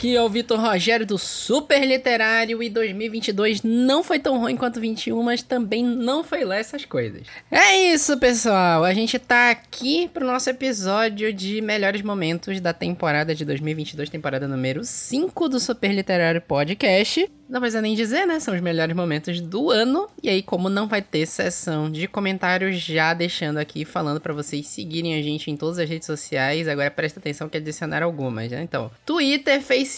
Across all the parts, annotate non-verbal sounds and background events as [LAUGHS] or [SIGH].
Aqui é o Vitor Rogério do Super Literário e 2022 não foi tão ruim quanto 21, mas também não foi lá essas coisas. É isso, pessoal. A gente tá aqui pro nosso episódio de melhores momentos da temporada de 2022, temporada número 5 do Super Literário Podcast. Não precisa nem dizer, né? São os melhores momentos do ano. E aí, como não vai ter sessão de comentários, já deixando aqui falando para vocês seguirem a gente em todas as redes sociais. Agora presta atenção que adicionar algumas, né? Então, Twitter, Facebook,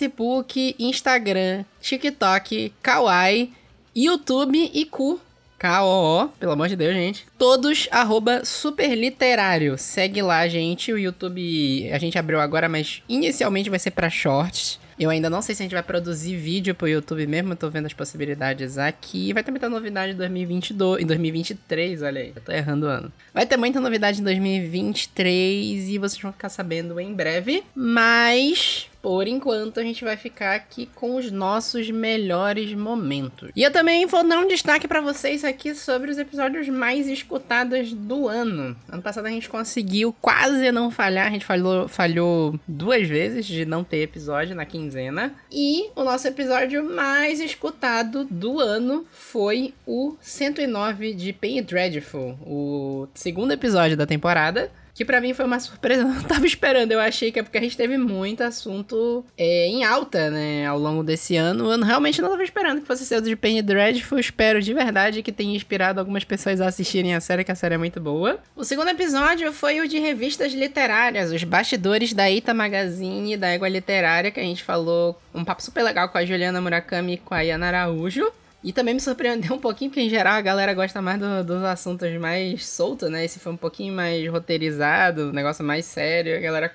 Instagram, TikTok, Kawaii, YouTube e Ku. K-O-O, pelo amor de Deus, gente. Todos, arroba superliterário. Segue lá, gente. O YouTube a gente abriu agora, mas inicialmente vai ser para shorts. Eu ainda não sei se a gente vai produzir vídeo pro YouTube mesmo, tô vendo as possibilidades aqui. Vai ter muita novidade em 2022, em 2023, olha aí, eu tô errando o ano. Vai ter muita novidade em 2023 e vocês vão ficar sabendo em breve, mas por enquanto, a gente vai ficar aqui com os nossos melhores momentos. E eu também vou dar um destaque para vocês aqui sobre os episódios mais escutados do ano. Ano passado a gente conseguiu quase não falhar, a gente falhou, falhou duas vezes de não ter episódio na quinzena. E o nosso episódio mais escutado do ano foi o 109 de Penny Dreadful, o segundo episódio da temporada que para mim foi uma surpresa, [LAUGHS] eu não tava esperando. Eu achei que é porque a gente teve muito assunto é, em alta, né, ao longo desse ano. Eu realmente não tava esperando que fosse ser o de Penny Dreadful. Espero de verdade que tenha inspirado algumas pessoas a assistirem a série, que a série é muito boa. O segundo episódio foi o de revistas literárias, os bastidores da Ita Magazine da Égua Literária, que a gente falou um papo super legal com a Juliana Murakami e com a Yana Araújo. E também me surpreendeu um pouquinho, porque em geral a galera gosta mais do, dos assuntos mais soltos, né? Esse foi um pouquinho mais roteirizado, um negócio mais sério. A galera.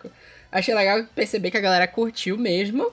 Achei legal perceber que a galera curtiu mesmo.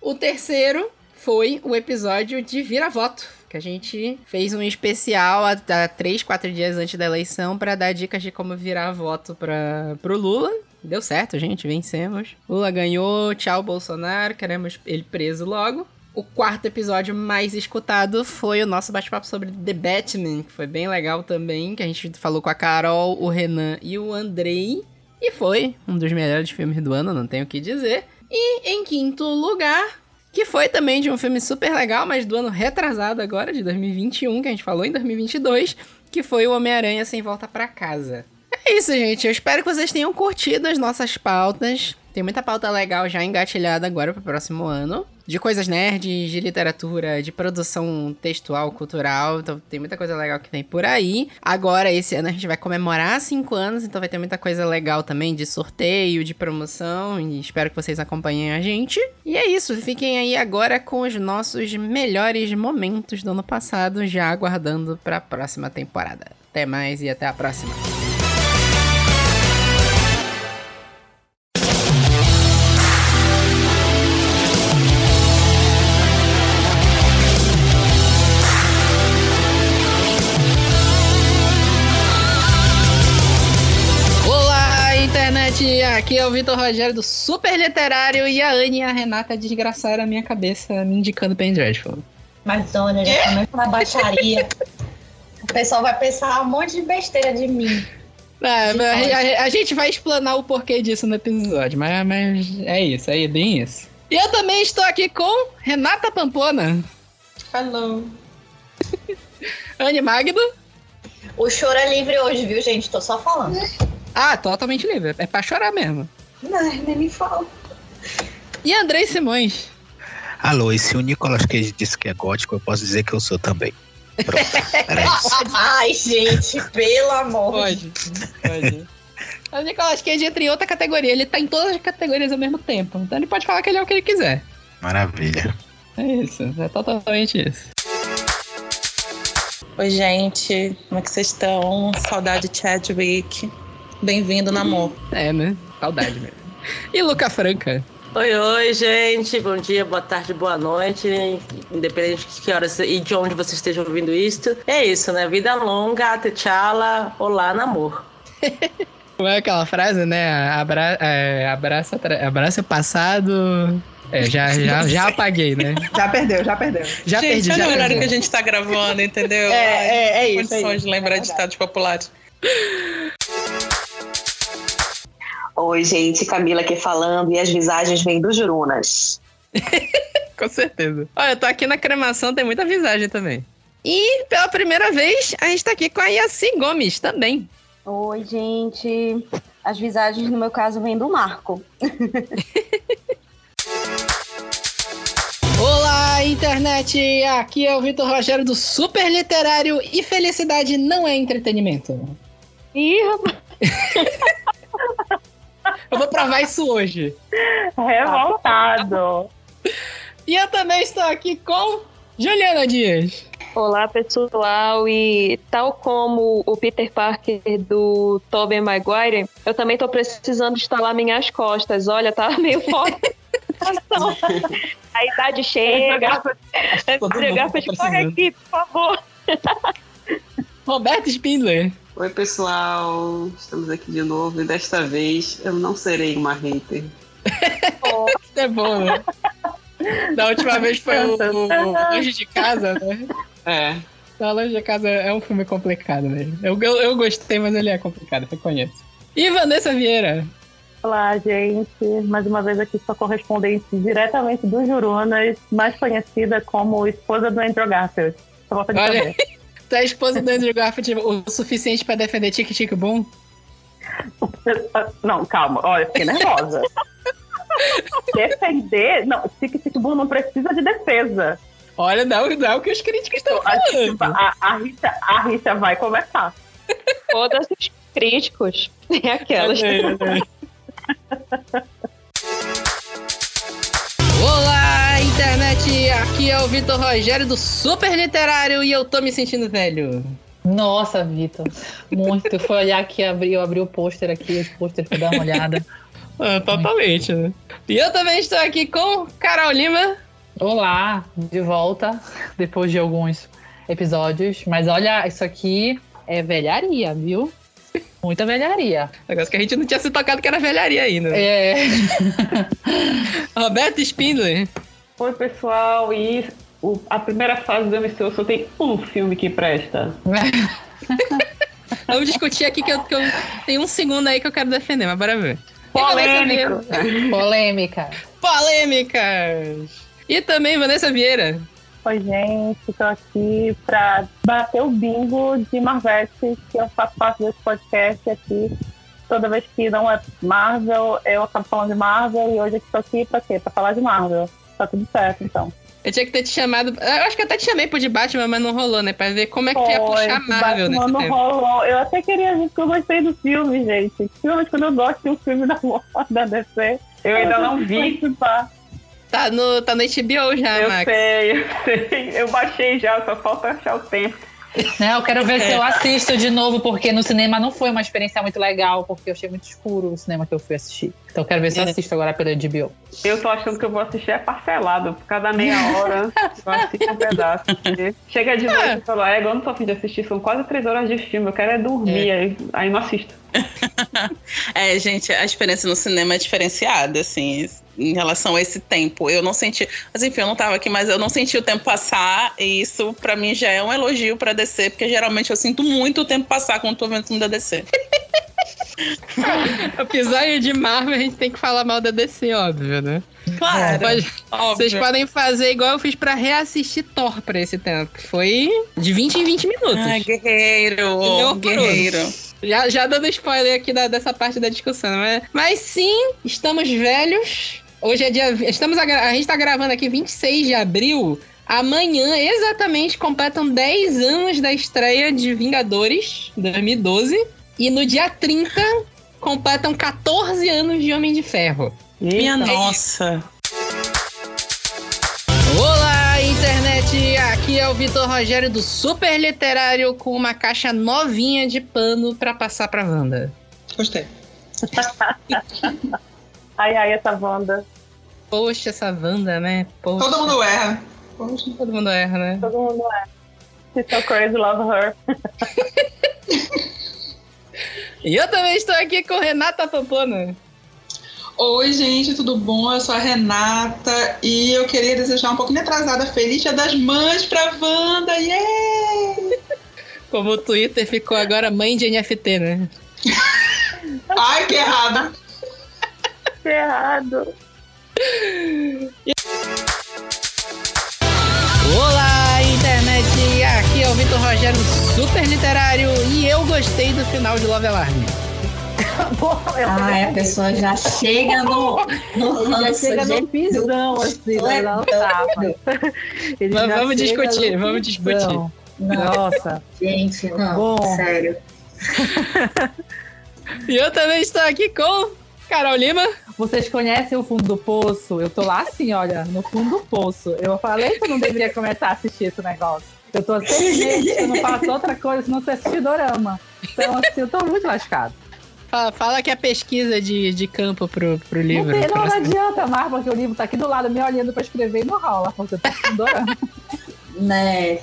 O terceiro foi o episódio de Vira-Voto, que a gente fez um especial há, há três, quatro dias antes da eleição para dar dicas de como virar voto para pro Lula. Deu certo, gente, vencemos. Lula ganhou, tchau Bolsonaro, queremos ele preso logo. O quarto episódio mais escutado foi o nosso bate-papo sobre The Batman, que foi bem legal também, que a gente falou com a Carol, o Renan e o Andrei. E foi um dos melhores filmes do ano, não tenho o que dizer. E em quinto lugar, que foi também de um filme super legal, mas do ano retrasado agora, de 2021, que a gente falou em 2022, que foi o Homem-Aranha Sem Volta para Casa. É isso, gente. Eu espero que vocês tenham curtido as nossas pautas. Tem muita pauta legal já engatilhada agora pro próximo ano. De coisas nerds, de literatura, de produção textual, cultural. Então tem muita coisa legal que tem por aí. Agora, esse ano a gente vai comemorar cinco anos, então vai ter muita coisa legal também de sorteio, de promoção. E espero que vocês acompanhem a gente. E é isso, fiquem aí agora com os nossos melhores momentos do ano passado, já aguardando pra próxima temporada. Até mais e até a próxima. Gente! Aqui é o Vitor Rogério do Super Literário e a Anne e a Renata desgraçaram a minha cabeça me indicando Pen Dreadful. Mas, dona, já começa uma baixaria. o pessoal vai pensar um monte de besteira de mim. Ah, a, a, a, gente vai explanar o porquê disso no episódio, mas, mas é isso, é bem isso. E eu também estou aqui com Renata Pampona. Hello. Anne Magno. O choro é livre hoje, viu, gente? Tô só falando. Ah, totalmente livre. É pra chorar mesmo. Não, nem me fala. E Andrei Simões? Alô, e se o Nicolas Cage disse que é gótico, eu posso dizer que eu sou também. Pronto, era isso. [LAUGHS] Ai, gente, pelo amor. Pode, pode. O Nicolas Cage entra em outra categoria. Ele tá em todas as categorias ao mesmo tempo. Então ele pode falar que ele é o que ele quiser. Maravilha. É isso, é totalmente isso. Oi, gente. Como é que vocês estão? Saudade de Chadwick. Bem-vindo, namoro. É, né? Saudade mesmo. E Luca Franca? Oi, oi, gente. Bom dia, boa tarde, boa noite. Independente de que horas e de onde você esteja ouvindo isso. É isso, né? Vida longa, tchala, olá, namor. [LAUGHS] Como é aquela frase, né? Abra, é, abraça, abraça o passado. É, já, já, [LAUGHS] já apaguei, né? Já perdeu, já perdeu. Já gente, perdi, já é o horário que a gente tá gravando, entendeu? É, é, é isso. Condições é isso, de lembrar é de estados populares. Oi, gente, Camila aqui falando e as visagens vêm do Jurunas. [LAUGHS] Com certeza. Olha, eu tô aqui na cremação, tem muita visagem também. E pela primeira vez, a gente tá aqui com a Yassi Gomes também. Oi, gente. As visagens, no meu caso, vêm do Marco. [LAUGHS] Olá, internet! Aqui é o Vitor Rogério do Super Literário e felicidade não é entretenimento. Ih, rapaz. [LAUGHS] Eu vou provar isso hoje. Revoltado. E eu também estou aqui com Juliana Dias. Olá, pessoal, e tal como o Peter Parker do Tobey Maguire, eu também tô precisando instalar minhas costas. Olha, tá meio [LAUGHS] forte. A idade chega. Entregar tá de paga aqui, por favor. Roberto Spindler. Oi, pessoal. Estamos aqui de novo e desta vez eu não serei uma hater. Isso [LAUGHS] é bom, né? Da última vez foi o, o Longe de Casa, né? É. Não, Longe de Casa é um filme complicado, né? Eu, eu, eu gostei, mas ele é complicado, reconheço. E Vanessa Vieira. Olá, gente. Mais uma vez aqui sua correspondente diretamente do Jurunas, mais conhecida como esposa do Andrew Garfield. Só volta de Olha, saber. [LAUGHS] tu é a esposa do Andrew Garfield o suficiente pra defender Tic Tic Boom? [LAUGHS] Não, calma. Olha, fiquei nervosa. [LAUGHS] Defender... Não, Tic Tic Boom não precisa de defesa. Olha, não, não é o que os críticos estão A, falando. a, a, rixa, a rixa vai começar. Todas os críticos. Tem [LAUGHS] aquelas. Olha aí, olha internet! Aqui é o Vitor Rogério do Super Literário e eu tô me sentindo velho. Nossa, Vitor. Muito. Foi olhar aqui, abri, eu abri o pôster aqui, os pôster pra dar uma olhada. Ah, [LAUGHS] totalmente, né? E eu também estou aqui com Carol Lima. Olá, de volta, depois de alguns episódios. Mas olha, isso aqui é velharia, viu? Muita velharia. Negócio que a gente não tinha se tocado que era velharia ainda. É. [LAUGHS] Roberto Spindler. Oi, pessoal. E o- a primeira fase do MCU só tem um filme que presta. [LAUGHS] Vamos discutir aqui que eu, que eu tenho um segundo aí que eu quero defender, mas bora ver. Polêmico. [LAUGHS] Polêmica. Polêmicas! E também Vanessa Vieira. Oi, gente. Tô aqui pra bater o bingo de Marvete, que eu faço parte desse podcast aqui. Toda vez que não é Marvel, eu acabo falando de Marvel. E hoje eu tô aqui pra quê? Pra falar de Marvel. Tá tudo certo, então. Eu tinha que ter te chamado. Eu acho que até te chamei pro de Batman, mas não rolou, né? Pra ver como é que tu ia puxar Marvel Batman nesse não tempo. rolou. Eu até queria ver porque eu gostei do filme, gente. Principalmente quando eu gosto de um filme da, da DC. Eu ainda não vi. Participar. Tá no, tá no HBO já, Eu Max. sei, eu sei. Eu baixei já, só falta achar o tempo. Não, eu quero ver se eu assisto de novo, porque no cinema não foi uma experiência muito legal, porque eu achei muito escuro o cinema que eu fui assistir. Então eu quero ver se eu assisto agora pela HBO. Eu tô achando que eu vou assistir é parcelado. Por cada meia hora, [LAUGHS] eu assisto um pedaço. Chega de noite e falo, é, eu não tô afim de assistir, são quase três horas de filme, eu quero é dormir, aí, aí não assisto. [LAUGHS] É, gente, a experiência no cinema é diferenciada, assim, em relação a esse tempo. Eu não senti. Mas enfim, eu não tava aqui, mas eu não senti o tempo passar. E isso, pra mim, já é um elogio pra DC, porque geralmente eu sinto muito o tempo passar quando tô vendo filme da DC. [LAUGHS] Episódio de Marvel, a gente tem que falar mal da DC, óbvio, né? Claro. Pode- óbvio. Vocês podem fazer igual eu fiz pra reassistir Thor pra esse tempo. que Foi de 20 em 20 minutos. Ai, guerreiro, guerreiro. Já, já dando spoiler aqui da- dessa parte da discussão, né? Mas sim, estamos velhos. Hoje é dia. Estamos a, a gente tá gravando aqui 26 de abril. Amanhã, exatamente, completam 10 anos da estreia de Vingadores 2012. E no dia 30, completam 14 anos de Homem de Ferro. Minha nossa. Olá, internet! Aqui é o Vitor Rogério do Super Literário com uma caixa novinha de pano pra passar pra Wanda. Gostei. [LAUGHS] Ai, ai, essa Wanda. Poxa, essa Wanda, né? Poxa, Todo mundo erra. Poxa. todo mundo erra, né? Todo mundo é. She's so crazy, love her. [LAUGHS] E eu também estou aqui com Renata Pampona. Oi, gente, tudo bom? Eu sou a Renata e eu queria desejar um pouquinho atrasada Feliz Dia das Mães pra Wanda. Yeah! [LAUGHS] Como o Twitter ficou agora mãe de NFT, né? [LAUGHS] Ai, que Tá ferrado. Olá, internet! Aqui é o Vitor Rogério, super literário, e eu gostei do final de Love Alarm. [LAUGHS] Ai, a pessoa já chega no, no já chega no pisão, assim, né? vai dar [LAUGHS] vamos discutir, vamos discutir. Nossa. Gente, não, Bom. sério. e eu também estou aqui com Carol Lima. vocês conhecem o fundo do poço? Eu tô lá assim, olha, no fundo do poço. Eu falei que eu não deveria começar a assistir esse negócio. Eu tô seis meses que eu não faço outra coisa senão você assistir dorama. Então, assim, eu tô muito lascado. Fala, fala que é pesquisa de, de campo pro, pro livro. não, tem, não, não adianta mais, porque o livro tá aqui do lado, me olhando pra escrever e não rola, porque eu tô assistindo dorama. Né?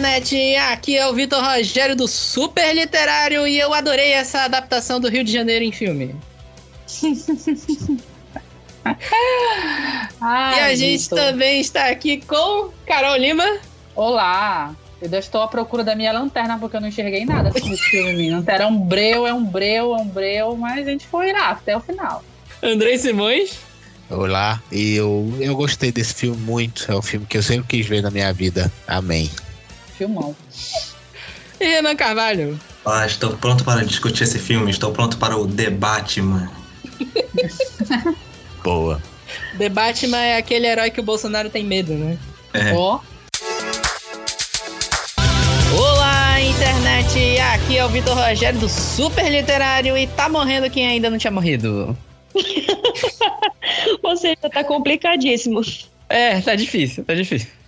Internet! Aqui é o Vitor Rogério do Super Literário e eu adorei essa adaptação do Rio de Janeiro em filme. [LAUGHS] Ai, e a gente Vitor. também está aqui com Carol Lima. Olá! Eu ainda estou à procura da minha lanterna porque eu não enxerguei nada assim nesse filme. Lanterna é um breu, é um breu, é um breu, mas a gente foi lá até o final. Andrei Simões. Olá, e eu, eu gostei desse filme muito. É o filme que eu sempre quis ver na minha vida. Amém. Filmão. E Renan Carvalho. Ah, estou pronto para discutir esse filme, estou pronto para o debate, mano. [LAUGHS] Boa. The Batman é aquele herói que o Bolsonaro tem medo, né? É. Ó, Olá, internet! Aqui é o Vitor Rogério do Super Literário e tá morrendo quem ainda não tinha morrido. [LAUGHS] Ou seja, tá complicadíssimo. É, tá difícil, tá difícil.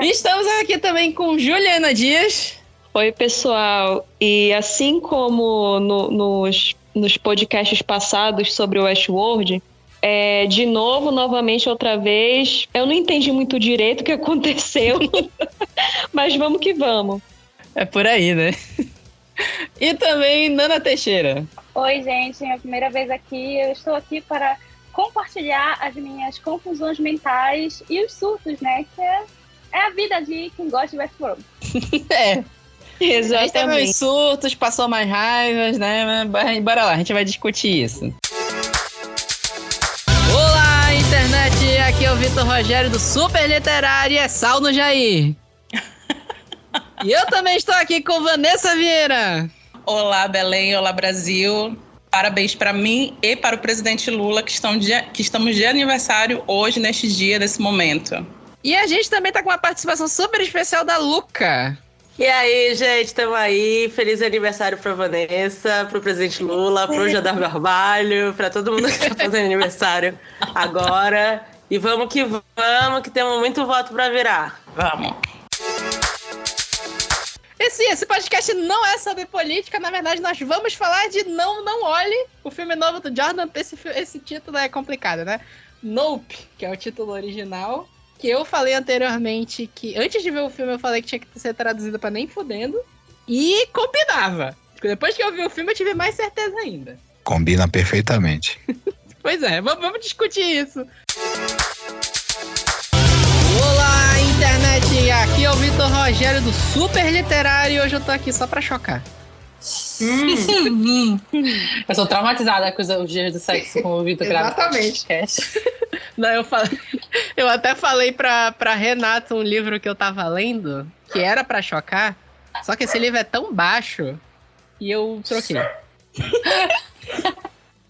E Estamos aqui também com Juliana Dias. Oi, pessoal. E assim como no- nos, nos podcasts passados sobre o Westworld, é, de novo, novamente, outra vez, eu não entendi muito direito o que [LAUGHS] aconteceu, [LAUGHS] mas vamos que vamos. É por aí, né? E também Nana Teixeira. Oi, gente, minha primeira vez aqui. Eu estou aqui para compartilhar as minhas confusões mentais e os surtos, né? Que é, é a vida de quem gosta de Westworld. [LAUGHS] É. A gente teve uns Exatamente. surtos, passou mais raivas, né? Mas Bora lá, a gente vai discutir isso. Olá, internet! Aqui é o Vitor Rogério do Super Literário e é Sal no Jair. [LAUGHS] E eu também estou aqui com Vanessa Vieira. Olá, Belém. Olá, Brasil. Parabéns para mim e para o presidente Lula, que, estão de- que estamos de aniversário hoje, neste dia, nesse momento. E a gente também tá com uma participação super especial da Luca. E aí, gente, tamo aí. Feliz aniversário pra Vanessa, pro presidente Lula, pro Jadar Barbalho, pra todo mundo que tá fazendo aniversário agora. E vamos que vamos, que temos muito voto pra virar. Vamos. Esse, esse podcast não é sobre política, na verdade nós vamos falar de Não Não Olhe, o filme novo do Jordan. Esse, esse título é complicado, né? Nope, que é o título original. Que eu falei anteriormente que antes de ver o filme eu falei que tinha que ser traduzido pra nem fudendo. E combinava. Depois que eu vi o filme eu tive mais certeza ainda. Combina perfeitamente. [LAUGHS] Pois é, vamos, vamos discutir isso. Olá, internet! Aqui é o Vitor Rogério do Super Literário e hoje eu tô aqui só pra chocar. [LAUGHS] eu sou traumatizada com os, dias do sexo com o Vitor grava Exatamente. [LAUGHS] Não, eu, falei, [LAUGHS] eu até falei pra, pra Renata um livro que eu tava lendo, que era pra chocar, só que esse livro é tão baixo e eu troquei.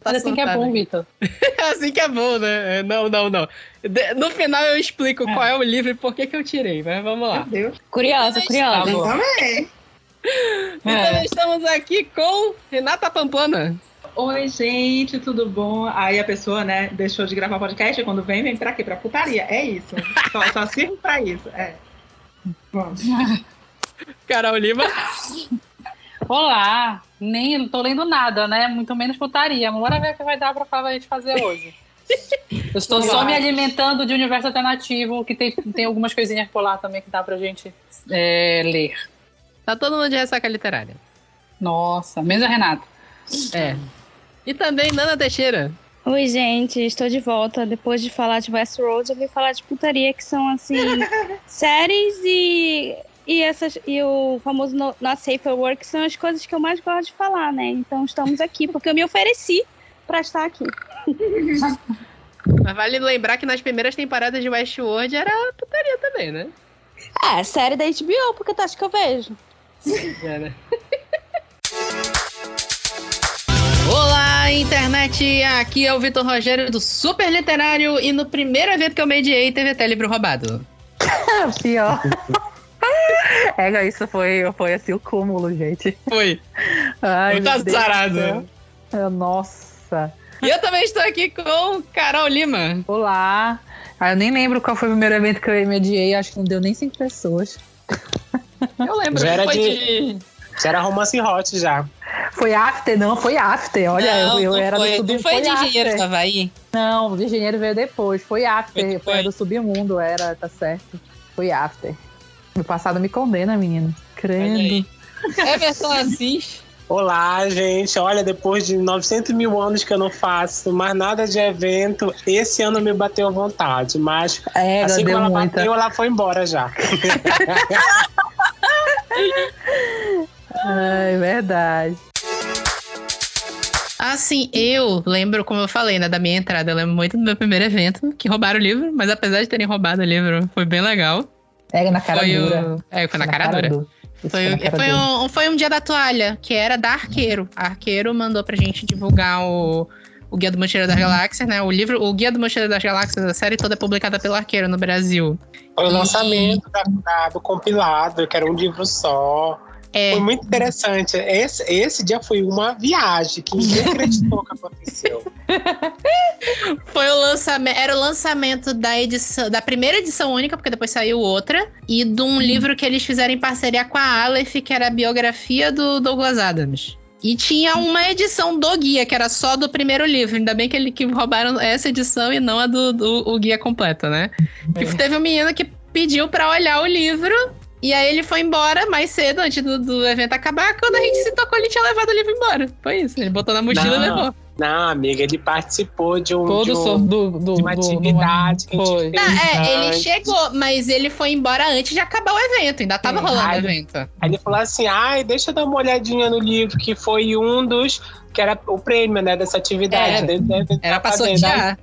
Tá Mas assim que é bom, Vitor. É assim que é bom, né? Não, não, não. De- No final eu explico qual é o livro e por que, que eu tirei, mas vamos lá. Curiosa, curiosa. Tá. Também. [LAUGHS] Então É. estamos aqui com Renata Pamplona. Oi, gente, tudo bom? Aí a pessoa, né, deixou de gravar podcast, quando vem, vem pra quê? Pra putaria. É isso. Só, só sirvo pra isso. É. Bom. [LAUGHS] Carol Lima. Olá! Nem não tô lendo nada, né? Muito menos putaria. Bora ver o que vai dar pra falar a gente fazer hoje. [LAUGHS] Eu estou só me alimentando de universo alternativo, que tem, tem algumas coisinhas por lá também que dá pra gente é, ler. Tá todo mundo de ressaca literária. Nossa, mesmo a Renata. É. E também Nana Teixeira. Oi, gente, estou de volta. Depois de falar de Westworld, eu vim falar de putaria, que são, assim, [LAUGHS] séries e, e, essas, e o famoso no, Not Safe for Work são as coisas que eu mais gosto de falar, né? Então estamos aqui, porque eu me ofereci para estar aqui. Mas vale lembrar que nas primeiras temporadas de Westworld era putaria também, né? É, série da HBO, porque tu acha que eu vejo? Olá, internet! Aqui é o Vitor Rogério do Super Literário e no primeiro evento que eu mediei teve até livro roubado. [LAUGHS] Pior. [LAUGHS] É, isso foi, foi assim o cúmulo, gente. Foi. Ai, Muito azarado. É, Nossa. E eu também estou aqui com Carol Lima. Olá. Ah, eu nem lembro qual foi o primeiro evento que eu mediei, acho que não deu nem cinco pessoas. [LAUGHS] Eu lembro Já que era foi de- de... Já era romance hot já. Foi after, não, foi after. Olha, Não, eu, eu não era foi, do sub, não foi de after. engenheiro do Havaí? Não, o de engenheiro veio depois. Foi after. Foi Foi, do submundo, era, tá certo. Foi after. Meu passado me condena, menino. Crendo. Emerson Assis. Olá, gente. Olha, depois de 900 mil anos que eu não faço mais nada de evento, esse ano me bateu à vontade. Mas É, assim como ela muita. bateu, ela foi embora já. [LAUGHS] Ai, verdade. Assim, eu lembro, como eu falei, né, da minha entrada, eu lembro muito do meu primeiro evento, que roubaram o livro, mas apesar de terem roubado o livro, foi bem legal. É na cara foi dura. O... É, foi na, cara, dura. dura. Foi, na cara foi, dura. um, foi um dia da toalha, que era da Arqueiro. A Arqueiro mandou pra gente divulgar o, o Guia do Mochileiro das Galáxias, né? O livro, o Guia do Mochileiro das Galáxias, a série toda é publicada pelo Arqueiro no Brasil. Foi o E- lançamento da- da- do compilado, que era um livro só. É. Foi muito interessante. Esse, esse dia foi uma viagem que ninguém acreditou que aconteceu. [LAUGHS] [LAUGHS] Foi o lançamento, era o lançamento da edição, da primeira edição única, porque depois saiu outra, e de um livro que eles fizeram em parceria com a Aleph, que era a biografia do Douglas Adams. E tinha uma edição do guia, que era só do primeiro livro. Ainda bem que, ele, que roubaram essa edição e não a do, do o guia completo, né? Que teve um menino que pediu pra olhar o livro. E aí ele foi embora mais cedo, antes do, do evento acabar. Quando a gente se tocou, ele tinha levado o livro embora. Foi isso. Ele botou na mochila e Não. levou. Não, amiga, ele participou de um. Todo de, um- do, do, de uma do- atividade que a gente Foi. fez. Ah, é, ele chegou, mas ele foi embora antes de acabar o evento. Ainda tava Sim. rolando o Ai, evento. Aí ele falou assim: ai, deixa eu dar uma olhadinha no livro, que foi um dos. que era o prêmio, né, dessa atividade. Era. Era tá pra sortear.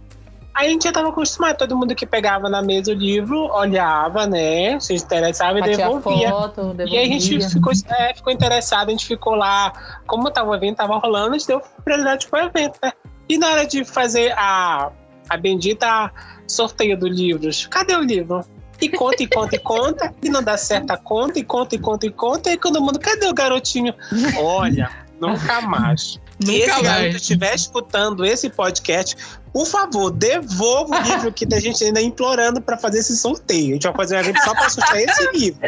Aí a gente já tava acostumado, todo mundo que pegava na mesa o livro, olhava, né, se interessava e devolvia. foto, E aí a gente devolvia. ficou, é, ficou interessado, a gente ficou lá. Como tava o evento, tava rolando, a gente deu prioridade pro evento, né? E na hora de fazer a, a bendita sorteio do livros, cadê o livro? E conta, e conta, e conta, e não dá certo a conta, e conta, e conta, e conta, e todo mundo, cadê o garotinho? Olha, nunca mais. Se Nunca esse mais. garoto estiver escutando esse podcast, por favor, devolva o livro que a gente ainda implorando para fazer esse sorteio. A gente vai fazer um evento só para sortear esse livro.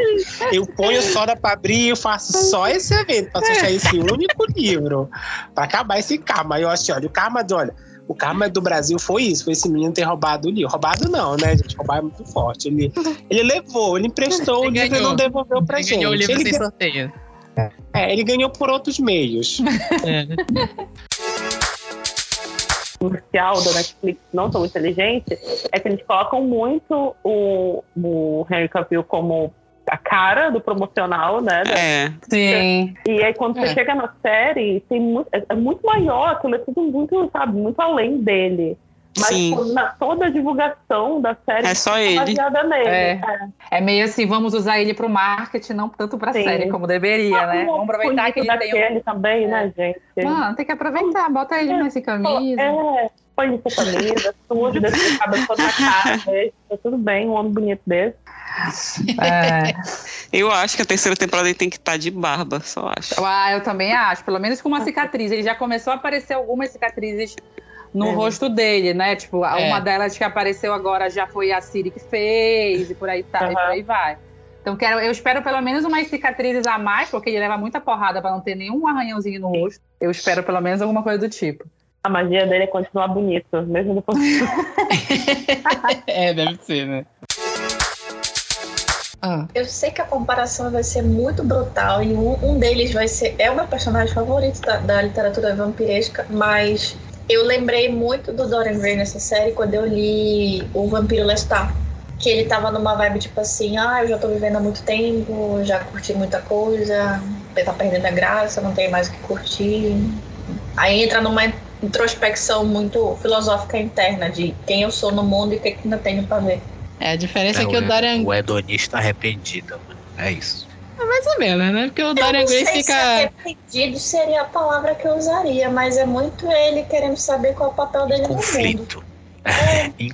Eu ponho soda para abrir e eu faço só esse evento para sortear esse único livro. Para acabar esse karma. Eu acho, olha, o karma de, olha, o karma do Brasil foi isso, foi esse menino ter roubado o livro. Roubado não, né, gente? Roubar é muito forte. Ele, ele levou, ele emprestou Ele o livro e ganhou. não devolveu pra Ele gente. ganhou o livro ele, sem gan- sorteio. é, ele ganhou por outros meios. Comercial da [LAUGHS] Netflix não tão inteligente é que eles colocam muito o, o Henry Cavill como a cara do promocional, né? da- É. Sim. E aí quando É. você chega na série, tem muito, é, é muito maior, aquilo é tudo muito, sabe, muito além dele. Mas Sim. na, toda a divulgação da série É só tá ele. baseada nele. É. É. É meio assim, vamos usar ele pro marketing, não tanto pra Sim. série como deveria, né? Vamos aproveitar que ele tem um... também, né, gente? Mano, tem que aproveitar, bota ele nesse camisa. É, põe ele sem camisa, sujo, deixa o cabelo todo na cara, [LAUGHS] deixa, tá tudo bem, um homem bonito desse. É. [LAUGHS] Eu acho que a terceira temporada ele tem que estar de barba, só acho. Ah, eu também acho, pelo menos com uma cicatriz. Ele já começou a aparecer algumas cicatrizes no É. rosto dele, né? Tipo, É. uma delas que apareceu agora já foi a Siri que fez, e por aí tá, e por aí vai. Então quero, eu espero pelo menos umas cicatrizes a mais, porque ele leva muita porrada pra não ter nenhum arranhãozinho no rosto. Eu espero pelo menos alguma coisa do tipo. A magia dele é continuar bonito, mesmo depois. [LAUGHS] É, deve ser, né? Ah, Eu sei que a comparação vai ser muito brutal e um, um deles vai ser. É o meu personagem favorito da, da literatura vampiresca, mas eu lembrei muito do Dorian Gray nessa série quando eu li O Vampiro Lestat. Que ele tava numa vibe tipo assim: ah, eu já tô vivendo há muito tempo, já curti muita coisa, tá perdendo a graça, não tem mais o que curtir. Aí entra numa introspecção muito filosófica interna de quem eu sou no mundo e o que, que ainda tenho pra ver. É, a diferença é, É, que o o- Dorian O hedonista arrependido, mano. É isso. É mais ou menos, né? Porque o Dorian Gray sei se fica. arrependido seria a palavra que eu usaria, mas é muito ele querendo saber qual é o papel dele no mundo. Conflito.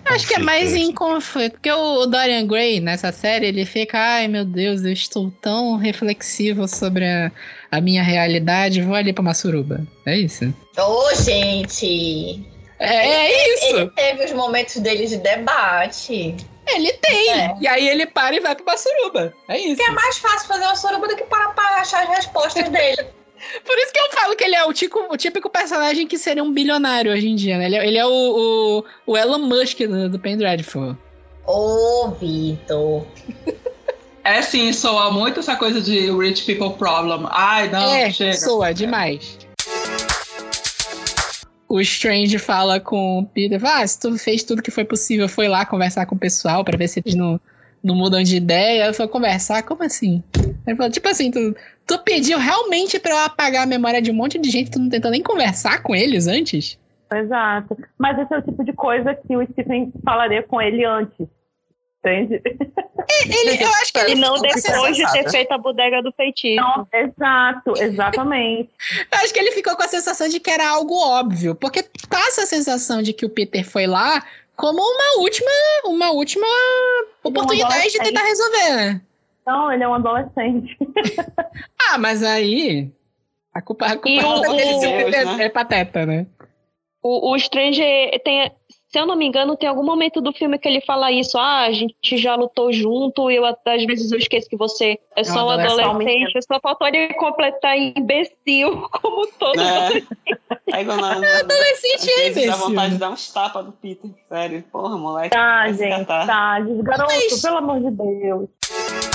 Acho que é mais em conflito. Porque o Dorian Gray, nessa série, ele fica, ai meu Deus, eu estou tão reflexivo sobre a, a minha realidade, vou ali pra uma suruba. É isso. Ô, gente! É, é isso! Ele teve os momentos dele de debate. Ele tem! E aí ele para e vai pra uma suruba. É isso. Porque é mais fácil fazer uma suruba do que parar pra achar as respostas dele. [LAUGHS] Por isso que eu falo que ele é o, tico, o típico personagem que seria um bilionário hoje em dia, né? Ele, é- ele é o, o, o Elon Musk do, do Penn Dreadful. Ô, Vitor. [LAUGHS] É sim, soa muito essa coisa de rich people problem. Ai, não, é, chega. soa demais. O Strange fala com o Peter, ah, se tu fez tudo que foi possível, foi lá conversar com o pessoal pra ver se eles não, não mudam de ideia. Eu falei, conversar? Como assim? Ele falou, tipo assim, tu, tu pediu realmente pra eu apagar a memória de um monte de gente, tu não tentou nem conversar com eles antes? Exato. Mas esse é o tipo de coisa que o Stephen falaria com ele antes. Entende? Ele, eu acho que ele E não depois de ter feito a bodega do feitiço. Não, exato, exatamente. Eu acho que ele ficou com a sensação de que era algo óbvio, porque passa a sensação de que o Peter foi lá como uma última, uma última oportunidade de tentar resolver, né? Não, ele é um adolescente. [LAUGHS] Ah, mas aí a culpa, a culpa E o- é dele o- né? é pateta, né? O, o Stranger tem. Se eu não me engano, tem algum momento do filme que ele fala isso. Ah, a gente já lutou junto e eu, às vezes eu esqueço que você é só um adolescente. Só faltou ele completar imbecil [LAUGHS] como todo É. Aí quando nós, [LAUGHS] adolescente é Dá imbecil. vontade de dar uns tapas do Peter. Sério. Porra, moleque. Tá, gente, tá. Desgaroto, pelo amor de Deus.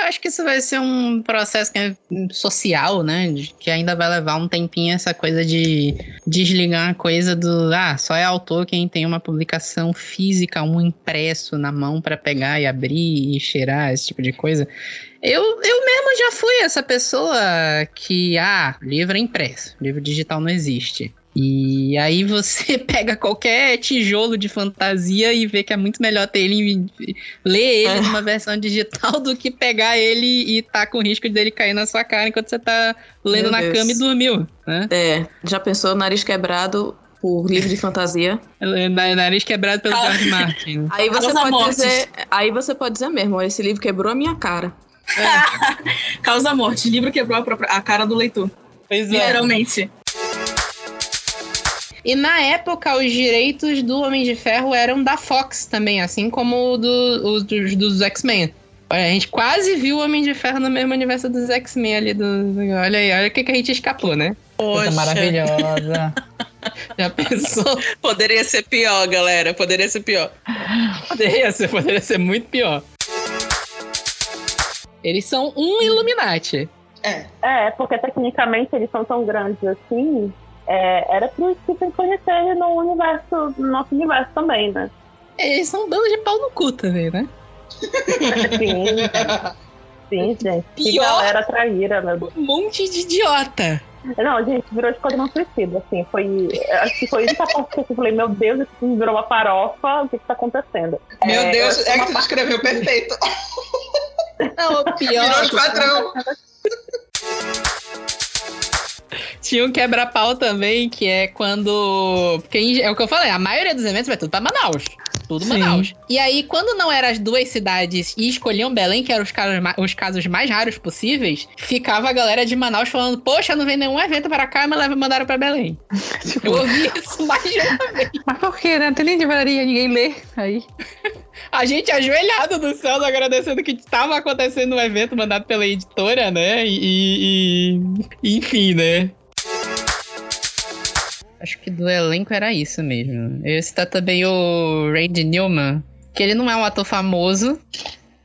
Eu acho que isso vai ser um processo que é social, né? Que ainda vai levar um tempinho essa coisa de desligar a coisa do. Ah, só é autor quem tem uma publicação física, um impresso na mão pra pegar e abrir e cheirar, esse tipo de coisa. Eu, eu mesmo já fui essa pessoa que, ah, livro é impresso, livro digital não existe. E aí você [LAUGHS] pega qualquer tijolo de fantasia e vê que é muito melhor ter ele ler ele numa versão digital [LAUGHS] do que pegar ele e tá com risco dele cair na sua cara enquanto você tá lendo Meu na Deus. cama e dormiu, né? É, já pensou nariz quebrado por livro de fantasia? [LAUGHS] Na- Nariz quebrado pelo Ah. George Martin. Aí você Causa pode mortes. dizer, aí você pode dizer mesmo, esse livro quebrou a minha cara. Causa morte. Livro quebrou a, própria- a cara do leitor. Pois é. Literalmente. E na época, os direitos do Homem de Ferro eram da Fox também, assim como do- os dos, dos X-Men. Olha, a gente quase viu o Homem de Ferro no mesmo universo dos X-Men ali. Do, olha aí, olha o que, que a gente escapou, né? Coisa Poxa. maravilhosa. [LAUGHS] Já pensou? Poderia ser pior, galera. Poderia ser pior. Poderia ser, poderia ser muito pior. Eles são um Illuminati. É, porque tecnicamente eles são tão grandes assim. É, era pro Stephen conhecer no universo, no nosso universo também, né? Eles são um bando de pau no cu também, né? [LAUGHS] Sim, sim, gente. Que Pior- galera traíra, meu Deus. Um monte de idiota. Não, gente, virou esquadrão suicida, assim. Foi. Acho que foi isso que aconteceu. Eu falei, meu Deus, isso virou uma farofa, o que, que tá acontecendo? Meu É, Deus, eu- é que tu descreveu perfeito. [LAUGHS] Não, o pior. Virou esquadrão. [LAUGHS] Tinha um quebra-pau também, que é quando. Porque em- é o que eu falei, a maioria dos eventos vai tudo pra Manaus. Tudo Sim. Manaus. E aí, quando não eram as duas cidades e escolhiam Belém, que eram os casos, os casos mais raros possíveis, ficava a galera de Manaus falando: Poxa, não vem nenhum evento para cá, mas mandaram pra Belém. [LAUGHS] Tipo, Eu ouvi isso mais de uma [LAUGHS] vez. Mas por quê, né? Não tem nem livraria, ninguém lê aí. A gente ajoelhado no céu, agradecendo que estava acontecendo um evento mandado pela editora, né? E. e- e- enfim, né? Acho que do elenco era isso mesmo. Eu ia citar também o Randy Newman, que ele não é um ator famoso,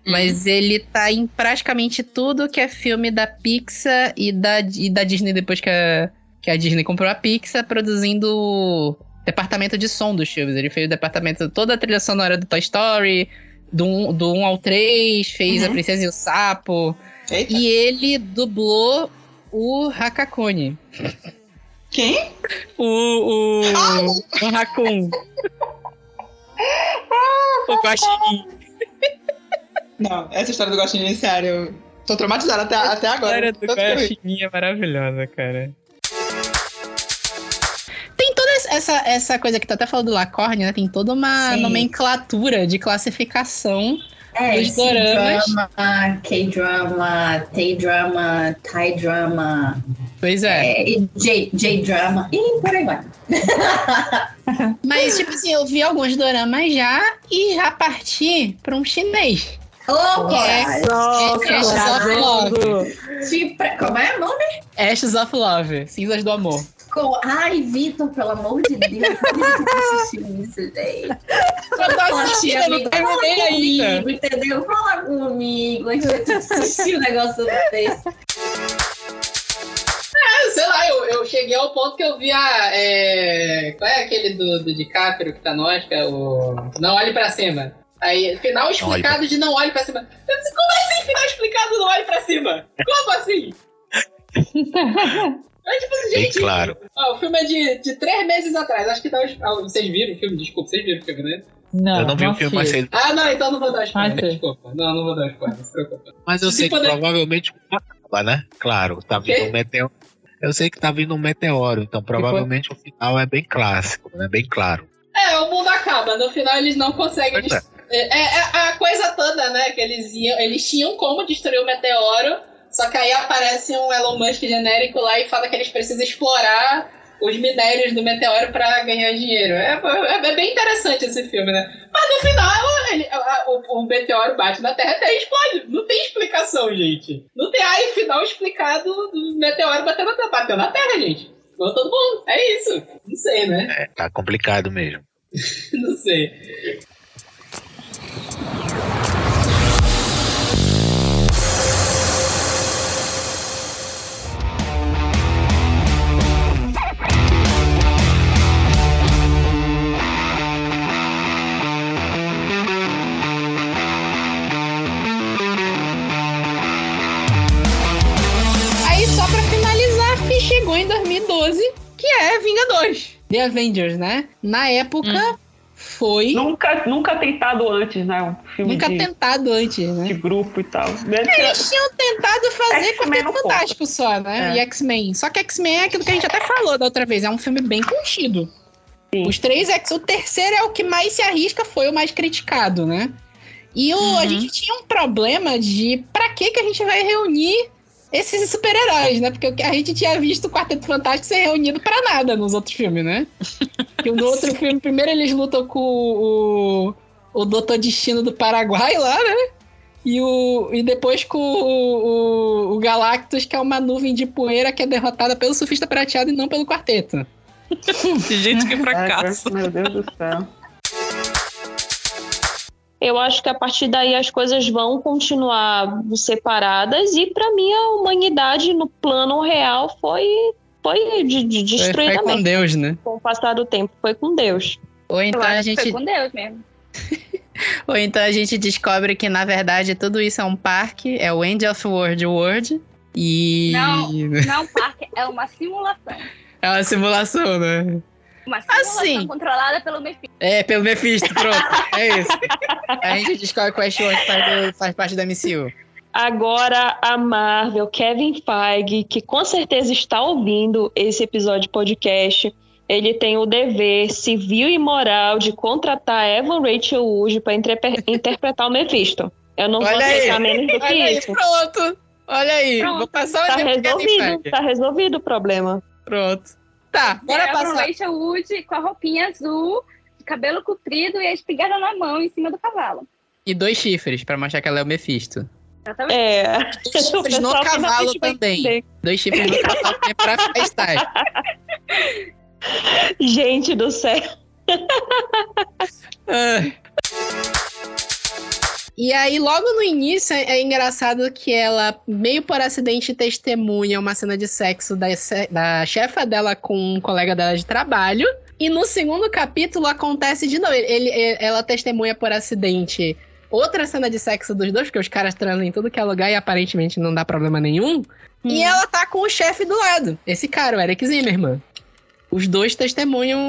mas ele tá em praticamente tudo que é filme da Pixar e da, e da Disney depois que a, que a Disney comprou a Pixar, produzindo o departamento de som dos filmes. Ele fez o departamento toda a trilha sonora do Toy Story, do 1, do 1 ao 3, fez A Uhum. Princesa e o Sapo. E ele dublou o Hakakone. Quem? O. O. O Raccoon. o Guaxinim. Não, essa história do Guaxinim, sério, eu tô traumatizada até, até A agora. história do. Guaxinim é maravilhosa, cara. Tem toda essa, essa coisa que tu até falou do Lacorne, né? Tem toda uma Sim. nomenclatura de classificação É, dos doramas. C-drama, K-drama, T-drama, Thai drama. Pois é. J- J-drama e por aí vai. [LAUGHS] [LAUGHS] Mas, tipo assim, eu vi alguns doramas já e já parti pra um chinês. Que é- Nossa, é Ashes of Love. Como é o nome? Ashes of Love, Cinzas do Amor. Com... Ai, Vitor, pelo amor de Deus, por que você assistiu isso, gente? Eu tô assistindo, eu não terminei ainda. comigo, entendeu? Fala comigo, a gente vai assistir um negócio desse. É, sei lá, eu, eu cheguei ao ponto que eu vi a. É, qual é aquele do, do DiCaprio que tá no Oscar? O Não Olhe Pra Cima. Aí, final explicado de Não Olhe Pra Cima. Eu disse, como assim, final explicado Não Olhe Pra Cima? Como assim? [LAUGHS] É tipo assim, Bem gente. claro. ó, o filme é de, de três meses atrás. Acho que tá. ah, Vocês viram o filme? Desculpa, vocês viram o filme, né? Não, eu não vi o filme, mas sei, Ah, não, então não vou dar spoiler. Ah, sei. Desculpa. Não, não vou dar spoiler, não se preocupa. mas eu Se sei que puder- provavelmente acaba, né? Claro, tá vindo um meteoro. Eu sei que tá vindo um meteoro, então provavelmente o final é bem clássico, né? Bem claro. É, o mundo acaba. No final eles não conseguem. É. des- É, é- é a coisa toda, né? Que eles iam. Eles tinham como destruir o meteoro. Só que aí aparece um Elon Musk genérico lá e fala que eles precisam explorar os minérios do meteoro pra ganhar dinheiro. É, é- é bem interessante esse filme, né? Mas no final, ele- a- a- o, o meteoro bate na Terra até explode. Não tem explicação, gente. Não tem aí final explicado do meteoro batendo na Terra. Bateu na Terra, gente. Ficou todo mundo. É isso. Não sei, né? É, tá complicado mesmo. [LAUGHS] Não sei. 12, que é Vingadores. The Avengers, né? Na época. Hum. Foi. Nunca, nunca tentado antes, né? Um filme nunca de, tentado antes, né? De grupo e tal. Eles tinham tentado fazer Quarteto é Fantástico conta. só, né? É. E X-Men. Só que X-Men é aquilo que a gente até falou da outra vez. É um filme bem contido. Sim. Os três X, o terceiro é o que mais se arrisca, foi o mais criticado, né? E o, uhum. a gente tinha um problema de para que que a gente vai reunir esses super-heróis, né? Porque o que a gente tinha visto o Quarteto Fantástico ser reunido pra nada nos outros filmes, né? que no outro [LAUGHS] filme, primeiro eles lutam com o, o Doutor Destino do Paraguai lá, né? E, o, e depois com o, o, o Galactus, que é uma nuvem de poeira que é derrotada pelo surfista prateado e não pelo quarteto. [LAUGHS] Gente, que [LAUGHS] fracasso. Meu Deus do céu. Eu acho que a partir daí as coisas vão continuar separadas e para mim a humanidade no plano real foi foi de, de destruída foi com mesmo. Deus, né? Com o passar do tempo, foi com Deus. Ou então a gente. Foi com Deus mesmo. [LAUGHS] Ou então a gente descobre que, na verdade, tudo isso é um parque, é o End of World World. E. Não, não, parque é uma simulação. É uma simulação, né? Uma simulação Assim. controlada pelo Mephisto. É, pelo Mephisto, pronto. é isso. [LAUGHS] A gente descobre que o Westworld faz, faz parte da MCU. Agora a Marvel, Kevin Feige, que com certeza está ouvindo esse episódio de podcast, ele tem o dever civil e moral de contratar Evan Rachel Wood para interpretar o Mephisto. Eu não vou Olha aí. aceitar menos do que Olha aí, isso. pronto. Olha aí. Pronto. Vou passar o Tá resolvido, tá resolvido o problema. Pronto. Tá, bora é passar. o Rachel Wood com a roupinha azul, cabelo comprido e a espingarda na mão em cima do cavalo. E dois chifres, pra mostrar que ela é o Mephisto. Exatamente. É. Dois chifres no [LAUGHS] cavalo também. entender. Dois chifres no cavalo também pra FaceTime. [LAUGHS] Gente do céu. Ah. E aí, logo no início, é é engraçado que ela, meio por acidente, testemunha uma cena de sexo da, da chefa dela com um colega dela de trabalho. E no segundo capítulo acontece de novo. Ele, ele- ela testemunha por acidente outra cena de sexo dos dois, porque os caras transam em tudo que é lugar e aparentemente não dá problema nenhum. E ela tá com o chefe do lado. Esse cara, o Eric Zimmerman. Os dois testemunham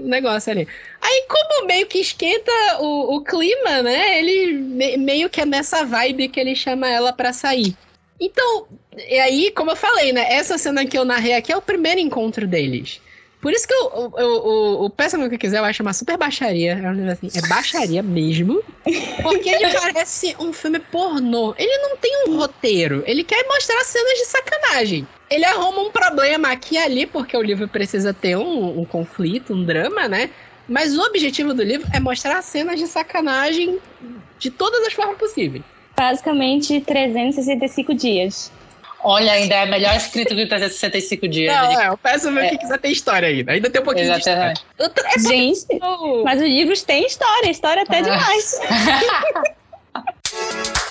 o negócio ali. Aí, como meio que esquenta o, o clima, né? Ele me- meio que é nessa vibe que ele chama ela pra sair. Então, e aí, como eu falei, né? Essa cena que eu narrei aqui é o primeiro encontro deles. Por isso que eu, eu, eu- o, o Peça o que quiser, eu acho uma super baixaria. É, assim, é baixaria mesmo. Porque ele parece um filme pornô. Ele não tem um roteiro. Ele quer mostrar cenas de sacanagem. Ele arruma um problema aqui e ali, porque o livro precisa ter um, um conflito, um drama, né? Mas o objetivo do livro é mostrar cenas de sacanagem de todas as formas possíveis. Basicamente, 365 dias. Olha, ainda é melhor escrito que 365 dias. Não, é, eu peço ver o que quiser ter história ainda. Ainda tem um pouquinho de história. Exatamente. Gente, mas os livros têm história, história até demais. [LAUGHS] [LAUGHS]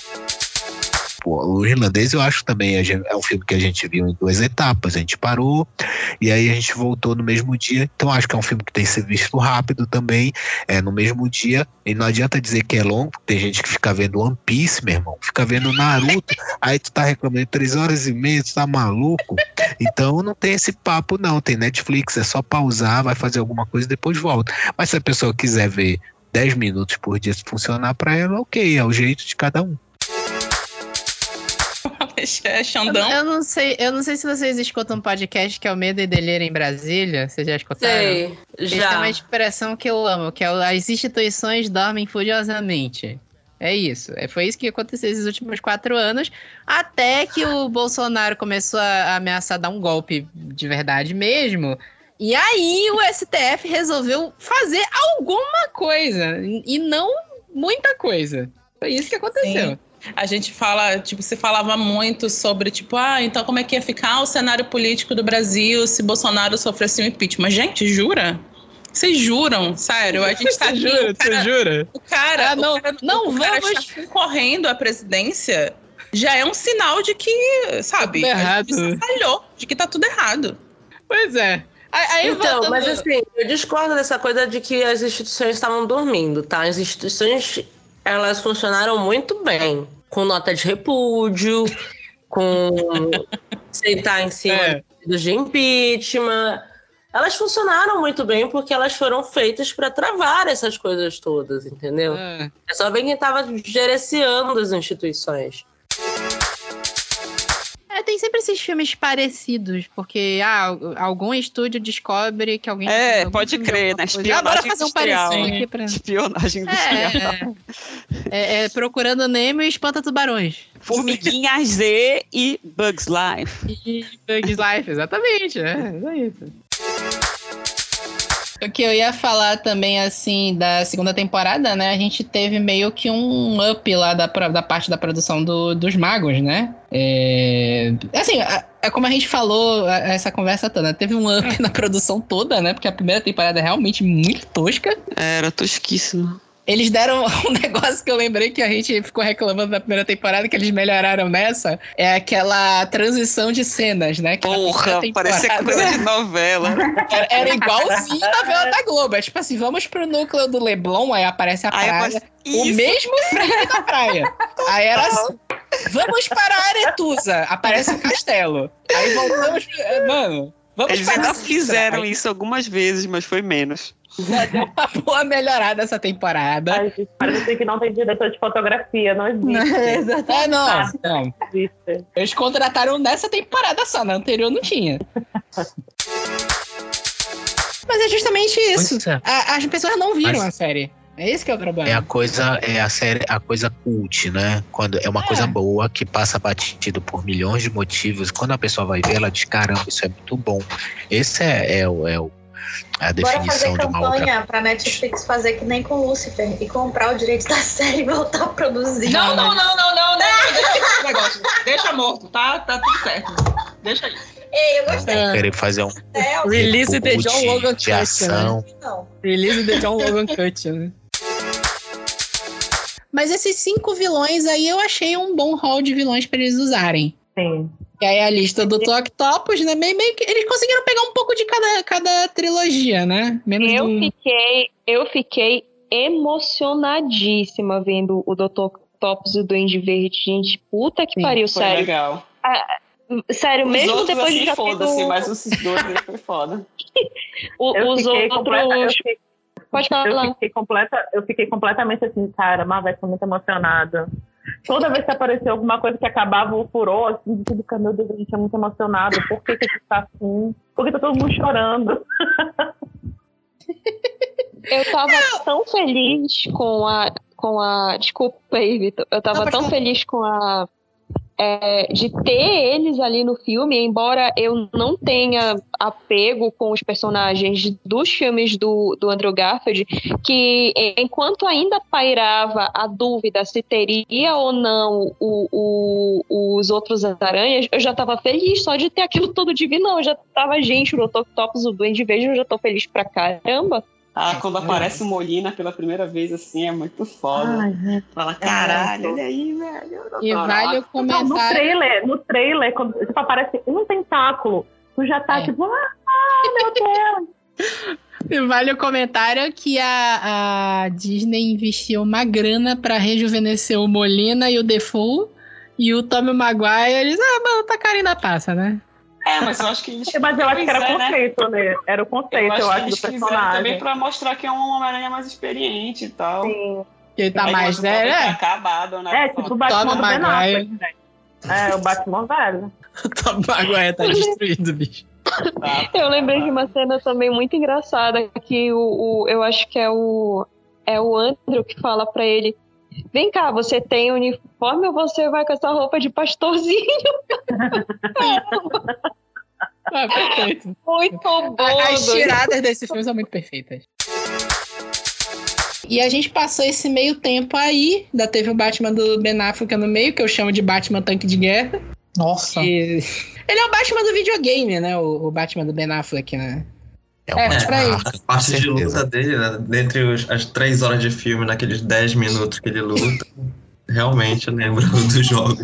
Pô, o irlandês eu acho também é um filme que a gente viu em duas etapas. A gente parou e aí a gente voltou no mesmo dia. Então acho que é um filme que tem que ser visto rápido também, é no mesmo dia. E não adianta dizer que é longo, porque tem gente que fica vendo One Piece, meu irmão, fica vendo Naruto, [LAUGHS] aí tu tá reclamando três horas e meia, tu tá maluco. Então não tem esse papo, não. Tem Netflix, é só pausar, vai fazer alguma coisa e depois volta. Mas se a pessoa quiser ver 10 minutos por dia se funcionar pra ela, ok, é o jeito de cada um. [LAUGHS] É Xandão. Eu, eu não sei, eu não sei se vocês escutam um podcast que é o Medo e Delírio em Brasília. Vocês já escutaram? Sei, Eles já. têm uma expressão que eu amo, que é as instituições dormem furiosamente. É isso. É, foi isso que aconteceu esses últimos quatro anos, até que o [LAUGHS] Bolsonaro começou a ameaçar dar um golpe de verdade mesmo. E aí o STF resolveu fazer alguma coisa. E não muita coisa. Foi isso que aconteceu. Sim. A gente fala, tipo, se falava muito sobre, tipo, ah, então como é que ia ficar o cenário político do Brasil se Bolsonaro sofresse um impeachment? Gente, jura? Vocês juram? Sério, a gente tá aqui, jura? o cara, Você jura? O cara, Ah, não, o cara, não, o cara vamos- está concorrendo à presidência já é um sinal de que, sabe, a errado. falhou, de que tá tudo errado. Pois é. Aí, então, voltando- mas assim, eu discordo dessa coisa de que as instituições estavam dormindo, tá? As instituições, elas funcionaram muito bem. Com nota de repúdio, com sentar em cima É. de impeachment. Elas funcionaram muito bem porque elas foram feitas para travar essas coisas todas, entendeu? É. É só ver quem estava gerenciando as instituições. É, tem sempre esses filmes parecidos, porque ah, al- algum estúdio descobre que alguém. É, algum pode crer, né? coisa. Ah, Espionagem fazer um industrial. parecido aqui pra. Espionagem industrial. É, é, é, procurando Nemo e espanta tubarões. Formiguinha Z e Bugs Life. E Bugs Life, exatamente. É, é isso. O que eu ia falar também, assim, da segunda temporada, né? A gente teve meio que um up lá da, da parte da produção do- dos magos, né? É, assim, é como a gente falou a- essa conversa toda. Teve um up na produção toda, né? Porque a primeira temporada é realmente muito tosca. Era tosquíssimo. Eles deram [LAUGHS] um negócio que eu lembrei que a gente ficou reclamando na primeira temporada, que eles melhoraram nessa. É aquela transição de cenas, né? Porra, parecia coisa de novela. Era, era igualzinho a novela da Globo. É tipo assim, vamos pro núcleo do Leblon, aí aparece a Aí praia. O Isso. mesmo frame da praia. Aí era assim. Vamos para a Aretusa. Aparece o castelo. Aí voltamos. Mano, vamos Eles ainda fizeram isso algumas vezes, mas foi menos. Deu uma [LAUGHS] boa melhorada essa temporada. Ai, gente, parece que não tem diretor de fotografia, não existe. É, não, Ah, não. existe. Eles contrataram nessa temporada só, na anterior não tinha. Mas é justamente isso. É. A- as pessoas não viram Mas- a série. É esse que é o problema. É a coisa, é a série, a coisa cult, né? Quando é uma coisa boa que passa batido por milhões de motivos. Quando a pessoa vai ver, ela diz: caramba, isso é muito bom. Esse é, é, o- é o- a Bora fazer definição de uma obra. campanha pra Netflix fazer que nem com Lucifer e comprar o direito da [LAUGHS] série e voltar a produzir. Não, não, não, não, não, não. Deixa esse negócio. Deixa morto, tá? Tá tudo certo. Deixa aí. Ei, eu gostei. Querer fazer um É, Release the reboot John Logan de Cut, né? Release the John Logan Cut, né? Mas esses cinco vilões aí eu achei um bom hall de vilões pra eles usarem. Sim. E aí a lista do Octopus, né? Meio, meio que eles conseguiram pegar um pouco de cada, cada trilogia, né? Menos Eu do... fiquei, eu fiquei emocionadíssima vendo o Dr. Octopus e o Duende Verde. Gente, puta que Sim, pariu, Foi sério. legal. A- Sério, Os mesmo outros, depois de assim, já ter foda-se, mas esses dois foi foda. [LAUGHS] o- Eu os fiquei completa- eu outros. fiquei- Pode falar. Eu fiquei, completa, eu fiquei completamente assim, cara, Marvel foi muito emocionada. Toda vez que apareceu alguma coisa que acabava o furor, assim, de tudo que meu Deus, a gente é muito emocionado. Por que, que isso tá assim? Por que tá todo mundo chorando? [LAUGHS] Eu tava tão feliz com a. Com a. Desculpa aí, Vitor. Eu tava tão feliz com a. é, de ter eles ali no filme, embora eu não tenha apego com os personagens dos filmes do, do Andrew Garfield, que enquanto ainda pairava a dúvida se teria ou não o, o- os outros aranhas, eu já tava feliz só de ter aquilo todo de vilão. Eu já tava, gente, o Octopus, o Duende Verde, eu já tô feliz pra caramba. Ah, quando aparece o Molina pela primeira vez, assim, é muito foda. Ai. Fala, caralho, olha aí, velho. E vale o Não, no comentário. trailer, no trailer, quando tipo, aparece um tentáculo, tu já tá É. tipo, ah, meu Deus. E [LAUGHS] [LAUGHS] Vale o comentário que a, a Disney investiu uma grana pra rejuvenescer o Molina e o Defoe. E o Tommy Maguire, eles, ah, mano, tá carinho da passa, né? É, mas eu acho que eles. Mas eu acho que era o é, né? conceito, né? Era o conceito, eu acho, que do eles fizeram personagem. também pra mostrar que é um Homem-Aranha mais experiente e tal. Sim. Ele tá Aí mais velho, Tobey é? acabado, né? É, tipo o Batman do Ben. Affleck, né? É, o Batman velho. [LAUGHS] O Tommy Maguire tá destruído, bicho. Eu lembrei de uma cena também muito engraçada que o, o- eu acho que é o é o Andrew que fala pra ele: "Vem cá, você tem uniforme ou você vai com essa roupa de pastorzinho?" [LAUGHS] Ah, perfeito. Muito bom. As tiradas desse filme são muito perfeitas. E a gente passou esse meio tempo aí. Ainda teve o Batman do Ben Affleck no meio, que eu chamo de Batman Tanque de Guerra. Nossa. E- Ele é o Batman do videogame, né? O, o Batman do Ben Affleck, né? É, É, pra ele. A parte de luta dele, né, dentre os- as três horas de filme, naqueles 10 minutos que ele luta, realmente eu lembro [LAUGHS] dos jogos.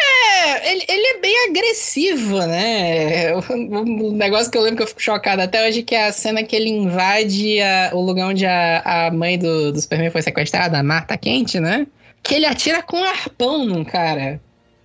É, ele, ele é bem agressivo, né? O, o negócio que eu lembro que eu fico chocado até hoje que é a cena que ele invade a- o lugar onde a, a mãe do, do Superman foi sequestrada, a Marta Quente, né? Que ele atira com um arpão num cara,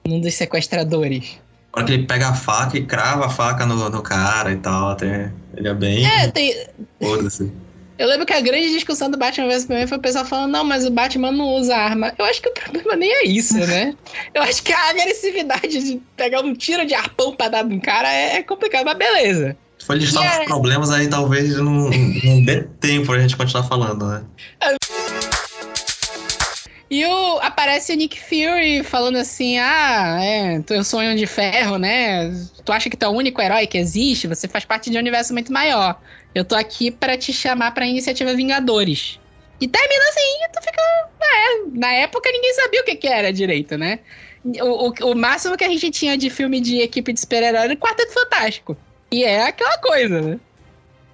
num dos sequestradores. Hora que ele pega a faca e crava a faca no, no cara e tal, até ele é bem. É, tem, Foda-se. [LAUGHS] Eu lembro que a grande discussão do Batman vs Superman foi o pessoal falando, não, mas o Batman não usa arma. Eu acho que o problema nem é isso, né? [LAUGHS] Eu acho que a agressividade de pegar um tiro de arpão pra dar num cara é é complicado, mas beleza. Se for listar os é- problemas, aí talvez não, não dê tempo pra gente continuar falando, né? E o, aparece o Nick Fury falando assim: Ah, é, tu- eu sou um de ferro, né? Tu acha que tu é o único herói que existe? Você faz parte de um universo muito maior. Eu tô aqui pra te chamar pra iniciativa Vingadores. E termina assim, e tu fica. É, na época ninguém sabia o que, que era direito, né? O, o, o máximo que a gente tinha de filme de equipe de super-herói era Quarteto Fantástico. E é aquela coisa, né?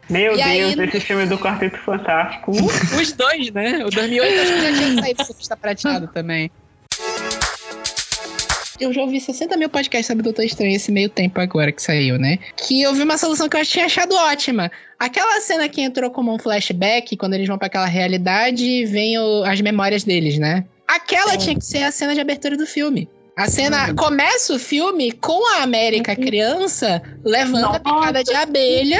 Meu E Deus, aí- esse filme do Quarteto Fantástico. [LAUGHS] Os dois, né? O 2008 acho que já tinha saído Surfista Prateado [LAUGHS] também. Eu já ouvi 60 mil podcasts sobre Doutor Estranho esse meio tempo agora que saiu, né? Que eu vi uma solução que eu tinha achado ótima. Aquela cena que entrou como um flashback, quando eles vão pra aquela realidade e vem o- as memórias deles, né? Aquela tinha que ser a cena de abertura do filme. A cena começa o filme com a América criança levando a picada de abelha.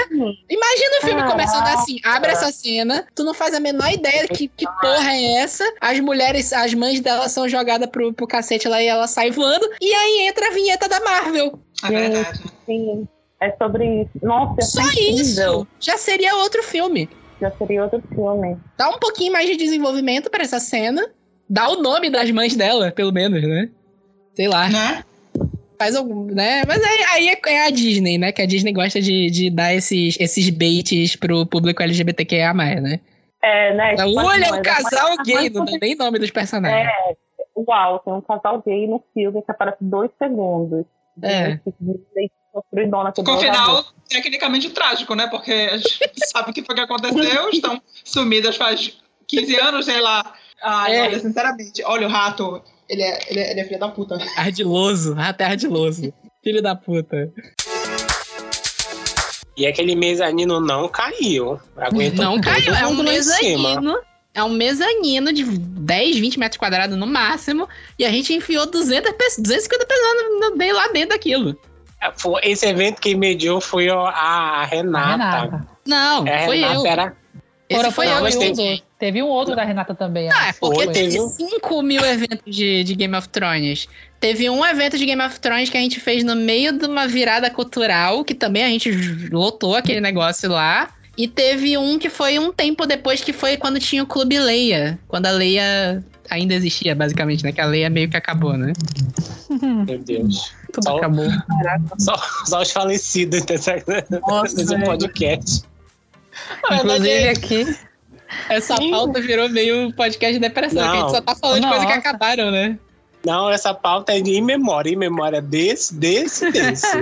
Imagina o filme começando assim: abre essa cena, tu não faz a menor ideia que, que porra é essa. As mulheres, as mães dela são jogadas pro, pro cacete lá e ela sai voando. E aí entra a vinheta da Marvel. É verdade. Sim, é sobre isso. Nossa, Só é incrível. isso. Já seria outro filme. Já seria outro filme. Dá um pouquinho mais de desenvolvimento pra essa cena. Dá o nome das mães dela, pelo menos, né? Sei lá. Né? Faz algum, né? Mas aí, aí é, é a Disney, né? Que a Disney gosta de, de dar esses, esses baits pro público LGBTQIA+, né? É, né? Então, tipo, olha, as um mães- casal as gay, não dá nem nome dos personagens. É, uau, tem um casal gay no filme que aparece dois segundos. É. Com um dois final tecnicamente trágico, né? Porque a gente [LAUGHS] sabe o que foi que aconteceu, estão sumidas faz 15 anos, sei lá. Ai, É. olha, sinceramente, olha o rato, ele é, ele é, ele é filho da puta. [LAUGHS] Ardiloso, até ardiloso. Filho da puta. E aquele mezanino não caiu. Aguentou Não caiu, é um mezanino. É um mezanino de 10, 20 metros quadrados no máximo. E a gente enfiou 200, pe- 250 pessoas no- no- lá dentro daquilo. Foi- Esse evento que mediou foi ó, a Renata. Não, É, foi Renata eu. Era... Esse Foram- foi foram eu outros. mediei. Teve um outro da Renata também. Ah, é acho. porque Foi. teve 5 mil eventos de, de Game of Thrones. Teve um evento de Game of Thrones que a gente fez no meio de uma virada cultural, que também a gente lotou aquele negócio lá. E teve um que foi um tempo depois, que foi quando tinha o Clube Leia. Quando a Leia ainda existia, basicamente, né? Que a Leia meio que acabou, né? [LAUGHS] Meu Deus. Tudo Só- acabou. Só, só os falecidos [LAUGHS] desse velho. podcast. Inclusive aqui. Essa pauta virou meio podcast de depressão, que a gente só tá falando de coisas que Nossa. acabaram, né? Não, essa pauta é de in memória. Em memória desse, desse, desse. [LAUGHS]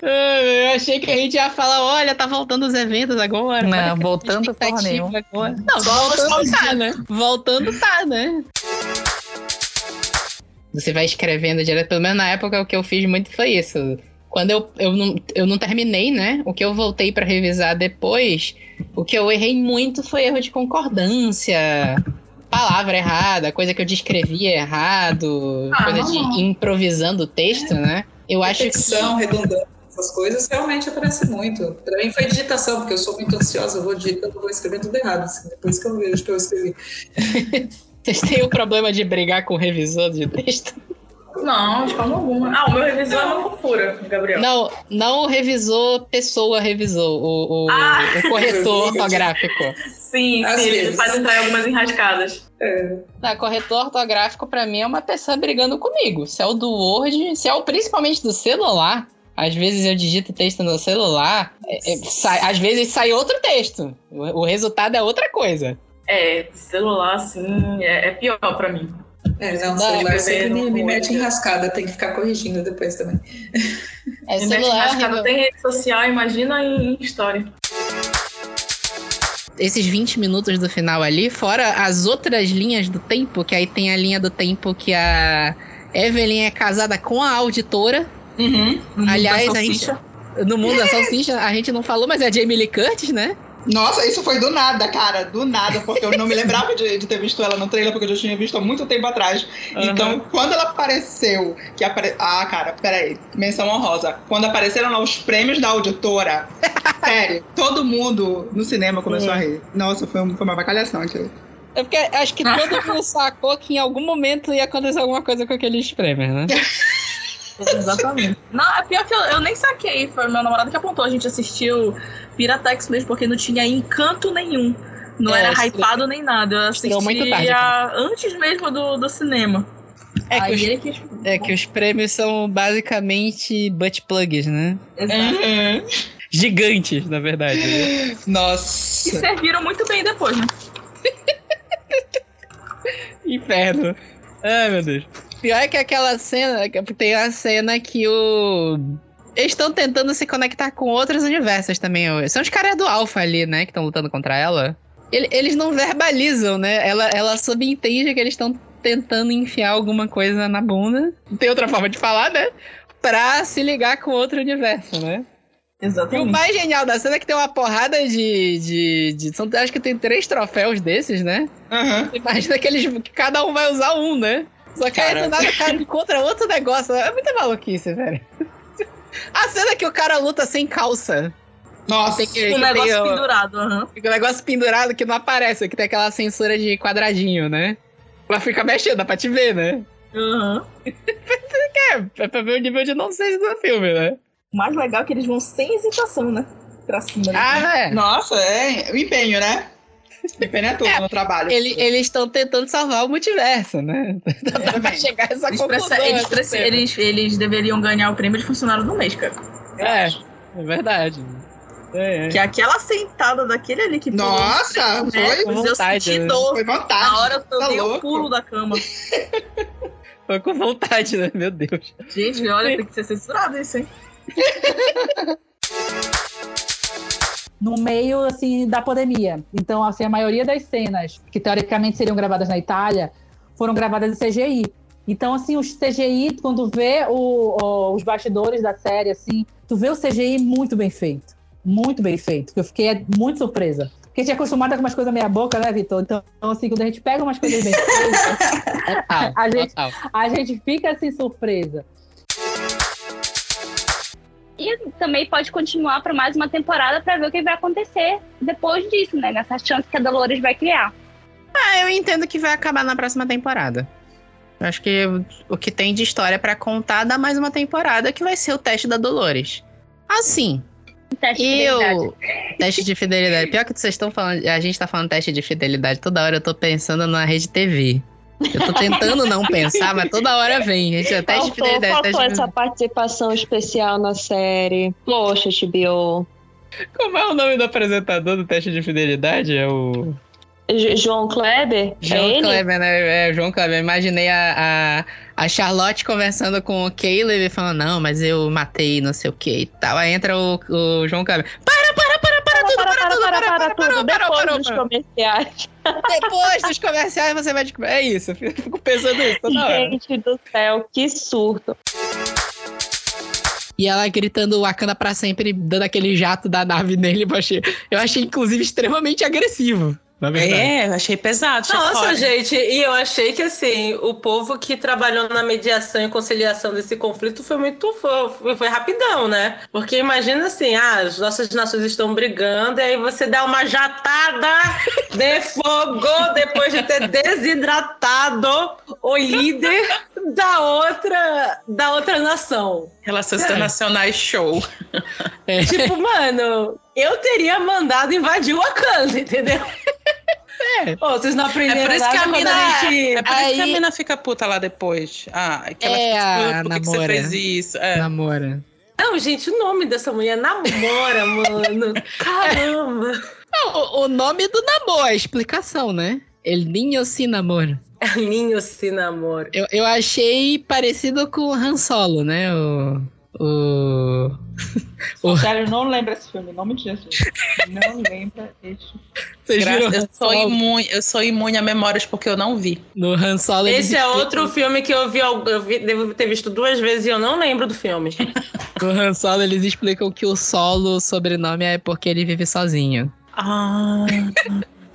Ah, Eu achei que a gente ia falar, olha, tá voltando os eventos agora. Não, voltando porra expectativa nenhuma. agora. Não, voltando tá, né? Voltando tá, né? Você vai escrevendo direto. Pelo menos na época o que eu fiz muito foi isso. Quando eu, eu, não, eu não terminei, né? O que eu voltei pra revisar depois, o que eu errei muito foi erro de concordância, palavra errada, coisa que eu descrevia errado, Ah, coisa de improvisando o texto, né? Eu acho que. Redundância, essas coisas realmente aparecem muito. Pra mim foi digitação, porque eu sou muito ansiosa, eu vou digitando, eu vou escrevendo tudo errado. Assim, depois que eu vejo que eu escrevi. [LAUGHS] Vocês têm o problema de brigar com o revisor de texto? Não, de forma alguma. Ah, o meu revisor é uma fofura, Gabriel. Não, não o revisor, pessoa revisor, o, o, Ah! o corretor [LAUGHS] ortográfico. Sim, Às sim, ele faz entrar em algumas enrascadas. Não, corretor ortográfico pra mim é uma pessoa brigando comigo. Se é o do Word, se é o principalmente do celular. Às vezes eu digito texto no celular, é- é, sai- às vezes sai outro texto. O, o resultado é outra coisa. É, celular, assim, é, é pior pra mim. É, não, Não, celular escrever sempre me, me mete enrascada, tem que ficar corrigindo depois também. É Me mete celular, enrascada, horrível. tem rede social, imagina em, história. esses 20 minutos do final ali, fora as outras linhas do tempo, que aí tem a linha do tempo que a Evelyn é casada com a auditora. Uhum. Aliás, da a gente. No mundo da salsicha, a gente não falou, mas é a Jamie Lee Curtis, né? Nossa, isso foi do nada, cara, do nada, porque eu não me lembrava de, de ter visto ela no trailer, porque eu já tinha visto há muito tempo atrás. Aham. Então, quando ela apareceu, que apare... Ah, cara, peraí, menção honrosa. Quando apareceram lá os prêmios da auditora, [LAUGHS] sério, todo mundo no cinema começou a rir. Nossa, foi, um- foi uma bacalhação aquilo. É porque acho que todo mundo [LAUGHS] sacou que em algum momento ia acontecer alguma coisa com aqueles prêmios, né? [LAUGHS] Exatamente. Não, é pior que eu, eu nem saquei. Foi meu namorado que apontou. A gente assistiu Piratex mesmo, porque não tinha encanto nenhum. Não É, era estreou- hypado nem nada. Eu estreou muito assistia tarde, antes mesmo do, do cinema. É que, os, que- é que os prêmios são basicamente butt plugs, né? Exato. Gigantes, na verdade. né? [LAUGHS] E Nossa. serviram muito bem depois, né? [LAUGHS] Inferno. Ai, meu Deus. Pior é que aquela cena. Tem a cena que o. Eles estão tentando se conectar com outros universos também. São os caras do Alpha ali, né? Que estão lutando contra ela. Ele- Eles não verbalizam, né? Ela, ela subentende que eles estão tentando enfiar alguma coisa na bunda. Não tem outra forma de falar, né? Pra se ligar com outro universo, né? E o Exatamente. mais genial da cena é que tem uma porrada de. de, de- são, acho que tem três troféus desses, né? Aham. Imagina que, eles, que cada um vai usar um, né? Só que aí Cara. do nada o cara encontra outro negócio. É muita maluquice, velho. A cena que o cara luta sem calça. Nossa. Tem que, Um negócio tem pendurado, aham. o negócio pendurado que não aparece, que tem aquela censura de quadradinho, né? Ela fica mexendo, dá pra te ver, né? Aham. [LAUGHS] É, é pra ver o nível de nonsense do filme, né? O mais legal é que eles vão sem hesitação, né? Pra cima. né? Ah, é. Nossa, é o empenho, né? O empenho é tudo no trabalho. Ele- eles estão tentando salvar o multiverso, né? [LAUGHS] Pra chegar a essa Eles, conclusão. eles, cena. eles, eles deveriam ganhar o prêmio de funcionário do mês, cara. É, é verdade. É, é. Que aquela sentada daquele ali que pulou Nossa, uns foi metros, eu vontade, senti né? dor. Foi vontade. Na hora eu Tá dei o pulo da cama. [LAUGHS] Foi com vontade, né? Meu Deus. Gente, olha, tem que ser censurado isso, hein? [LAUGHS] no meio assim da pandemia. Então, assim, a maioria das cenas que teoricamente seriam gravadas na Itália foram gravadas em CGI. Então, assim, os CGI, quando vê o- o- os bastidores da série, assim, tu vê o CGI muito bem feito. Muito bem feito. Eu fiquei muito surpresa. Porque a gente é acostumada com umas coisas meia boca, né, Vitor? Então, assim, quando a gente pega umas coisas bem [LAUGHS] Total, a, gente, a gente fica assim surpresa. E também pode continuar para mais uma temporada para ver o que vai acontecer depois disso, né? Nessa chance que a Dolores vai criar. Ah, eu entendo que vai acabar na próxima temporada. Eu acho que o que tem de história pra contar dá mais uma temporada, que vai ser o teste da Dolores. Assim, Teste de eu. fidelidade. Teste de fidelidade. Pior que vocês estão falando. A gente tá falando teste de fidelidade toda hora, eu tô pensando na rede TV. Eu tô tentando não pensar, mas toda hora vem. Gente, é teste de Faltou, fidelidade. faltou Teste de... essa participação especial na série. Poxa, HBO. Como é o nome do apresentador do teste de fidelidade? É o. João Kleber? João é ele? Kleber, né? É, João Kleber. Eu Imaginei a, a, a Charlotte conversando com o Caleb e falando, não, mas eu matei não sei o que e tal. Aí entra o, o João Kleber. Para, para, para, tudo. Depois dos comerciais. Depois dos comerciais você vai descobrir. É isso, eu fico pensando isso toda hora. Gente do céu, que surto. E ela gritando Wakanda pra sempre, dando aquele jato da nave nele. Eu achei, eu achei inclusive, extremamente agressivo. Na verdade. É, eu achei pesado. achei Nossa, forte. gente, e eu achei que assim, o povo que trabalhou na mediação e conciliação desse conflito foi muito foi, foi rapidão, né? Porque imagina assim, ah, as nossas nações estão brigando, e aí você dá uma jatada de fogo depois de ter desidratado o líder da outra da outra nação. Relações É. internacionais show. Tipo, mano, eu teria mandado invadir o Wakanda, entendeu? É. Vocês não É aprenderam por isso que a mina, a gente... é por isso que a Aí- mina fica puta lá depois. Ah, que ela É fica, a por que, que você fez isso? É. Namora. Não, gente, o nome dessa mulher namora, [LAUGHS] mano. Caramba. Não, o, o nome do namoro, a explicação, né? El Ninho se namora. É Ninho se namora. Eu, eu achei parecido com o Han Solo, né? O. O. o Sério, não lembra esse filme, em nome de Jesus. Não lembra esse vocês viram eu, sou imune, eu sou imune a memórias porque eu não vi. No Han Solo Esse é outro filme que eu vi, eu vi- devo ter visto duas vezes e eu não lembro do filme. [LAUGHS] No Han Solo eles explicam que o Solo, o sobrenome, é porque ele vive sozinho. Ah,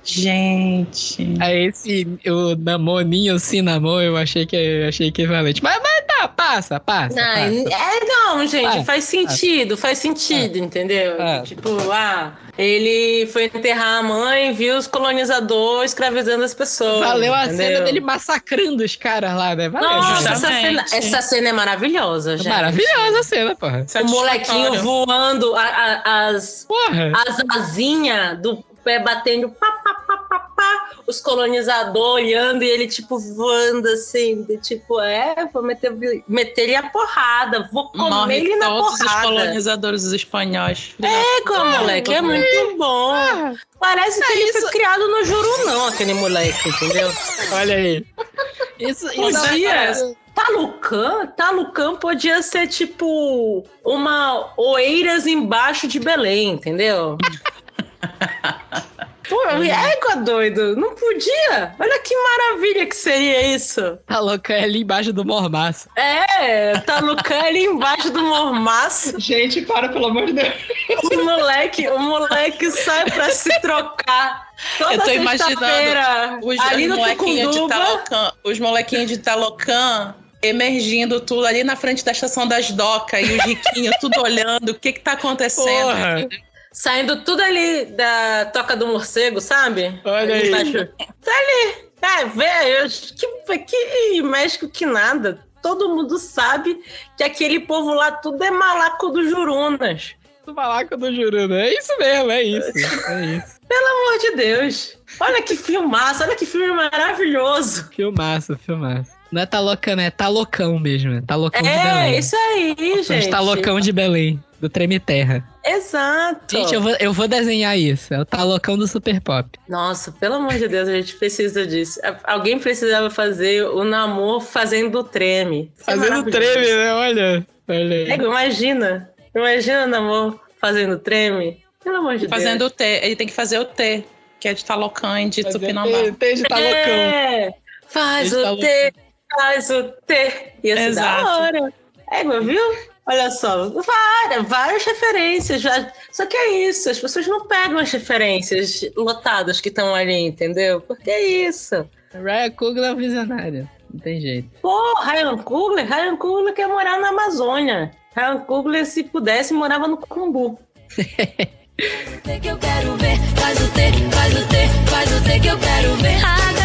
gente. Aí esse, o Namoninho, namor, eu achei que eu achei equivalente. Mas, mas tá, passa, passa. Não, passa. é, não, gente, Ah, faz sentido, faz sentido, entendeu? Ah. Tipo, ah, ele foi enterrar a mãe, viu os colonizadores escravizando as pessoas. Valeu a entendeu? cena dele massacrando os caras lá, né? Valeu. Nossa, essa cena, essa cena é maravilhosa, gente. Maravilhosa a cena, porra. O molequinho voando, a- a- as, Porra. as asinhas do pé batendo pá, pá, pá, pá, pá, os colonizadores olhando e ele, tipo, voando assim, de, tipo, é, vou meter, meter ele a porrada, vou comer Morre ele na todos os porrada. colonizadores espanhóis. É, como moleque, é muito bom. Parece que ele foi criado no Juru, não, aquele moleque, entendeu? Olha aí. Isso, isso Podia. Talucan? Talucan podia ser tipo uma Oeiras embaixo de Belém, entendeu? [LAUGHS] Pô, égua doido, não podia? Olha que maravilha que seria isso. Tá louca é ali embaixo do mormaço. É, Talucan ali embaixo do mormaço. Gente, para, pelo amor de Deus. O moleque, o moleque sai pra se trocar. Toda Eu tô imaginando os, ali os molequinhos de. Talocan, os molequinhos de Talocan emergindo tudo ali na frente da estação das docas e os riquinhos tudo olhando o que que tá acontecendo. Porra. Saindo tudo ali da toca do morcego, sabe? Olha Ali aí. Tá ali. É, velho, que, que México que nada. Todo mundo sabe que aquele povo lá tudo é malaco do Jurunas. Do malaco do Juruna. É isso mesmo, é isso. É isso. [LAUGHS] Pelo amor de Deus. Olha que filmaço, olha que filme maravilhoso. Filmaço, filmaço. Não é tá loucão, né? Tá loucão mesmo. Tá loucão de Belém. É, isso aí, gente. tá loucão de Belém. Do Treme Terra. Exato. Gente, eu vou, eu vou desenhar isso. É o tá loucão do Super Pop. Nossa, pelo amor de Deus, a gente precisa disso. Alguém precisava fazer o namoro fazendo treme. Isso é Fazendo maravilhoso. treme, né? Olha. Olha aí. É, imagina. Imagina o namoro fazendo treme. Pelo amor de Fazendo Deus. o T. Ele tem que fazer o T, que é de Talocan e de Fazer Tupinambá. T- T de tá loucão. É, faz tá o T, faz o T. Ia ser da hora. É, viu? Olha só, várias, várias referências. Já... Só que é isso, as pessoas não pegam as referências lotadas que estão ali, entendeu? Porque é isso. Ryan Coogler é um visionário. Não tem jeito. Pô, Ryan Coogler, Ryan Coogler quer morar na Amazônia. Ryan Coogler, se pudesse, morava no Cumbu. que eu quero ver. Faz o T, faz o T, faz o T que eu quero ver.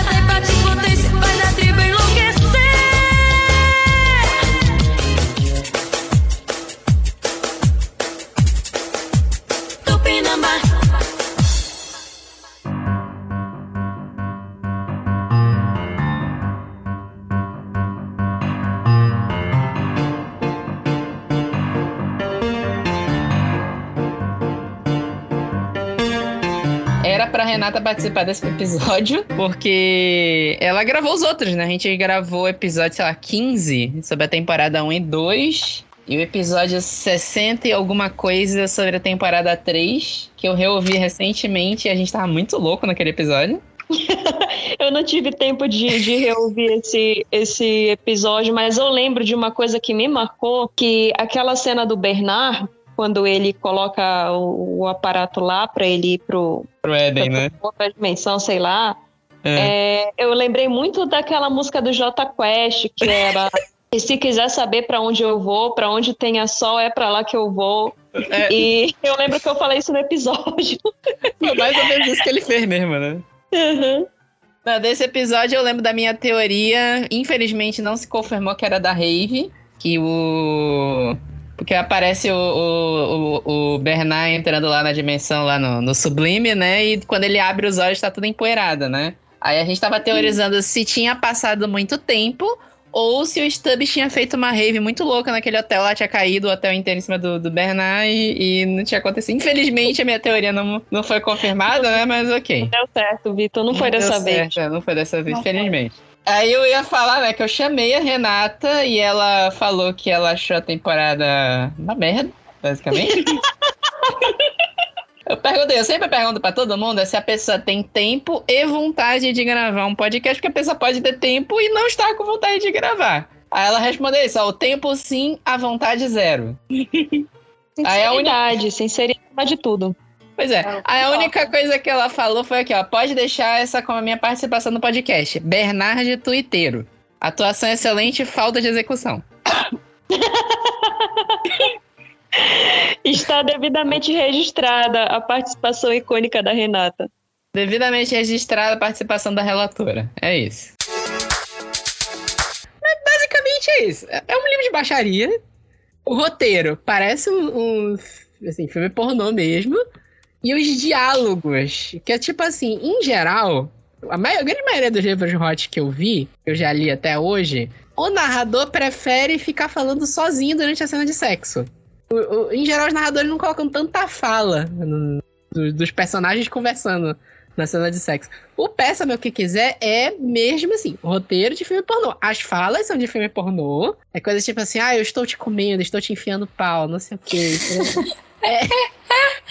Renata participar desse episódio, porque ela gravou os outros, né? A gente gravou episódio, sei lá, 15 sobre a temporada 1 e 2. E o episódio 60 e alguma coisa sobre a temporada 3, que eu reouvi recentemente e a gente tava muito louco naquele episódio. [LAUGHS] Eu não tive tempo de, de reouvir esse, esse episódio, mas eu lembro de uma coisa que me marcou, que aquela cena do Bernard, quando ele coloca o, o aparato lá para ele ir pro, Pro Éden, né? outra dimensão, sei lá, é, eu lembrei muito daquela música do J Quest, que era E [LAUGHS] se quiser saber para onde eu vou, para onde tenha sol, é para lá que eu vou. É. E [LAUGHS] eu lembro que eu falei isso no episódio. [LAUGHS] Foi mais ou menos isso que ele fez mesmo, né? Uhum. Não, desse episódio eu lembro da minha teoria. Infelizmente não se confirmou que era da Rave. Que o. Porque aparece o, o, o, o Bernard entrando lá na dimensão, lá no, no Sublime, né? E quando ele abre os olhos, tá tudo empoeirado, né? Aí a gente tava teorizando se tinha passado muito tempo ou se o Stubbs tinha feito uma rave muito louca naquele hotel lá, tinha caído o hotel inteiro em cima do, do Bernard e, e não tinha acontecido. Infelizmente, a minha teoria não, não foi confirmada, né? Mas ok. Deu certo, Vitor. Não foi deu dessa vez. certo, Não foi dessa vez, felizmente. Aí eu ia falar, né, que eu chamei a Renata e ela falou que ela achou a temporada uma merda, basicamente. [LAUGHS] Eu perguntei, eu sempre pergunto pra todo mundo é se a pessoa tem tempo e vontade de gravar um podcast, porque a pessoa pode ter tempo e não estar com vontade de gravar. Aí ela respondeu isso, ó, o tempo sim, a vontade zero. [LAUGHS] Aí a Sinceridade, sinceridade de tudo. Pois é. Aí a única coisa que ela falou foi aqui, ó. Pode deixar essa como a minha participação no podcast. Bernard Tuiteiro. Atuação excelente, falta de execução. [LAUGHS] Está devidamente registrada a participação icônica da Renata. Devidamente registrada a participação da relatora. É isso. Mas basicamente é isso. É um livro de baixaria. O roteiro parece um, um, assim, filme pornô mesmo. E os diálogos, que é tipo assim, em geral, a, maior, a grande maioria dos livros hot que eu vi, que eu já li até hoje, o narrador prefere ficar falando sozinho durante a cena de sexo. O- o- em geral, os narradores não colocam tanta fala no- do- dos personagens conversando na cena de sexo. O Peça-me o que quiser é mesmo assim, roteiro de filme pornô. As falas são de filme pornô. É coisa tipo assim, ah, eu estou te comendo, estou te enfiando pau, não sei o quê. É,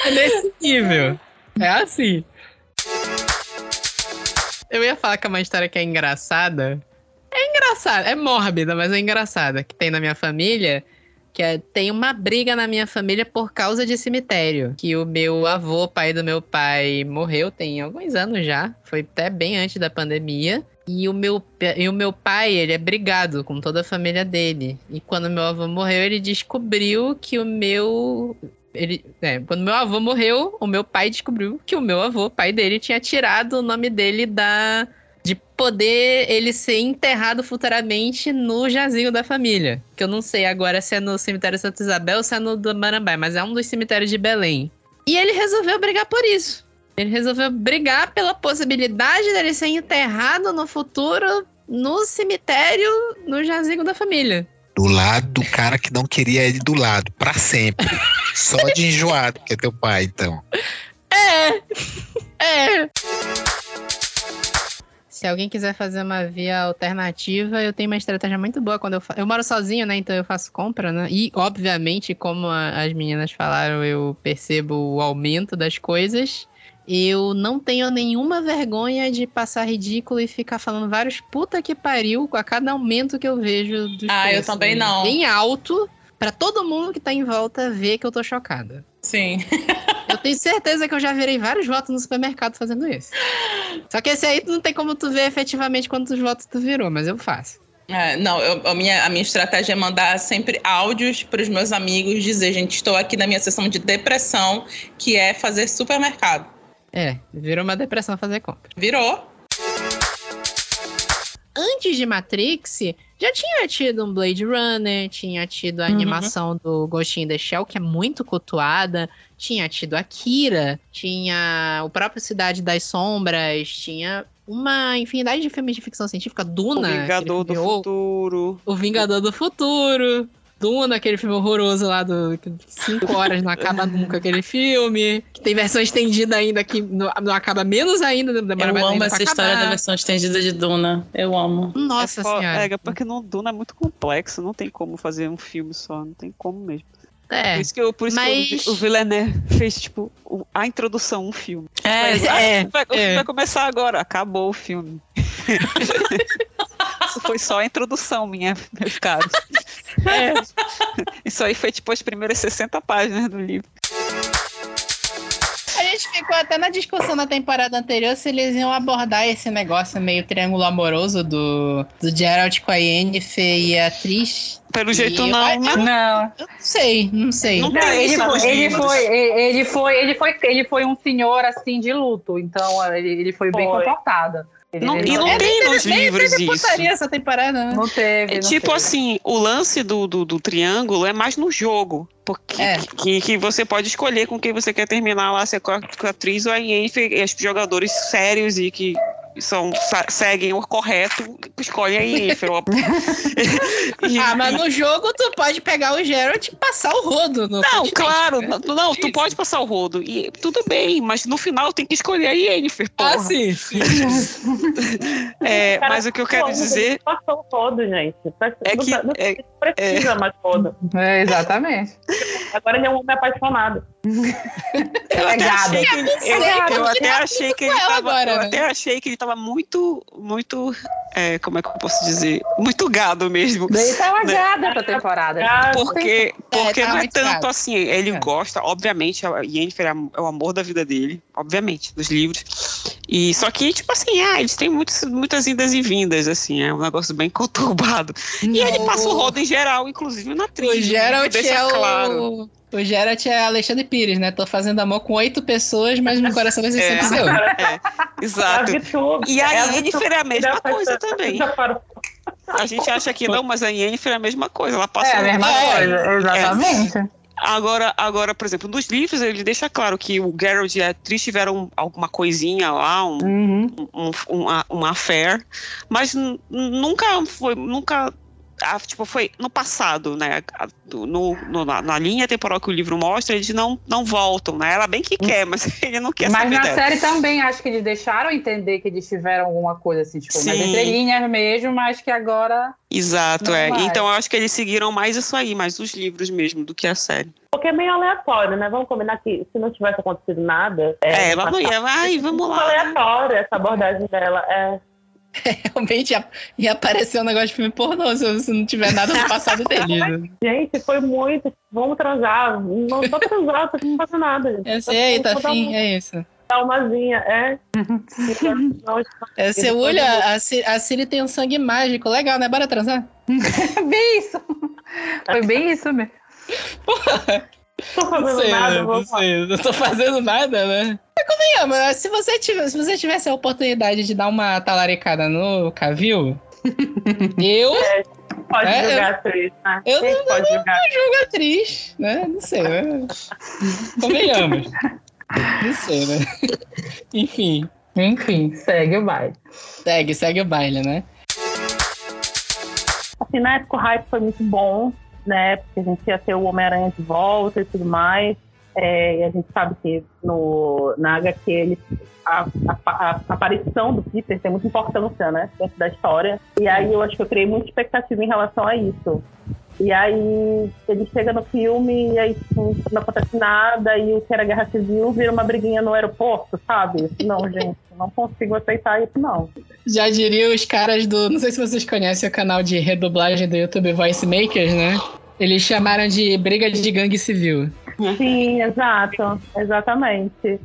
é nesse nível. É assim. Eu ia falar que é uma história que é engraçada. É engraçada, é mórbida, mas é engraçada. Que tem na minha família, que é, tem uma briga na minha família por causa de cemitério. Que o meu avô, pai do meu pai, morreu tem alguns anos já. Foi até bem antes da pandemia. E o, meu, e o meu pai, ele é brigado com toda a família dele. E quando meu avô morreu, ele descobriu que o meu. Ele, é, quando meu avô morreu, o meu pai descobriu que o meu avô, pai dele, tinha tirado o nome dele da. De poder ele ser enterrado futuramente no jazigo da família. Que eu não sei agora se é no cemitério Santa Isabel ou se é no do Marambai, mas é um dos cemitérios de Belém. E ele resolveu brigar por isso. Ele resolveu brigar pela possibilidade dele ser enterrado no futuro no cemitério, no jazigo da família. Do lado do cara que não queria ele do lado, pra sempre. Só de enjoado, que é teu pai, então. É! É! Se alguém quiser fazer uma via alternativa, eu tenho uma estratégia muito boa quando eu faço. Eu moro sozinho, né? Então eu faço compra, né? E, obviamente, como a- as meninas falaram, eu percebo o aumento das coisas. Eu não tenho nenhuma vergonha de passar ridículo e ficar falando vários puta que pariu a cada aumento que eu vejo dos Ah, eu preços. também não. Bem alto. pra todo mundo que tá em volta ver que eu tô chocada. Sim. Eu tenho certeza que eu já virei vários votos no supermercado fazendo isso. Só que esse aí não tem como tu ver efetivamente quantos votos tu virou, mas eu faço. É, não, eu- a, minha, a minha estratégia é mandar sempre áudios para os meus amigos dizer, gente, estou aqui na minha sessão de depressão, que é fazer supermercado. É, virou uma depressão fazer compra. Virou. Antes de Matrix, já tinha tido um Blade Runner, tinha tido a Uhum. animação do Ghost in the Shell, que é muito cultuada, tinha tido Akira, tinha o próprio Cidade das Sombras, tinha uma infinidade de filmes de ficção científica, Duna. O Vingador do Futuro. O Vingador do Futuro. Duna, aquele filme horroroso lá do cinco horas não acaba nunca aquele filme. Que tem versão estendida ainda que não, não acaba menos ainda. Demora eu mais amo ainda essa pra história acabar. da versão estendida de Duna. Eu amo. Nossa é, senhora. É, porque no Duna é muito complexo, não tem como fazer um filme só, não tem como mesmo. É, por isso que, eu- por isso mas- que o, o Villeneuve fez, tipo, o- a introdução, um filme. É, Mas, é, ah, vai, o filme é. vai começar agora, acabou o filme. [LAUGHS] Isso foi só a introdução, minha, meus caros. É. Isso aí foi tipo as primeiras 60 páginas do livro. A gente ficou até na discussão na temporada anterior se eles iam abordar esse negócio meio triângulo amoroso do, do Geralt com a Yennefer e a atriz. Pelo jeito E não, eu- né? Não. Eu não sei, não sei. Não, ele, foi, ele, foi, ele, foi, ele, foi, ele foi um senhor assim de luto, então ele, ele foi bem Foi. comportado. Não- ele e não É, tem nem nos teve- nem livros teve isso. putaria essa temporada, né? Não teve. É não tipo teve. assim, o lance do, do, do triângulo é mais no jogo. Porque É. que, que você pode escolher com quem você quer terminar lá, se é com a, com a atriz ou a Yennefer, e os jogadores sérios e que são, seguem o correto, escolhem a Yennefer. [LAUGHS] ó. E- [LAUGHS] Ah, mas no jogo tu pode pegar o Geralt e passar o rodo. No Não, continente, claro, né? não, não, tu pode passar o rodo. E tudo bem, mas no final tem que escolher a Yennefer, porra. Ah, sim. sim. É, Cara, mas o que eu quero dizer Passou todo, gente. é Não que. tá- não é- precisa mais todo. É, exatamente. Agora ele é um homem apaixonado. Eu até gado. achei que ele, eu, gado. eu até achei que ele ela tava, agora, eu né? até achei que ele tava muito, muito, é, como é que eu posso dizer, muito gado mesmo. Daí tava Né? gada essa temporada. Porque, porque tá não é tanto gado. assim, ele É. gosta, obviamente, a Yennefer é é o amor da vida dele, obviamente, dos livros. E só que, tipo assim, ah, eles têm muitos, muitas indas e vindas, assim, é um negócio bem [LAUGHS] conturbado. E ele passa o rodo em geral, inclusive na atriz. O Geralt deixa é o. claro. O Geralt é Alexandre Pires, né? Tô fazendo amor com oito pessoas, mas no coração vai ser sempre É. seu. [LAUGHS] É, exato. E a é Yennefer é a mesma coisa já- também. já parou. A gente acha que não, mas a Yennefer é a mesma coisa. Ela passa É a mesma É. coisa, exatamente. Agora, agora, por exemplo, nos livros ele deixa claro que o Geralt e a atriz tiveram alguma coisinha lá, um, Uhum. um, uma, uma affair, mas nunca foi, nunca, ah, tipo, foi no passado, né? A- No, no- na, na linha temporal que o livro mostra, eles não, não voltam, né? Ela bem que quer, mas [LAUGHS] ele não quer Mas saber na dela. série também acho que eles deixaram entender que eles tiveram alguma coisa assim, tipo, Sim. entrelinhas mesmo, mas que agora. Exato, é. vai. Então eu acho que eles seguiram mais isso aí, mais os livros mesmo, do que a série. Porque é meio aleatório, né? Vamos combinar que se não tivesse acontecido nada. É, no ela não ia, passado, ai, vamos muito lá. aleatório essa abordagem dela. É. [LAUGHS] Realmente ia, ia aparecer um negócio de filme pornô se não tiver nada no passado dele. né? [LAUGHS] Gente, foi muito. Vamos transar. Não tô transar, tô sem fazer nada. [LAUGHS] Gente. Eu sei, tá afim, uma- é isso. Dar umazinha, é. Não, É, você olha, a, Ci- a Siri tem um sangue mágico, legal, né? Bora transar? bem isso. Foi bem isso mesmo. tô Não fazendo sei, nada, né? vou não sei, não tô fazendo nada, né? Né? se você, tivesse, se você tivesse a oportunidade de dar uma talaricada no Cavil, [LAUGHS] eu, Pode É, julgar eu- a atriz, né? eu Quem não, pode não, julgar? não julgo atriz, né? Não sei, né? Convenhamos. Não sei, né? [LAUGHS] Enfim. Enfim, segue o baile. Segue, segue o baile, né? Assim, na época o hype foi muito bom, né? Porque a gente ia ter o Homem-Aranha de volta e tudo mais. É, e a gente sabe que no, na HQ ele, a, a- a aparição do Peter tem muita importância, né? Dentro da história. E aí eu acho que eu criei muita expectativa em relação a isso. E aí ele chega no filme e aí tipo, não acontece nada e o que era guerra civil vira uma briguinha no aeroporto, sabe? Não, gente, não consigo aceitar isso, não. Já diria os caras do. Não sei se vocês conhecem o canal de redublagem do YouTube Voice Makers, né? Eles chamaram de briga de gangue civil. Sim, exato. Exatamente.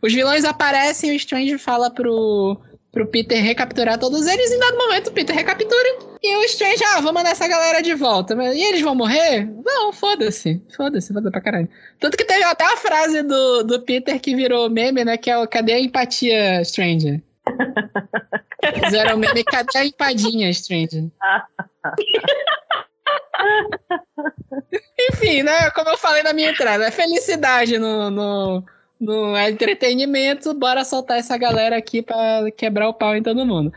Os vilões aparecem e o Strange fala pro, pro Peter recapturar todos eles. E em dado momento o Peter recaptura. E o Strange, ah, vou mandar essa galera de volta. Mas- E eles vão morrer? Não, foda-se. Foda-se, foda pra caralho. Tanto que teve até a frase do, do Peter que virou meme, né? Que é o cadê a empatia, Stranger? [LAUGHS] Fizeram o meme, cadê a empadinha, Stranger? [LAUGHS] Enfim, né? Como eu falei na minha entrada, é felicidade no, no, no entretenimento. Bora soltar essa galera aqui pra quebrar o pau em todo mundo.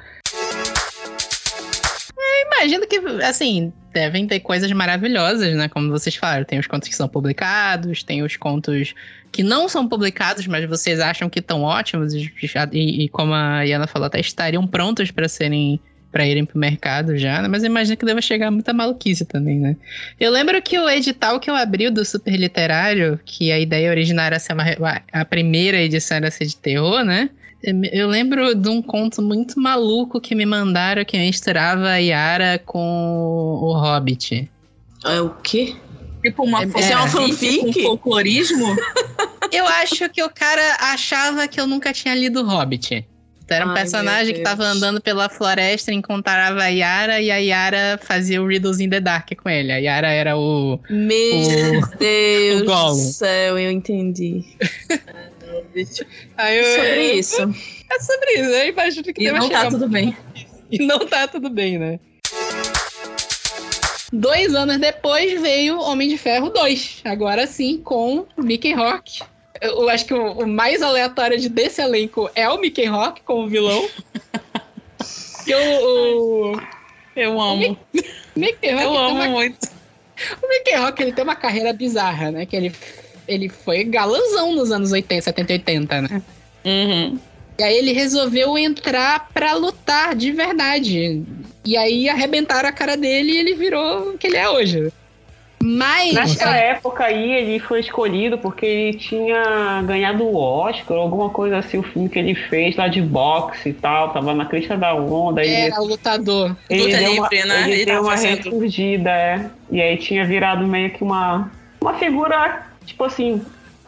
Imagino que, assim, devem ter coisas maravilhosas, né? Como vocês falaram. Tem os contos que são publicados, tem os contos que não são publicados, mas vocês acham que estão ótimos e, e- e como a Iana falou, até estariam prontos para serem para irem pro mercado já, né? mas eu imagino que deva chegar muita maluquice também, né? Eu lembro que o edital que eu abri do Super Literário, que a ideia original era ser uma, a primeira edição era ser de terror, né? Eu lembro de um conto muito maluco que me mandaram que misturava a Yara com o Hobbit. É o quê? Tipo uma Isso é uma fanfic? Com folclorismo? [LAUGHS] Eu acho que o cara achava que eu nunca tinha lido Hobbit. Então, era um Ai, personagem que Deus. tava andando pela floresta, encontrava a Yara e a Yara fazia o Riddles in the Dark com ele. A Yara era o. Meu o- Deus [LAUGHS] o do céu, eu entendi. [LAUGHS] Aí eu- Sobre isso. É sobre isso. Eu imagino que E não tá tudo bem. [LAUGHS] E não tá tudo bem, né? Dois anos depois veio Homem de Ferro 2. Agora sim, com Mickey Rock. Eu, acho que o, o mais aleatório de desse elenco é o Mickey Rock como vilão. [LAUGHS] que o, o- Eu amo. Mickey Rock Eu amo uma- muito. O Mickey Rock ele tem uma carreira bizarra, né? Que ele, ele foi galanzão nos anos 80, 70 e 80, né? Uhum. E aí ele resolveu entrar pra lutar de verdade. E aí arrebentaram a cara dele e ele virou o que ele é hoje. Mas. Nessa época aí, ele foi escolhido porque ele tinha ganhado o Oscar, alguma coisa assim, o filme que ele fez lá de boxe e tal, tava na crista da onda. Ele, Era o lutador. ele Luta deu uma, livre, né? ele Ele deu uma fazendo. ressurgida, é. E aí tinha virado meio que uma, uma figura, tipo assim.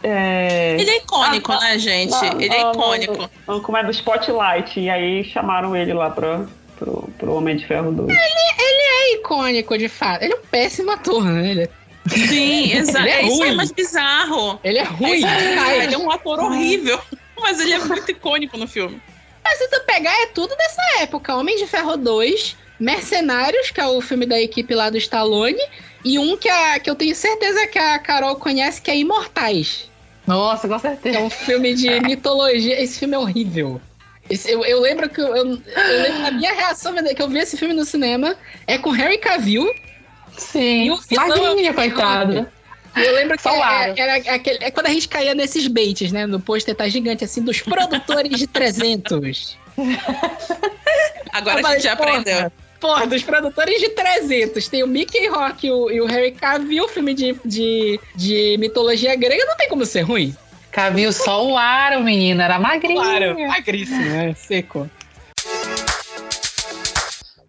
É... Ele é icônico, né, gente? Não, Ele é não, icônico. Como é do Spotlight. E aí chamaram ele lá pra, pro, pro Homem de Ferro 2. Ele, ele é icônico, de fato. Ele é um péssimo ator, né? Ele é- Sim, exato. [LAUGHS] Ele é É isso aí ruim. mais bizarro. Ele é ruim. É, ele é um ator horrível. [LAUGHS] Mas ele é muito icônico no filme. Mas se tu pegar, é tudo dessa época. Homem de Ferro 2, Mercenários, que é o filme da equipe lá do Stallone, e um que, a, que eu tenho certeza que a Carol conhece, que é Imortais. Nossa, com certeza. É um filme de [LAUGHS] mitologia. Esse filme é horrível. Esse- eu, eu lembro que eu, eu, lembro a minha reação que eu vi esse filme no cinema é com Harry Cavill. Sim. E o vilão é coitado. E eu lembro que é, era aquele, é quando a gente caía nesses baits, né? No pôster tá gigante assim, dos produtores de 300. [LAUGHS] Agora Eu a gente já falei, aprendeu. Porra, dos produtores de 300. Tem o Mickey Rock e o, e o Harry Cavill, filme de, de, de mitologia grega, não tem como ser ruim. Caviu só o aro, menino. Era magrinho. Claro, magríssimo, né? Seco.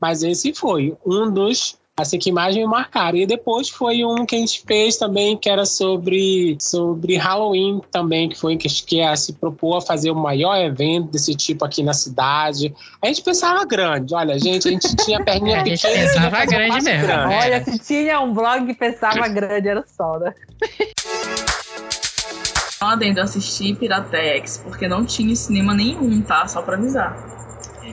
Mas esse foi um dos assim que mais me marcaram. E depois foi um que a gente fez também que era sobre sobre Halloween também, que foi que, que a, se propôs a fazer o maior evento desse tipo aqui na cidade. A gente pensava grande, olha, gente, a gente [LAUGHS] tinha perninha A gente pequena, pensava mas grande mesmo. grande. Olha, se tinha um blog que pensava [LAUGHS] grande, era só, né? Um adendo, eu assisti Piratex, porque não tinha cinema nenhum, tá? Só pra avisar.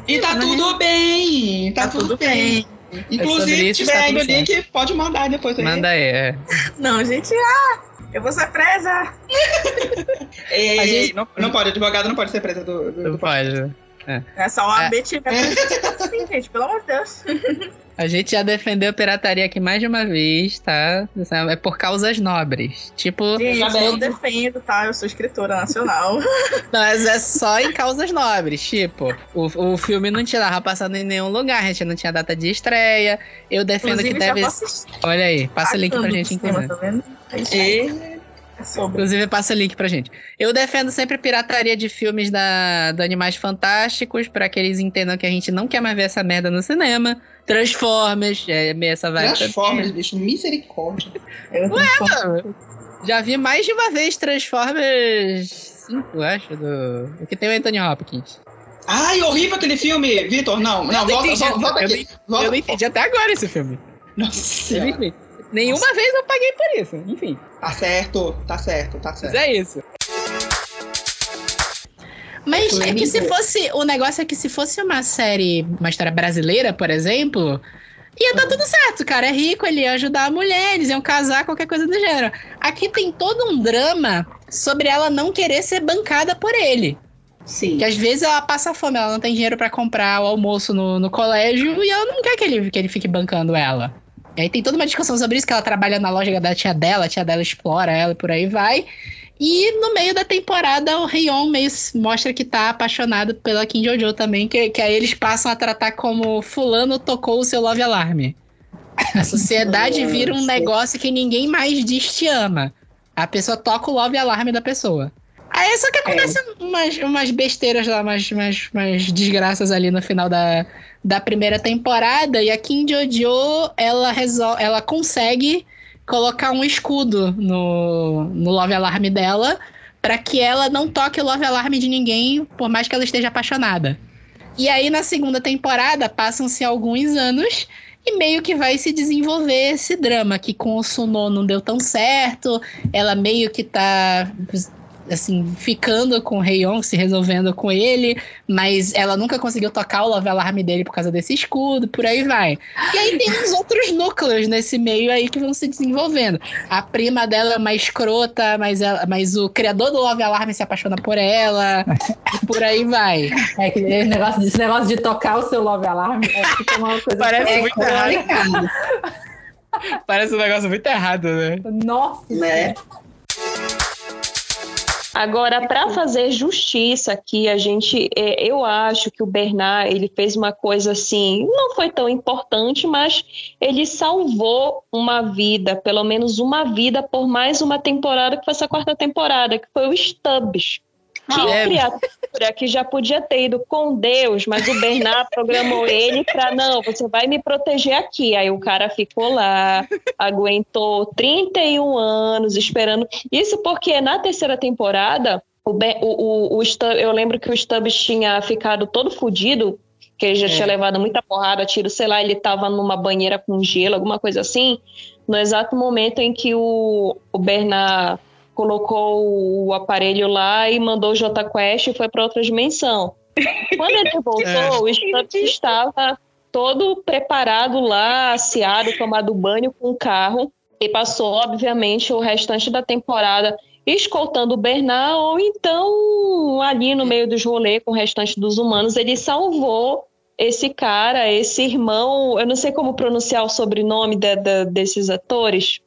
E tá tudo bem, tá, tudo, bem. Inclusive, sobre se tiver tá aí tudo link, pode mandar depois aí. Manda aí, é. Não, gente, ah, eu vou ser presa. [LAUGHS] Ei, A gente- não, não pode, advogado não pode ser presa do. do, Não do pode. É. É só uma É. B tiver assim, [LAUGHS] gente, pelo amor de Deus. [LAUGHS] A gente já defendeu a pirataria aqui mais de uma vez, tá? É por causas nobres. Tipo, Gente, eu- defendo, tá? Eu sou escritora nacional. [LAUGHS] Mas é só em causas nobres. Tipo, o, o filme não tinha tava passando em nenhum lugar, a gente não tinha data de estreia. Eu defendo Inclusive, que deve. Olha aí, passa o link pra gente, inclusive. Tá vendo? É. E Inclusive, passa link pra gente. Eu defendo sempre pirataria de filmes da, do Animais Fantásticos, pra que eles entendam que a gente não quer mais ver essa merda no cinema. Transformers, é meio essa vibe. Transformers, bicho, misericórdia. Ué, mano, já vi mais de uma vez Transformers 5, eu acho, do... o que tem o Anthony Hopkins. Ai, horrível aquele filme, Vitor. Não, não, volta, entendi, volta, volta eu aqui. não- Volta. Eu não entendi até agora esse filme. Nossa Eu não. Nenhuma vez eu paguei por isso, enfim. Tá certo, tá certo, tá certo. Mas é isso. Mas é que se fosse. O negócio é que se fosse uma série, uma história brasileira, por exemplo, ia dar tudo certo. O cara é rico, ele ia ajudar a mulher, eles iam casar, qualquer coisa do gênero. Aqui tem todo um drama sobre ela não querer ser bancada por ele. Sim. Que às vezes ela passa fome, ela não tem dinheiro pra comprar o almoço no, no colégio e ela não quer que ele, que ele fique bancando ela. E aí tem toda uma discussão sobre isso, que ela trabalha na loja da tia dela, a tia dela explora ela e por aí vai. E no meio da temporada, o Rion meio mostra que tá apaixonado pela Kim Jojo também, que, que aí eles passam a tratar como fulano tocou o seu Love Alarm. A sociedade vira um negócio que ninguém mais diz te ama. A pessoa toca o Love Alarm da pessoa. Aí só que acontecem umas, umas besteiras lá, umas, umas, umas desgraças ali no final da, da primeira temporada. E a Kim Jojo, ela, resol ela consegue colocar um escudo no, no Love Alarm dela para que ela não toque o Love Alarm de ninguém, por mais que ela esteja apaixonada. E aí, na segunda temporada, passam-se alguns anos e meio que vai se desenvolver esse drama, que com o Suno não deu tão certo, ela meio que tá assim, ficando com o Reion, se resolvendo com ele, mas ela nunca conseguiu tocar o Love Alarm dele por causa desse escudo, por aí vai. E aí tem uns outros núcleos nesse meio aí que vão se desenvolvendo. A prima dela é uma escrota, mas, ela, mas o criador do Love Alarm se apaixona por ela, e por aí vai. É que esse negócio, esse negócio de tocar o seu Love Alarm é, fica uma coisa Parece é muito errado. complicada. Parece um negócio muito errado, né? Nossa, né? Agora, para fazer justiça aqui, a gente, é, eu acho que o Bernard ele fez uma coisa assim, não foi tão importante, mas ele salvou uma vida, pelo menos uma vida, por mais uma temporada que foi essa quarta temporada, que foi o Stubbs. Que É. criatura que já podia ter ido com Deus, mas o Bernard [LAUGHS] programou ele para não, você vai me proteger aqui. Aí o cara ficou lá, aguentou 31 anos esperando. Isso porque na terceira temporada, o, Be- o, o, o eu lembro que o Stubbs tinha ficado todo fudido, que ele já tinha levado muita porrada, tiro, sei lá, ele tava numa banheira com gelo, alguma coisa assim. No exato momento em que o, o Bernard colocou o aparelho lá e mandou o J Quest e foi para outra dimensão. Quando ele [LAUGHS] voltou, o Stubbs estava todo preparado lá, aseado, tomado banho com o carro e passou, obviamente, o restante da temporada escoltando o Bernard ou então ali no meio dos rolês com o restante dos humanos, ele salvou esse cara, esse irmão, eu não sei como pronunciar o sobrenome de- de- desses atores.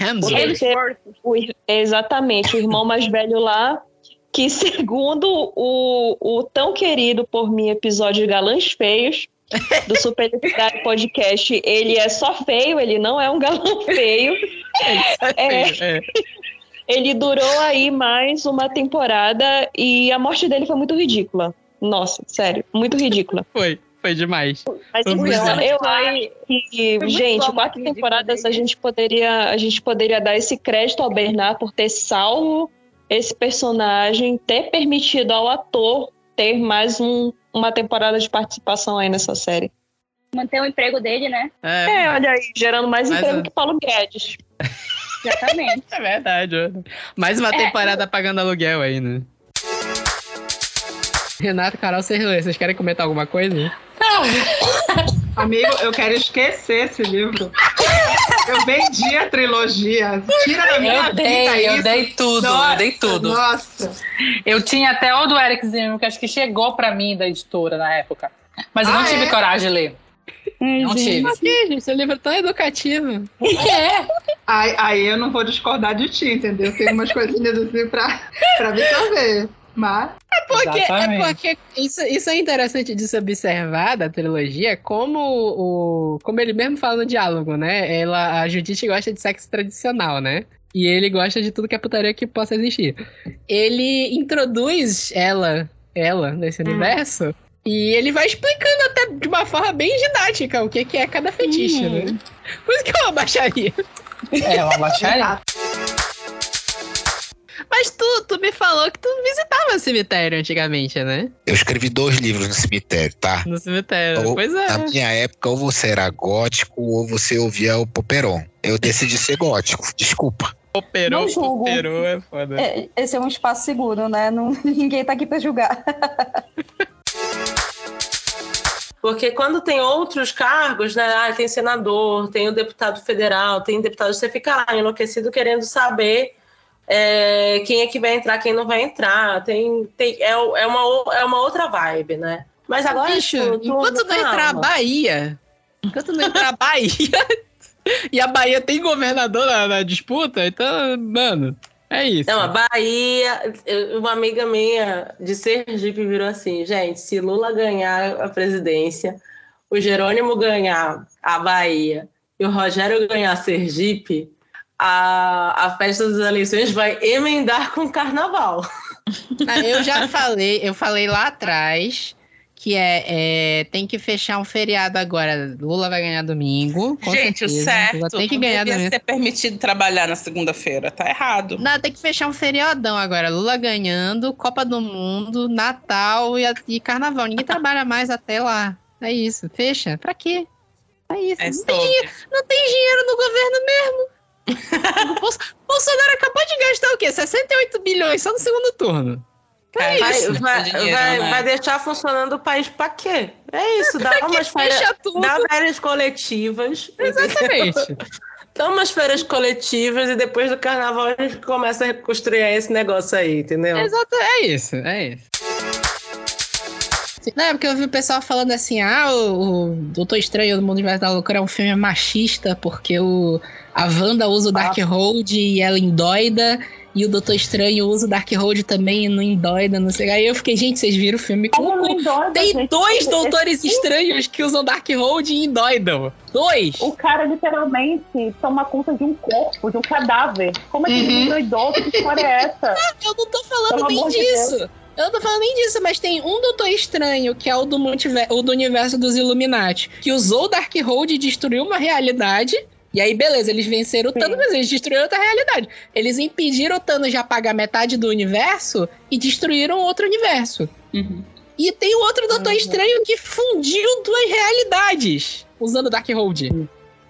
Hemsworth. Ir- exatamente, o irmão mais velho lá, que [LAUGHS] segundo o, o tão querido por mim episódio Galãs Feios, do Super Literário Podcast, ele é só feio, ele não é um galão feio. É, ele durou aí mais uma temporada e a morte dele foi muito ridícula. Nossa, sério, muito ridícula. Foi, foi demais. Mas Foi então, eu acho que, Foi gente, quatro temporadas a gente poderia a gente poderia dar esse crédito ao Bernard por ter salvo esse personagem, ter permitido ao ator ter mais um- uma temporada de participação aí nessa série. Manter o emprego dele, né? É, olha aí, gerando mais Mas, emprego que Paulo Guedes. [LAUGHS] Exatamente. É verdade. Mais uma É. temporada pagando aluguel aí, né? Renato, Carol, vocês, vocês querem comentar alguma coisa? Amigo, eu quero esquecer esse livro. Eu vendi a trilogia. Tira da minha Eu vida dei, eu isso. dei tudo, Nossa, eu dei tudo. Nossa. Eu tinha até o do Eric Zimmerman, que acho que chegou pra mim da editora na época. Mas eu não Ah, tive é? coragem de ler. Não tive. Por que, gente? Seu livro é tão educativo. É. Aí, aí eu não vou discordar de ti, entendeu? Tem umas coisinhas assim pra, pra absorver. Mas. É porque, é porque isso, isso é interessante de se observar da trilogia, como o. Como ele mesmo fala no diálogo, né? Ela, a Judite gosta de sexo tradicional, né? E ele gosta de tudo que é putaria que possa existir. Ele introduz ela, ela nesse universo. E ele vai explicando até de uma forma bem didática o que, que é cada fetiche, né? Por isso que é uma baixaria. É, uma baixaria. Mas tu, tu me falou que tu visitava o cemitério antigamente, né? Eu escrevi dois livros no cemitério, tá? No cemitério, Ou, pois é. Na minha época, ou você era gótico ou você ouvia o Poperon. Eu decidi ser gótico, desculpa. Operou, julgo. operou, é foda. É, esse é um espaço seguro, né? Não, [LAUGHS] ninguém tá aqui pra julgar. Porque quando tem outros cargos, né? Ah, tem senador, tem o deputado federal, tem deputado, você fica lá enlouquecido querendo saber é, quem é que vai entrar, quem não vai entrar. Tem, tem, é, é, uma, é uma outra vibe, né? Mas agora. Bicho, tipo, tudo enquanto não entrar a. Bahia, enquanto não entrar a [LAUGHS] Bahia, e a Bahia tem governador na, na disputa, então, mano, é isso. Não, a Bahia, uma amiga minha de Sergipe virou assim, gente, se Lula ganhar a presidência, o Jerônimo ganhar a Bahia e o Rogério ganhar Sergipe, a, a festa das eleições vai emendar com o carnaval. Ah, Eu já falei, eu falei lá atrás que é, é, tem que fechar um feriado agora. Lula vai ganhar domingo. Com Gente, o certeza. certo Lula tem que não ganhar devia domingo. ser permitido trabalhar na segunda-feira. Tá errado. Não, tem que fechar um feriadão agora. Lula ganhando, Copa do Mundo, Natal e, e Carnaval. Ninguém trabalha mais até lá. É isso. Fecha. Pra quê? É isso. É não, tem dinheiro, não tem dinheiro no governo mesmo. O Bolso- Bolsonaro acabou de gastar o quê? 68 bilhões só no segundo turno. É Vai, isso. vai, dinheiro, vai- né? vai deixar funcionando o país pra quê? É isso, dá umas férias, dá férias coletivas. Exatamente. [LAUGHS] Dá umas férias coletivas e depois do carnaval a gente começa a reconstruir esse negócio aí, entendeu? Exato, é isso, é isso. Não, é porque eu vi o pessoal falando assim, ah, o, o Doutor Estranho do Mundo Universo da Loucura é um filme machista, porque o, a Wanda usa o Darkhold e ela endoida, e o Doutor Estranho usa o Darkhold também e não endoida, não sei. Aí eu fiquei, gente, vocês viram o filme com... Como Tem gente? dois Doutores Estranhos que usam Darkhold e endoidam. Dois! O cara literalmente toma conta de um corpo, de um cadáver. Como é que ele endoidou? Que história é essa? [LAUGHS] Eu não tô falando Pelo nem de disso. Deus. Eu não tô falando nem disso, mas tem um Doutor Estranho, que é o do, o do universo dos Illuminati, que usou o Darkhold e destruiu uma realidade. E aí, beleza, eles venceram o Thanos, mas eles destruíram outra realidade. Eles impediram o Thanos de apagar metade do universo e destruíram outro universo. E tem o outro Doutor Estranho que fundiu duas realidades usando o Darkhold.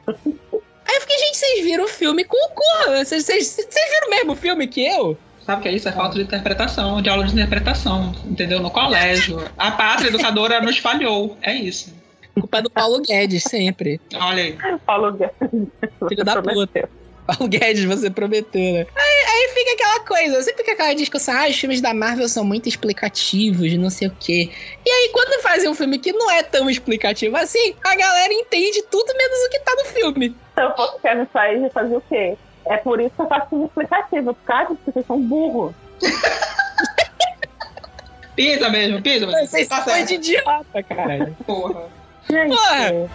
Aí eu fiquei, gente, vocês viram o filme com o cu. Vocês, vocês, vocês viram o mesmo filme que eu? Sabe o que é isso? É falta de interpretação, de aula de interpretação, entendeu? No colégio. A pátria educadora nos falhou. É isso. Culpa é do Paulo Guedes, sempre. Olha aí. Paulo Guedes. Filho da puta. Paulo Guedes, você prometeu, né? Aí, aí fica aquela coisa, sempre fica aquela discussão, ah, os filmes da Marvel são muito explicativos, não sei o quê. E aí, quando fazem um filme que não é tão explicativo assim, a galera entende tudo menos o que tá no filme. Eu fosse Kevin Feige, fazer o quê? É por isso que eu faço filme explicativo. Por causa que vocês são burros. [LAUGHS] Pisa mesmo, pisa. mesmo. Vocês Tá são de idiota, caralho. Porra. Gente, Porra.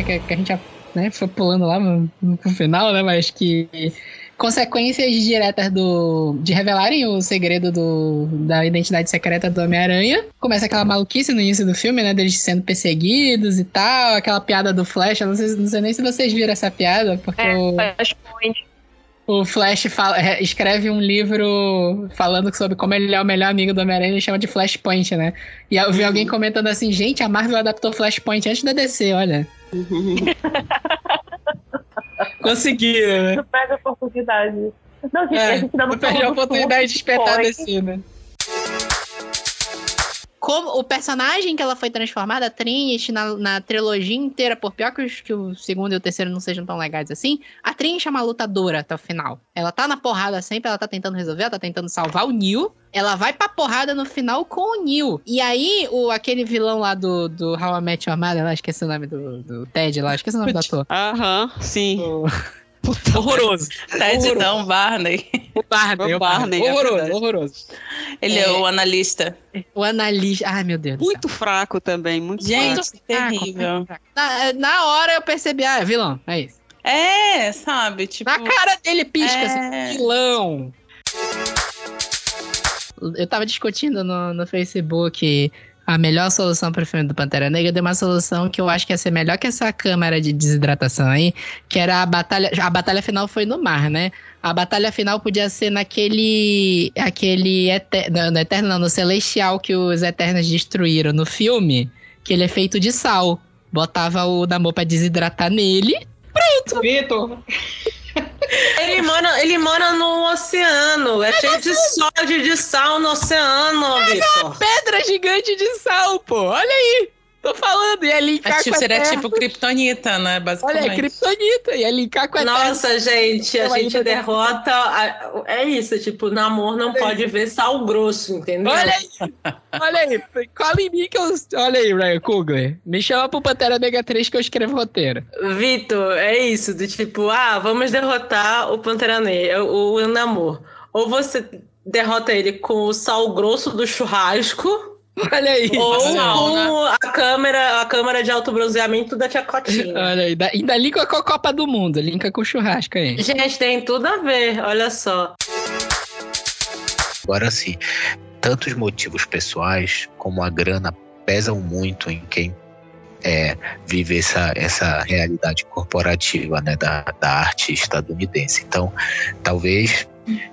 Né? Que, que a gente já né, foi pulando lá no, no final, né? Mas que consequências diretas do de revelarem o segredo do, da identidade secreta do Homem-Aranha. Começa aquela maluquice no início do filme, né? Deles sendo perseguidos e tal. Aquela piada do Flash. Eu não sei, não sei nem se vocês viram essa piada, porque É, o... Flashpoint. O Flash fala- é, escreve um livro falando sobre como ele é o melhor amigo do Homem-Aranha e chama de Flashpoint, né? E eu vi alguém comentando assim, gente, a Marvel adaptou Flashpoint antes da DC, olha. [LAUGHS] Conseguiram, né? não perde a oportunidade. Não, gente, É, a gente ainda não perde a oportunidade de espetar. DC, né? Como o personagem que ela foi transformada, a Trinity, na, na trilogia inteira, por pior que, os- que o segundo e o terceiro não sejam tão legais assim, a Trinity é uma lutadora até o final. Ela tá na porrada sempre, ela tá tentando resolver, ela tá tentando salvar o Neil. Ela vai pra porrada no final com o Neil. E aí, o, aquele vilão lá do, do How I Met Your Mother, lá, esqueci o nome do, do Ted lá, esqueci o nome do ator. Aham, sim. Horroroso. Ted Horroroso. não, Barney. O Barney, O o Barney. Barney, é horroroso, horroroso. Ele é, É. o analista. O analista. Ai, meu Deus. do Muito fraco também, muito Gente, fraco. terrível. Na, na hora eu percebi, ah, é vilão, é isso. É, sabe? Tipo, Na cara dele pisca, É. assim, vilão. Eu tava discutindo no, no Facebook a melhor solução pro filme do Pantera Negra. Deu uma solução que eu acho que ia ser melhor que essa câmara de desidratação aí, que era a batalha. A batalha final foi no mar, né? A batalha final podia ser naquele. aquele. Eter, não, no Eterno, não, no Celestial que os Eternos destruíram no filme, que ele é feito de sal. Botava o Namor pra desidratar nele. Pronto! Vitor! Ele mora, ele mora no oceano. É cheio de sódio de sal no oceano, Vitor. pedra gigante de sal, pô. Olha aí. Tô falando. Ia linkar é com tipo, a seria Terra. tipo Kryptonita, né? Olha, Basicamente. é Kryptonita. Ia linkar com a Nossa, Terra. gente, a Ela gente derrota. a- É isso, tipo, namor não pode ver sal grosso, entendeu? Olha aí. Olha aí. Cola em mim que eu... Olha aí, Ryan Coogler. Me chama pro Pantera Negra 3 que eu escrevo roteiro. Vitor, é isso, do tipo, ah, vamos derrotar o Pantera Negra, o, o Namor. Ou você derrota ele com o sal grosso do churrasco, Olha aí. ou com a câmera, a câmera de alto bronzeamento da tia Cotinha. [LAUGHS] Olha aí. da- Ainda linka com a Copa do Mundo. Linka com o churrasco aí. Gente, tem tudo a ver, olha só. Agora sim, tanto os motivos pessoais como a grana pesam muito em quem é, vive essa, essa realidade corporativa né, da, da arte estadunidense. Então, talvez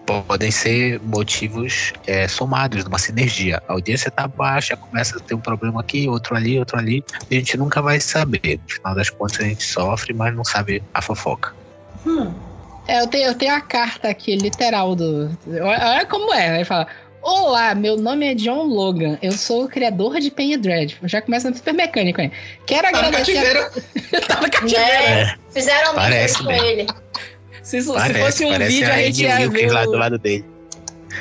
podem ser motivos é, somados, numa sinergia. A audiência tá baixa, começa a ter um problema aqui, outro ali, outro ali. A gente nunca vai saber. No final das contas, a gente sofre, mas não sabe a fofoca. É, eu tenho, eu tenho a carta aqui, literal do. Olha como é. Ele fala: Olá, meu nome é John Logan. Eu sou o criador de Penny Dread. Já começa no super mecânico aí. Quero Tá no agradecer. cativeiro. [LAUGHS] tá no cativeiro. É, fizeram Parece isso com mesmo. ele. Se, isso- se Parece, fosse um parece vídeo, a a gente ia ver. Lá o- do lado dele.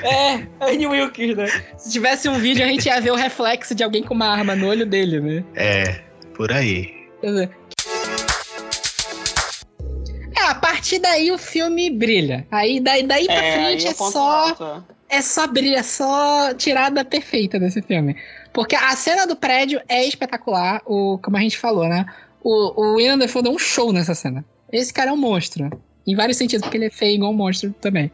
É, Annie Wilkes, né? Se tivesse um vídeo, a gente ia ver o reflexo de alguém com uma arma no olho dele, né? É, por aí. Quer dizer, É, a partir daí o filme brilha. Aí daí, daí pra É, frente é só. alto. É só brilha, é só tirada perfeita desse filme. Porque a cena do prédio é espetacular, o, como a gente falou, né? O, o William Dafoe deu um show nessa cena. Esse cara é um monstro. Em vários sentidos, porque ele é feio igual um monstro também.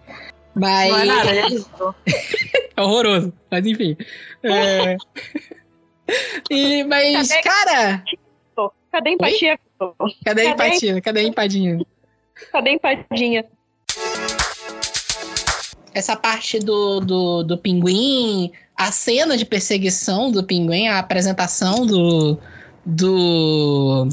Mas. Não é nada, ele é lindo. [LAUGHS] É horroroso, mas enfim. É... e, mas, Cadê- cara, Cadê a empatia? Vitor? cadê a Cadê? empatia? Cadê a empadinha? Cadê a empadinha? Essa parte do, do, do pinguim, a cena de perseguição do pinguim, a apresentação do. do.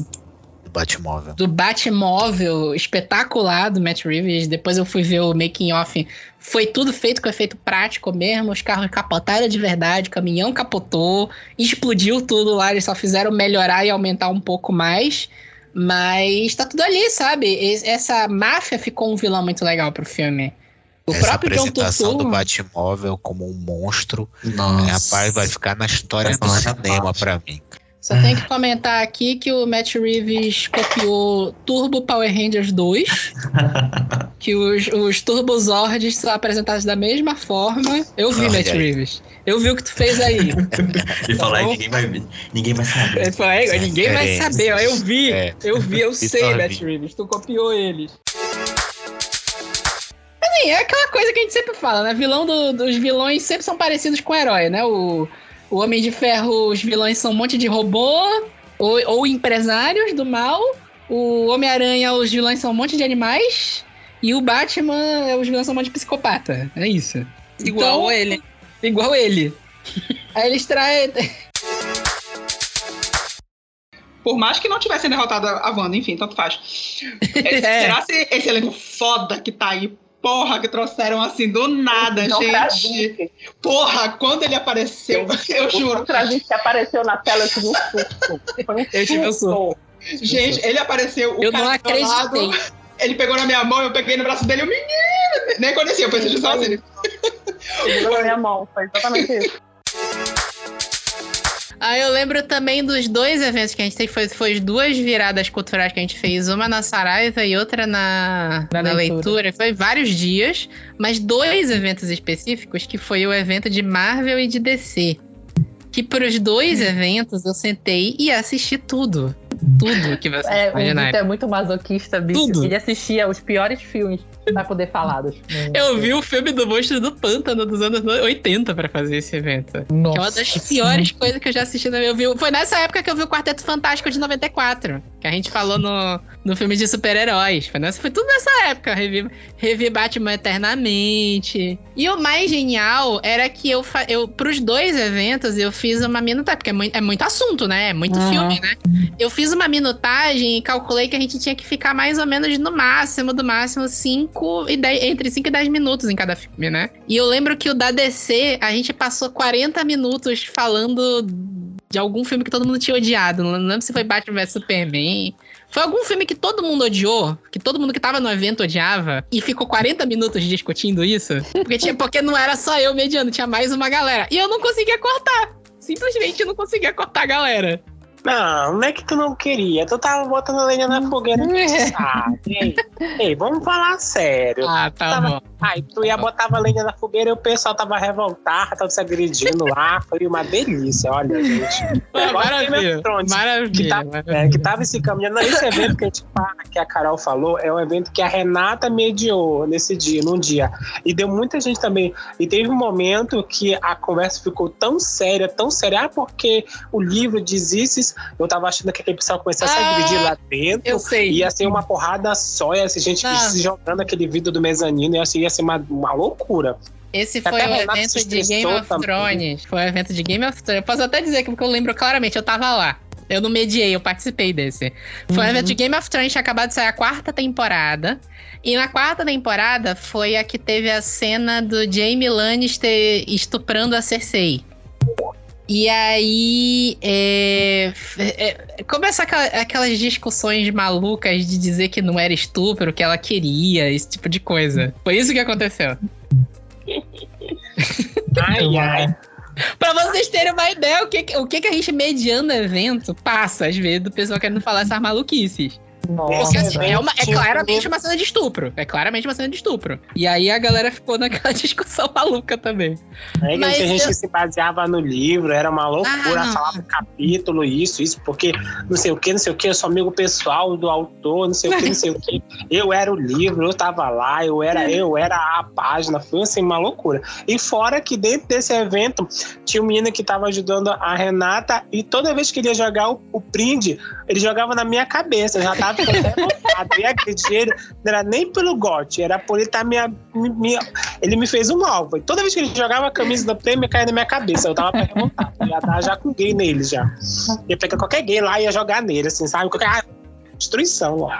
Do Batmóvel. do Batmóvel espetacular do Matt Reeves. Depois eu fui ver o making off. Foi tudo feito com efeito prático mesmo. Os carros capotaram de verdade, o caminhão capotou, explodiu tudo lá. Eles só fizeram melhorar e aumentar um pouco mais. Mas tá tudo ali, sabe? Es- Essa máfia ficou um vilão muito legal pro filme. O Essa próprio John apresentação do Turturro. Batmóvel como um monstro, Nossa. rapaz, vai ficar na história do cinema parte. pra mim. Só tenho que comentar aqui que o Matt Reeves copiou Turbo Power Rangers 2. [LAUGHS] que os, os Turbo Zords são apresentados da mesma forma. Eu vi, Olha Matt aí. Reeves. Eu vi o que tu fez aí. E falar, bom. ninguém vai, ninguém vai saber. Ele falou, "É, ninguém vai saber, ó, eu vi. É. Eu vi, eu [LAUGHS] sei, Matt. Reeves. Tu copiou eles. Assim, é aquela coisa que a gente sempre fala, né? Vilão do- dos vilões sempre são parecidos com o herói, né? O, o Homem de Ferro, os vilões são um monte de robô ou, ou empresários do mal. O Homem-Aranha, os vilões são um monte de animais. E o Batman, os vilões são um monte de psicopata. É isso. Igual Então, ele. Igual ele. Aí eles traem. Por mais que não tivessem derrotado a Wanda, enfim, tanto faz. [LAUGHS] É, É. Será se esse elenco foda que tá aí Porra, que trouxeram assim do nada, John gente. Porra, quando ele apareceu, eu [LAUGHS] juro. O Krasinski que apareceu na tela, eu tive um susto. Foi um Eu tive um susto. Gente, ele apareceu. O Eu cara não do meu lado, acreditei. ele pegou na minha mão, eu peguei no braço dele, o menino. Nem conhecia, eu pensei sozinho. Segurou na minha mão. Foi exatamente isso. Ah, eu lembro também dos dois eventos que a gente teve, foi, foi as duas viradas culturais que a gente fez, uma na Saraiva e outra na, Na na leitura. leitura. Foi vários dias, mas dois eventos específicos, que foi o evento de Marvel e de DC. Que pros dois eventos eu sentei e assisti tudo. Tudo que você É, o imaginar. Vitor é muito masoquista, bicho. Tudo. Ele assistia os piores filmes pra poder falar dos. [LAUGHS] Eu vi o filme do Monstro do Pântano dos anos 80 pra fazer esse evento. Nossa. Que é uma das piores coisas que eu já assisti na minha vida. Foi nessa época que eu vi o Quarteto Fantástico de 94. Que a gente falou no, no filme de super-heróis. Foi, nessa- foi tudo nessa época. Revi, revi Batman Eternamente. E o mais genial era que eu, eu pros dois eventos, eu fiz uma minutagem. Porque é muito, é muito assunto, né? É muito Aham. filme, né? Eu fiz uma minutagem e calculei que a gente tinha que ficar mais ou menos no máximo, do máximo 5 e 10, entre 5 e 10 minutos em cada filme, né? E eu lembro que o da DC, a gente passou 40 minutos falando de algum filme que todo mundo tinha odiado. Não lembro se foi Batman vs Superman. Foi algum filme que todo mundo odiou, que todo mundo que tava no evento odiava, e ficou 40 minutos discutindo isso. Porque, tinha, porque não era só eu mediando, tinha mais uma galera. E eu não conseguia cortar. Simplesmente não conseguia cortar a galera. Não, não é que tu não queria. Tu tava botando a lenha na fogueira. [LAUGHS] sabe? Ei, ei, vamos falar sério. Ah, tá Tava- bom. Aí tu ia botava a lenha na fogueira e o pessoal tava revoltado, tava se agredindo lá. Foi uma delícia, olha, gente. [LAUGHS] Maravilha, Thrones, maravilha, Que, tá- maravilha. é, que tava se caminhando. Esse evento que a gente fala, que a Carol falou, é um evento que a Renata mediou nesse dia, num dia. E deu muita gente também. E teve um momento que a conversa ficou tão séria, tão séria, ah, porque o livro diz isso. Eu tava achando que aquele pessoal começasse a agredir lá dentro. eu sei. Ia ser uma porrada só, ia ser gente Não. se jogando aquele vidro do mezanino, ia ser, ia ser uma, uma loucura. Esse foi o evento de Game of também. Thrones. Foi o evento de Game of Thrones. Eu posso até dizer que porque eu lembro claramente, eu tava lá. Eu não mediei, eu participei desse. Foi um Uhum. evento de Game of Thrones, tinha acabado de sair a quarta temporada. E na quarta temporada foi a que teve a cena do Jaime Lannister estuprando a Cersei. E aí, é, é, começa aquela- aquelas discussões malucas de dizer que não era estupro, que ela queria, esse tipo de coisa. Foi isso que aconteceu. [LAUGHS] Ai, ai. Pra vocês terem uma ideia, o que, o que, que a gente mediando evento passa, às vezes, do pessoal querendo falar essas maluquices. Porque assim, é, uma- é claramente uma cena de estupro. É claramente uma cena de estupro. E aí a galera ficou naquela [LAUGHS] discussão maluca também. É que Mas tinha gente eu- que se baseava no livro, era uma loucura, Ah, falava capítulo, isso, isso, porque não sei o que, não sei o que, eu sou amigo pessoal do autor, não sei o que, não sei o que. [LAUGHS] Eu era o livro, eu tava lá, eu era, eu era a página, foi assim, uma loucura. E fora que dentro desse evento tinha um menino que tava ajudando a Renata e toda vez que ele ia jogar o, o print, ele jogava na minha cabeça, eu já tava Eu ia agredir ele, não era nem pelo gote, era por ele estar me, me, me- Ele me fez um alvo. E toda vez que ele jogava a camisa da prêmio, caía na minha cabeça. Eu tava. Eu ia dar já com gay nele já. Ia pegar qualquer gay lá e ia jogar nele, assim, sabe? Qualquer... ah, destruição, ó.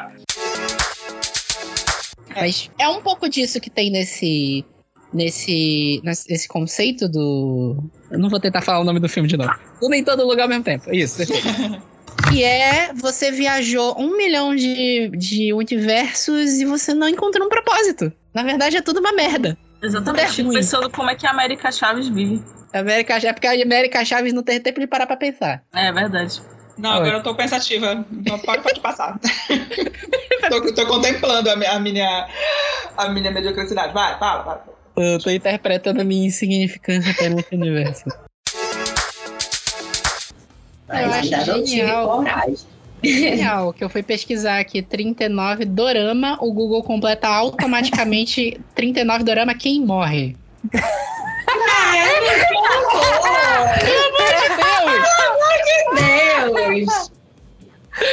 Mas é um pouco disso que tem nesse. Nesse, nesse conceito do. Eu não vou tentar falar o nome do filme de novo. Tudo em todo lugar ao mesmo tempo. Isso. [LAUGHS] Que é você viajou um milhão de, de universos e você não encontrou um propósito. Na verdade, é tudo uma merda. Exatamente. É Fico pensando como é que a América Chaves vive. América, é porque a América Chaves não teve tempo de parar pra pensar. É verdade. Não, agora eu tô pensativa. Não, pode, pode passar. [LAUGHS] tô, tô contemplando a minha, a minha, a minha mediocridade. Vai, fala, fala. Eu tô interpretando a minha insignificância perante o universo. Mas Eu acho ainda não tive genial. coragem. [LAUGHS] Genial, que eu fui pesquisar aqui 39 Dorama, o Google completa automaticamente [LAUGHS] 39 Dorama quem morre. Pelo amor de Deus!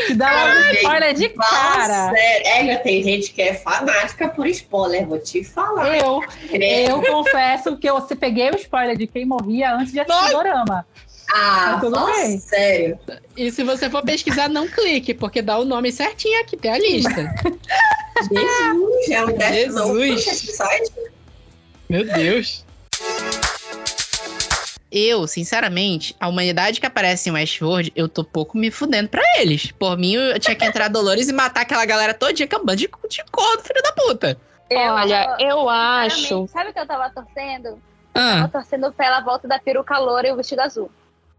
Te dá logo Ai, spoiler de cara. sério. É, tem gente que é fanática por spoiler, vou te falar. Eu, eu confesso que eu se peguei o spoiler de quem morria antes de assistir o Dorama. Ah, Mas tudo bem. sério. E se você for pesquisar, não clique, porque dá o nome certinho aqui, tem a lista. [LAUGHS] Jesus, é um Jesus. esse site. Meu Deus. Eu, sinceramente, a humanidade que aparece em Westworld, eu tô pouco me fudendo pra eles. Por mim, eu tinha que entrar Dolores e matar aquela galera todinha que é um bando de, de corno, filho da puta. Olha, eu acho. Sabe o que eu tava torcendo? Ah. Tava torcendo pela volta da peruca loura e o vestido azul.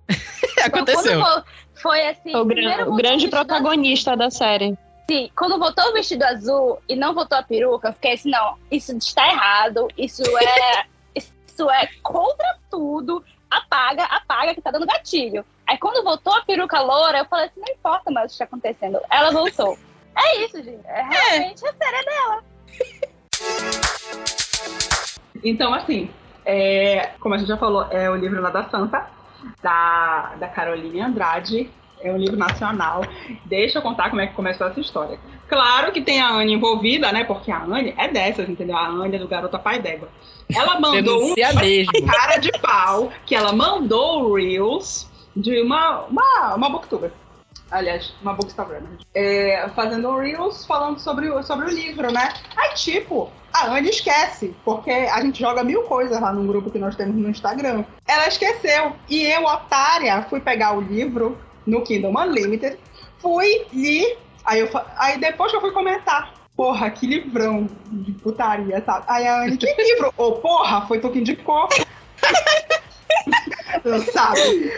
[LAUGHS] Aconteceu. Então, quando vo- foi assim. O, gran- o grande protagonista da série. Sim, quando voltou o vestido azul e não voltou a peruca, eu fiquei assim, não, isso está errado, isso é. [LAUGHS] isso é contra tudo. Apaga, apaga, que tá dando gatilho. Aí quando voltou a peruca loura, eu falei assim, não importa mais o que está acontecendo. Ela voltou. É isso, gente. É realmente a série dela. Então, assim, é, como a gente já falou, é o livro lá da Santa, da, da Caroline Andrade. É um livro nacional. Deixa eu contar como é que começou essa história. Claro que tem a Anne envolvida, né? Porque a Anne é dessas, entendeu? A Anne é do Garota Pai d'Égua. Ela mandou um [LAUGHS] cara de pau que ela mandou o Reels de uma, uma, uma booktuber. Aliás, uma bookstagram. É, fazendo um Reels falando sobre, o- sobre o livro, né? Aí, tipo, a Anne esquece, porque a gente joga mil coisas lá no grupo que nós temos no Instagram. Ela esqueceu. E eu, otária, fui pegar o livro no Kingdom Unlimited, fui li. Aí, eu, aí depois que eu fui comentar. Porra, que livrão de putaria, sabe? Aí a Anne, que livro? Ô, porra, foi tu que indicou. [LAUGHS] sabe?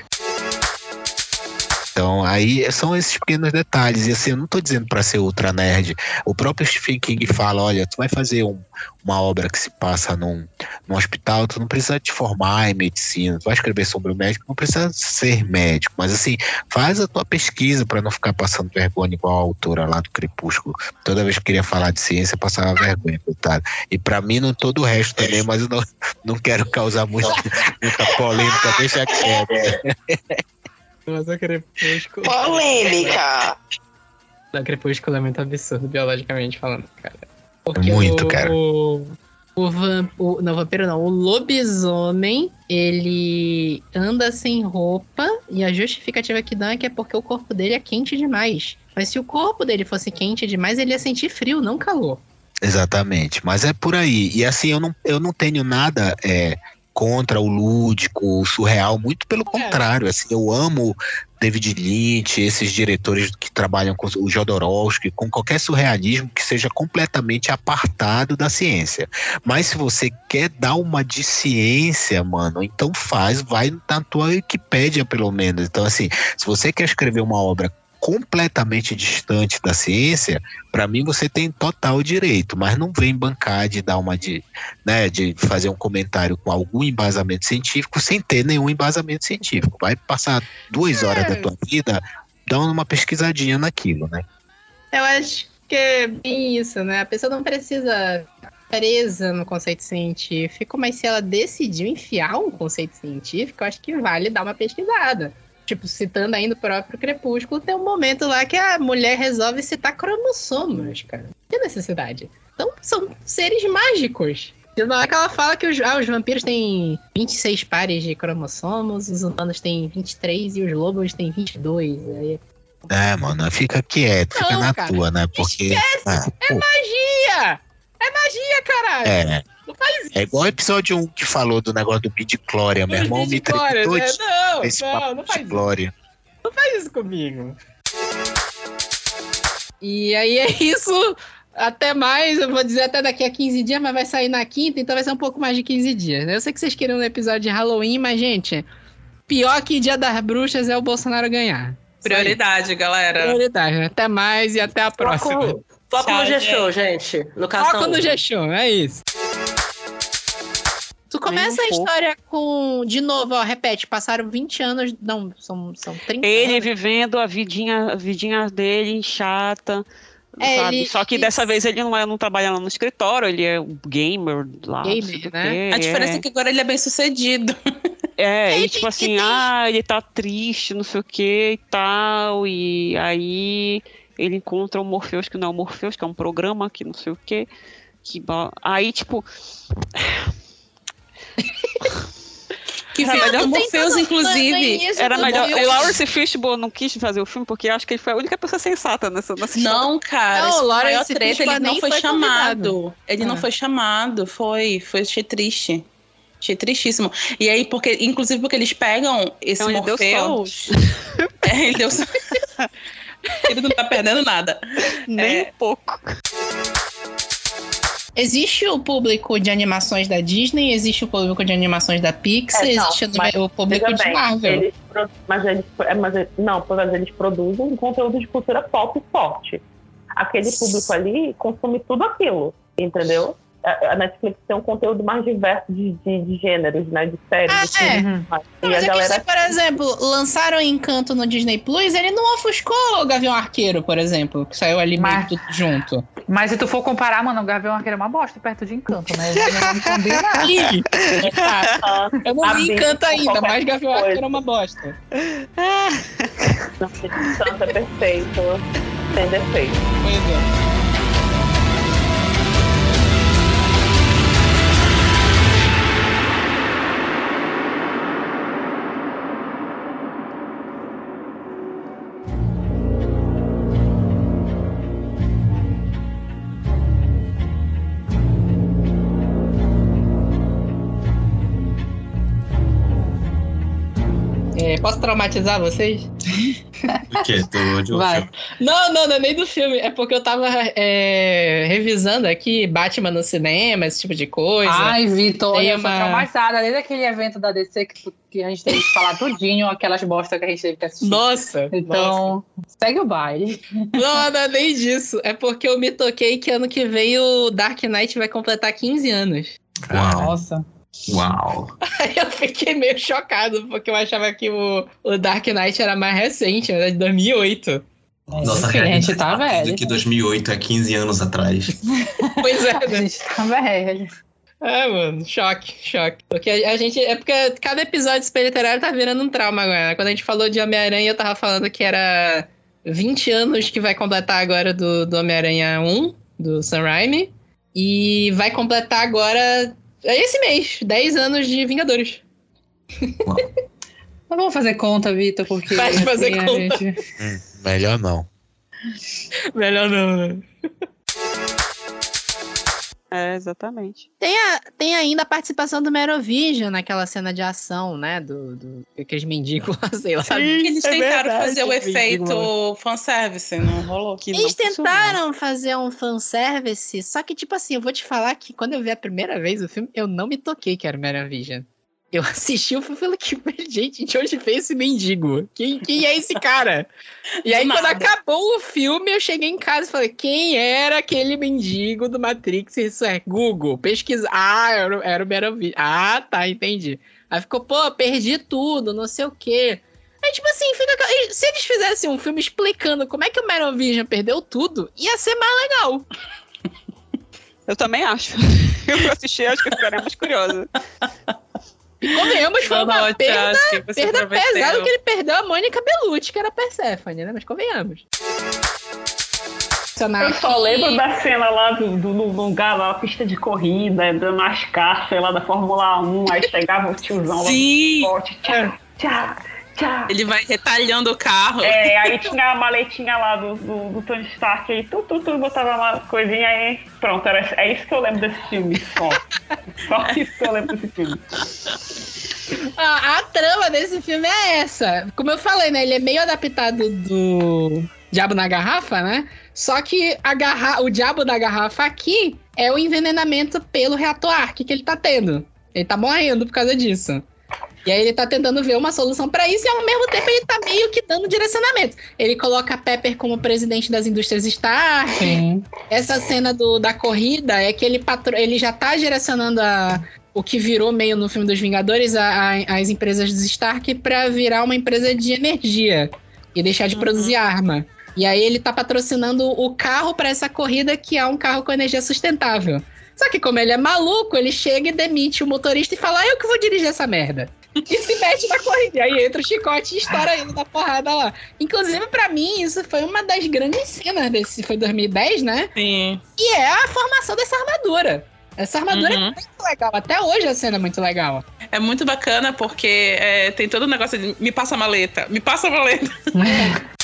Então, aí são esses pequenos detalhes. E assim, eu não tô dizendo para ser ultra nerd. O próprio Stephen King fala: olha, tu vai fazer um- uma obra que se passa num, num hospital, tu não precisa te formar em medicina, tu vai escrever sobre o médico, não precisa ser médico. Mas assim, faz a tua pesquisa para não ficar passando vergonha igual a autora lá do Crepúsculo. Toda vez que queria falar de ciência, passava vergonha, coitado. E para mim, não todo o resto também, mas eu não, não quero causar muito, muita polêmica, deixa quieto. Mas o Crepúsculo. Polêmica! O Crepúsculo é muito absurdo, biologicamente falando, cara. Muito, o, cara. O, o, vam- o- não, vampiro não. O lobisomem, ele anda sem roupa e a justificativa que dá é que é porque o corpo dele é quente demais. Mas se o corpo dele fosse quente demais, ele ia sentir frio, não calor. Exatamente, mas é por aí. E assim, eu não, eu não tenho nada é, contra o lúdico, o surreal, muito pelo contrário. Assim, eu amo David Lynch, esses diretores que trabalham com o Jodorowsky, com qualquer surrealismo que seja completamente apartado da ciência. Mas se você quer dar uma de ciência, mano, então faz, vai na tua Wikipédia, pelo menos. Então, assim, se você quer escrever uma obra completamente distante da ciência, para mim você tem total direito, mas não vem bancar de dar uma de, né, de fazer um comentário com algum embasamento científico sem ter nenhum embasamento científico. Vai passar duas horas da tua vida dando uma pesquisadinha naquilo, né? Eu acho que é bem isso, né? A pessoa não precisa presa no conceito científico, mas se ela decidiu enfiar um conceito científico, eu acho que vale dar uma pesquisada. Tipo, citando ainda o próprio Crepúsculo, tem um momento lá que a mulher resolve citar cromossomos, cara. Que necessidade? Então, são seres mágicos. E na hora que ela fala que os, ah, os vampiros têm 26 pares de cromossomos, os humanos têm 23 e os lobos têm 22. Aí É, mano, fica quieto, fica Não, na cara, tua, né? Porque. Ah, É pô, magia! É magia, caralho! é. Não faz isso. É igual o episódio 1 que falou do negócio do midi-chlória. Meu irmão me Glória, tretou né? de Não, esse não, papo não de faz isso. glória. Não faz isso comigo. E aí é isso. Até mais, eu vou dizer até daqui a 15 dias, mas vai sair na quinta, então vai ser um pouco mais de 15 dias. Eu sei que vocês queriam um episódio de Halloween, mas, gente, pior que Dia das Bruxas é o Bolsonaro ganhar. Prioridade, galera. Prioridade. Até mais e até a próxima. Foco, foco Tchau, no G-Show, gente. No Foco no G-Show, é isso. Tu começa a pouco. história com. De novo, ó, repete, passaram 20 anos. Não, são, são 30 Ele anos. vivendo a vidinha, a vidinha dele chata. É, sabe? ele- Só que dessa vez ele não, é, não trabalha lá no escritório, ele é um gamer lá. Gamer, né? quê, A diferença é que agora ele é bem sucedido. É, e tipo assim, ah, ele tá triste, não sei o que e tal, e aí ele encontra o Morpheus, que não é o Morpheus, que é um programa que não sei o que. que Aí, tipo. Que Era melhor- Morpheus, inclusive. Era melhor. O Lawrence Fishburne não quis fazer o filme porque acho que ele foi a única pessoa sensata nessa, nessa Não, cara, Não, esse o maior Lawrence treta, ele não foi, foi chamado. convidado. Ele não Ah. foi chamado, foi, foi achei triste. Achei tristíssimo. E aí, porque, inclusive, porque eles pegam esse Então ele deu Morpheus. [LAUGHS] é, ele deu sorte. [LAUGHS] ele não tá perdendo nada. Nem É. um pouco. Existe o público de animações da Disney, existe o público de animações da Pixar, É, não, existe o- mas o público veja de bem, Marvel. eles mas eles, é, mas não, por exemplo, eles produzem um conteúdo de cultura pop forte. Aquele público ali consome tudo aquilo, entendeu? A Netflix tem um conteúdo mais diverso de, de, de gêneros, né? De séries. Ah, de filmes, mas- Não, e mas a é galera. que, por exemplo, lançaram Encanto no Disney Plus, ele não ofuscou o Gavião Arqueiro, por exemplo, que saiu ali meio tudo junto. Mas se tu for comparar, mano, o Gavião Arqueiro é uma bosta perto de Encanto, né? Não, não combina. [LAUGHS] Ih, [LAUGHS] Eu não A vi Encanto ainda, mas Gavião coisa. Arqueiro é uma bosta. Não, Encanto é perfeito, sem defeito. Pois é. É, posso traumatizar vocês? O quê? Do, de um Vai. filme? Não, não, não é nem do filme. É porque eu tava é, revisando aqui Batman no cinema, esse tipo de coisa. Ai, Vitor, Tem eu sou uma- traumatizada desde aquele evento da DC que, que a gente teve que falar tudinho, aquelas bostas que a gente teve que assistir. Nossa! Então, segue o baile. Não, não é nem disso. É porque eu me toquei que ano que vem o Dark Knight vai completar 15 anos. Uau. Nossa. Uau. Aí eu fiquei meio chocado, porque eu achava que o, o Dark Knight era mais recente, é de 2008. Nossa, enfim, a gente tá velho. que 2008 é 15 anos atrás. [LAUGHS] Pois é, A gente tá velho. É, mano, choque, choque. Porque a, a gente. É porque cada episódio de Super Literário tá virando um trauma agora. né? Quando a gente falou de Homem-Aranha, eu tava falando que era 20 anos que vai completar agora do, do Homem-Aranha 1, do Sam Raimi. E vai completar agora. É esse mês, 10 anos de Vingadores. Não [LAUGHS] vamos fazer conta, Vitor, porque. Vai fazer assim, a conta. gente- Melhor não. Melhor não, né? É, exatamente. Tem, a- tem ainda a participação do Merovision naquela cena de ação, né? Do, do aqueles mendigos lá, sei lá. Eles É tentaram verdade, fazer o mendigo, efeito fanservice, não rolou. Que Eles tentaram fazer um fanservice, só que, tipo assim, eu vou te falar que quando eu vi a primeira vez o filme, eu não me toquei que era o Merovision. Eu assisti o filme e falei que, [LAUGHS] gente, de onde veio esse mendigo? Quem, quem é esse cara? E aí, Do quando nada. acabou o filme, eu cheguei em casa e falei, quem era aquele mendigo do Matrix? Isso é Google, pesquisa. Ah, era, o- era o Merovision. Ah, tá, entendi. Aí ficou, pô, perdi tudo, não sei o quê. Aí, tipo assim, fica. Se eles fizessem um filme explicando como é que o Merovision perdeu tudo, ia ser mais legal. [LAUGHS] Eu também acho. [LAUGHS] Eu assisti, acho que eu ficaria mais curiosa. E convenhamos, foi não, uma perda, perda prometeu. pesada que ele perdeu a Mônica Bellucci, que era a Persephone, né? Mas convenhamos. Eu só lembro da cena lá do, do, do lugar, lá, pista de corrida, da NASCAR, sei lá, da Fórmula 1, aí chegava o tiozão Sim. lá no esporte, tchá, tchá, tchá. Ele vai retalhando o carro. É, aí tinha a maletinha lá do, do, do Tony Stark, aí tu, tu, tu, botava uma coisinha aí, pronto, era, é isso que eu lembro desse filme, só. [LAUGHS] Só isso que eu lembro desse filme. A, a trama desse filme é essa. Como eu falei, né? Ele é meio adaptado do Diabo na Garrafa, né? Só que a garra... o Diabo da Garrafa aqui é o envenenamento pelo reator Arc que ele tá tendo. Ele tá morrendo por causa disso. E aí ele tá tentando ver uma solução pra isso e ao mesmo tempo ele tá meio que dando direcionamento. Ele coloca a Pepper como presidente das indústrias Stark. Essa cena do, da corrida é que ele, patro... ele já tá direcionando a, o que virou meio no filme dos Vingadores, a- a- as empresas dos Stark, pra virar uma empresa de energia e deixar de produzir arma. E aí ele tá patrocinando o carro pra essa corrida, que é um carro com energia sustentável. Só que como ele é maluco, ele chega e demite o motorista e fala, ah, eu que vou dirigir essa merda. E se mete na corrida. E aí entra o chicote e estoura ele da porrada lá. Inclusive, pra mim, isso foi uma das grandes cenas desse. Foi 2010, né? Sim. E é a formação dessa armadura. Essa armadura é Uhum. muito legal. Até hoje a cena é muito legal. É muito bacana porque é, tem todo o negócio de me passa a maleta, me passa a maleta. [LAUGHS]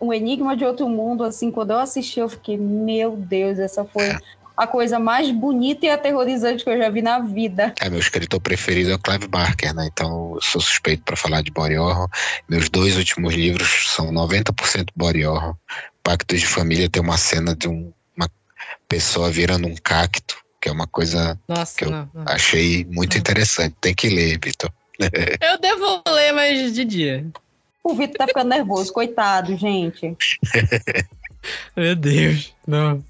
Um Enigma de Outro Mundo, assim, quando eu assisti, eu fiquei, meu Deus, essa foi a coisa mais bonita e aterrorizante que eu já vi na vida. É, meu escritor preferido é o Clive Barker, né? Então eu sou suspeito para falar de body horror. Meus dois últimos livros são 90% body horror. Pactos de Família tem uma cena de um- uma pessoa virando um cacto, que é uma coisa Nossa, que eu não, não. achei muito interessante. Tem que ler, Vitor. [LAUGHS] Eu devo ler, mas de dia. O Vitor tá ficando nervoso, coitado, gente. [LAUGHS] Meu Deus, não.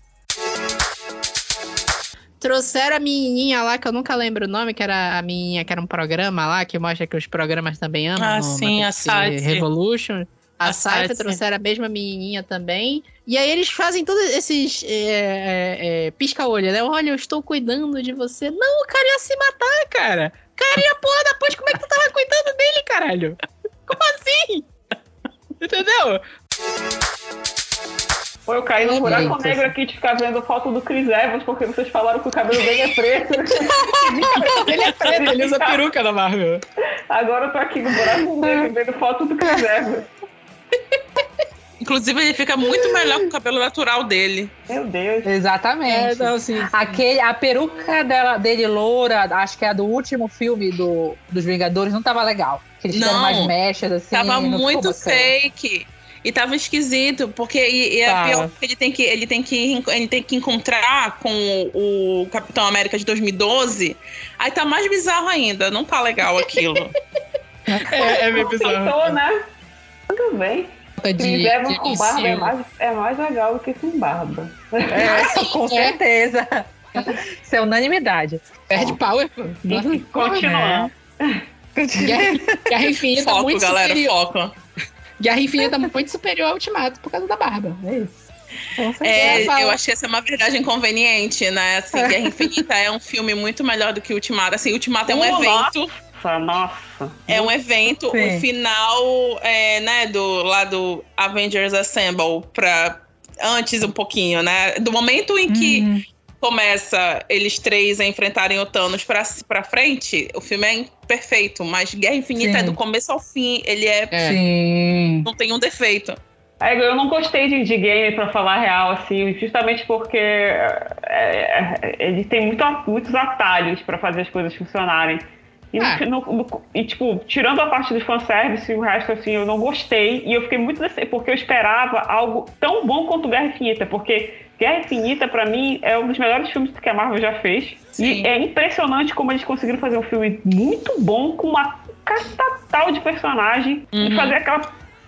Trouxeram a menininha lá, que eu nunca lembro o nome, que era a menininha, que era um programa lá, que mostra que os programas também amam. Ah, no sim, a Site. Revolution. A, A Saifa trouxeram a mesma menininha também. E aí eles fazem todos esses é, é, é, pisca-olho, né? Olha, eu estou cuidando de você. Não, o cara ia se matar, cara. O cara ia porra da ponte, como é que tu tava cuidando dele, caralho? Como assim? [LAUGHS] Entendeu? Ou eu caí no buraco Eita. negro aqui de ficar vendo foto do Chris Evans, porque vocês falaram que o cabelo dele é preto. [LAUGHS] ele é preto, ele usa peruca da Marvel. Agora eu tô aqui no buraco negro vendo foto do Chris Evans. Inclusive, ele fica muito melhor com o cabelo natural dele. Meu Deus. Exatamente. É, não, sim, sim. Aquele, a peruca dela, dele loura, acho que é a do último filme do, dos Vingadores, não tava legal. Que eles fizeram Não. mais mechas, assim. Tava muito bacana. E tava esquisito, porque e, e é Tava. pior porque ele tem, que, ele, tem que, ele tem que encontrar com o Capitão América de 2012. Aí tá mais bizarro ainda, não tá legal aquilo. [LAUGHS] É, é meio bizarro. Tô, né? Tudo bem. De- Evans de com barba é mais, é mais legal do que sem barba. É, [LAUGHS] com certeza. Isso é unanimidade. Perde power. Continuando. Guerra, Guerra Infinita Foco, muito galera, superior. foco. Guerra Infinita muito superior ao Ultimato por causa da barba. É isso. É, eu achei essa uma verdade inconveniente, né? Assim, Guerra Infinita é um filme muito melhor do que Ultimato. Assim, Ultimato é um evento. Nossa, nossa. É um evento, Sim. o final, é, né, do lá do Avengers Assemble pra antes um pouquinho, né? Do momento em que Uhum. Começa eles três a enfrentarem o Thanos pra, pra frente, o filme é perfeito, mas Guerra Infinita Sim. é do começo ao fim, ele é, Sim. não tem um defeito. É, eu não gostei de, de game, pra falar real, assim, justamente porque é, é, ele tem muito, muitos atalhos pra fazer as coisas funcionarem. E, Ah. no- no- e, tipo, tirando a parte do fanservice, o resto, assim, eu não gostei. E eu fiquei muito dece- porque eu esperava algo tão bom quanto Guerra Infinita. Porque Guerra Infinita, pra mim, é um dos melhores filmes que a Marvel já fez. Sim. E é impressionante como eles conseguiram fazer um filme muito bom, com uma catatal de personagem, e Uhum. fazer aquela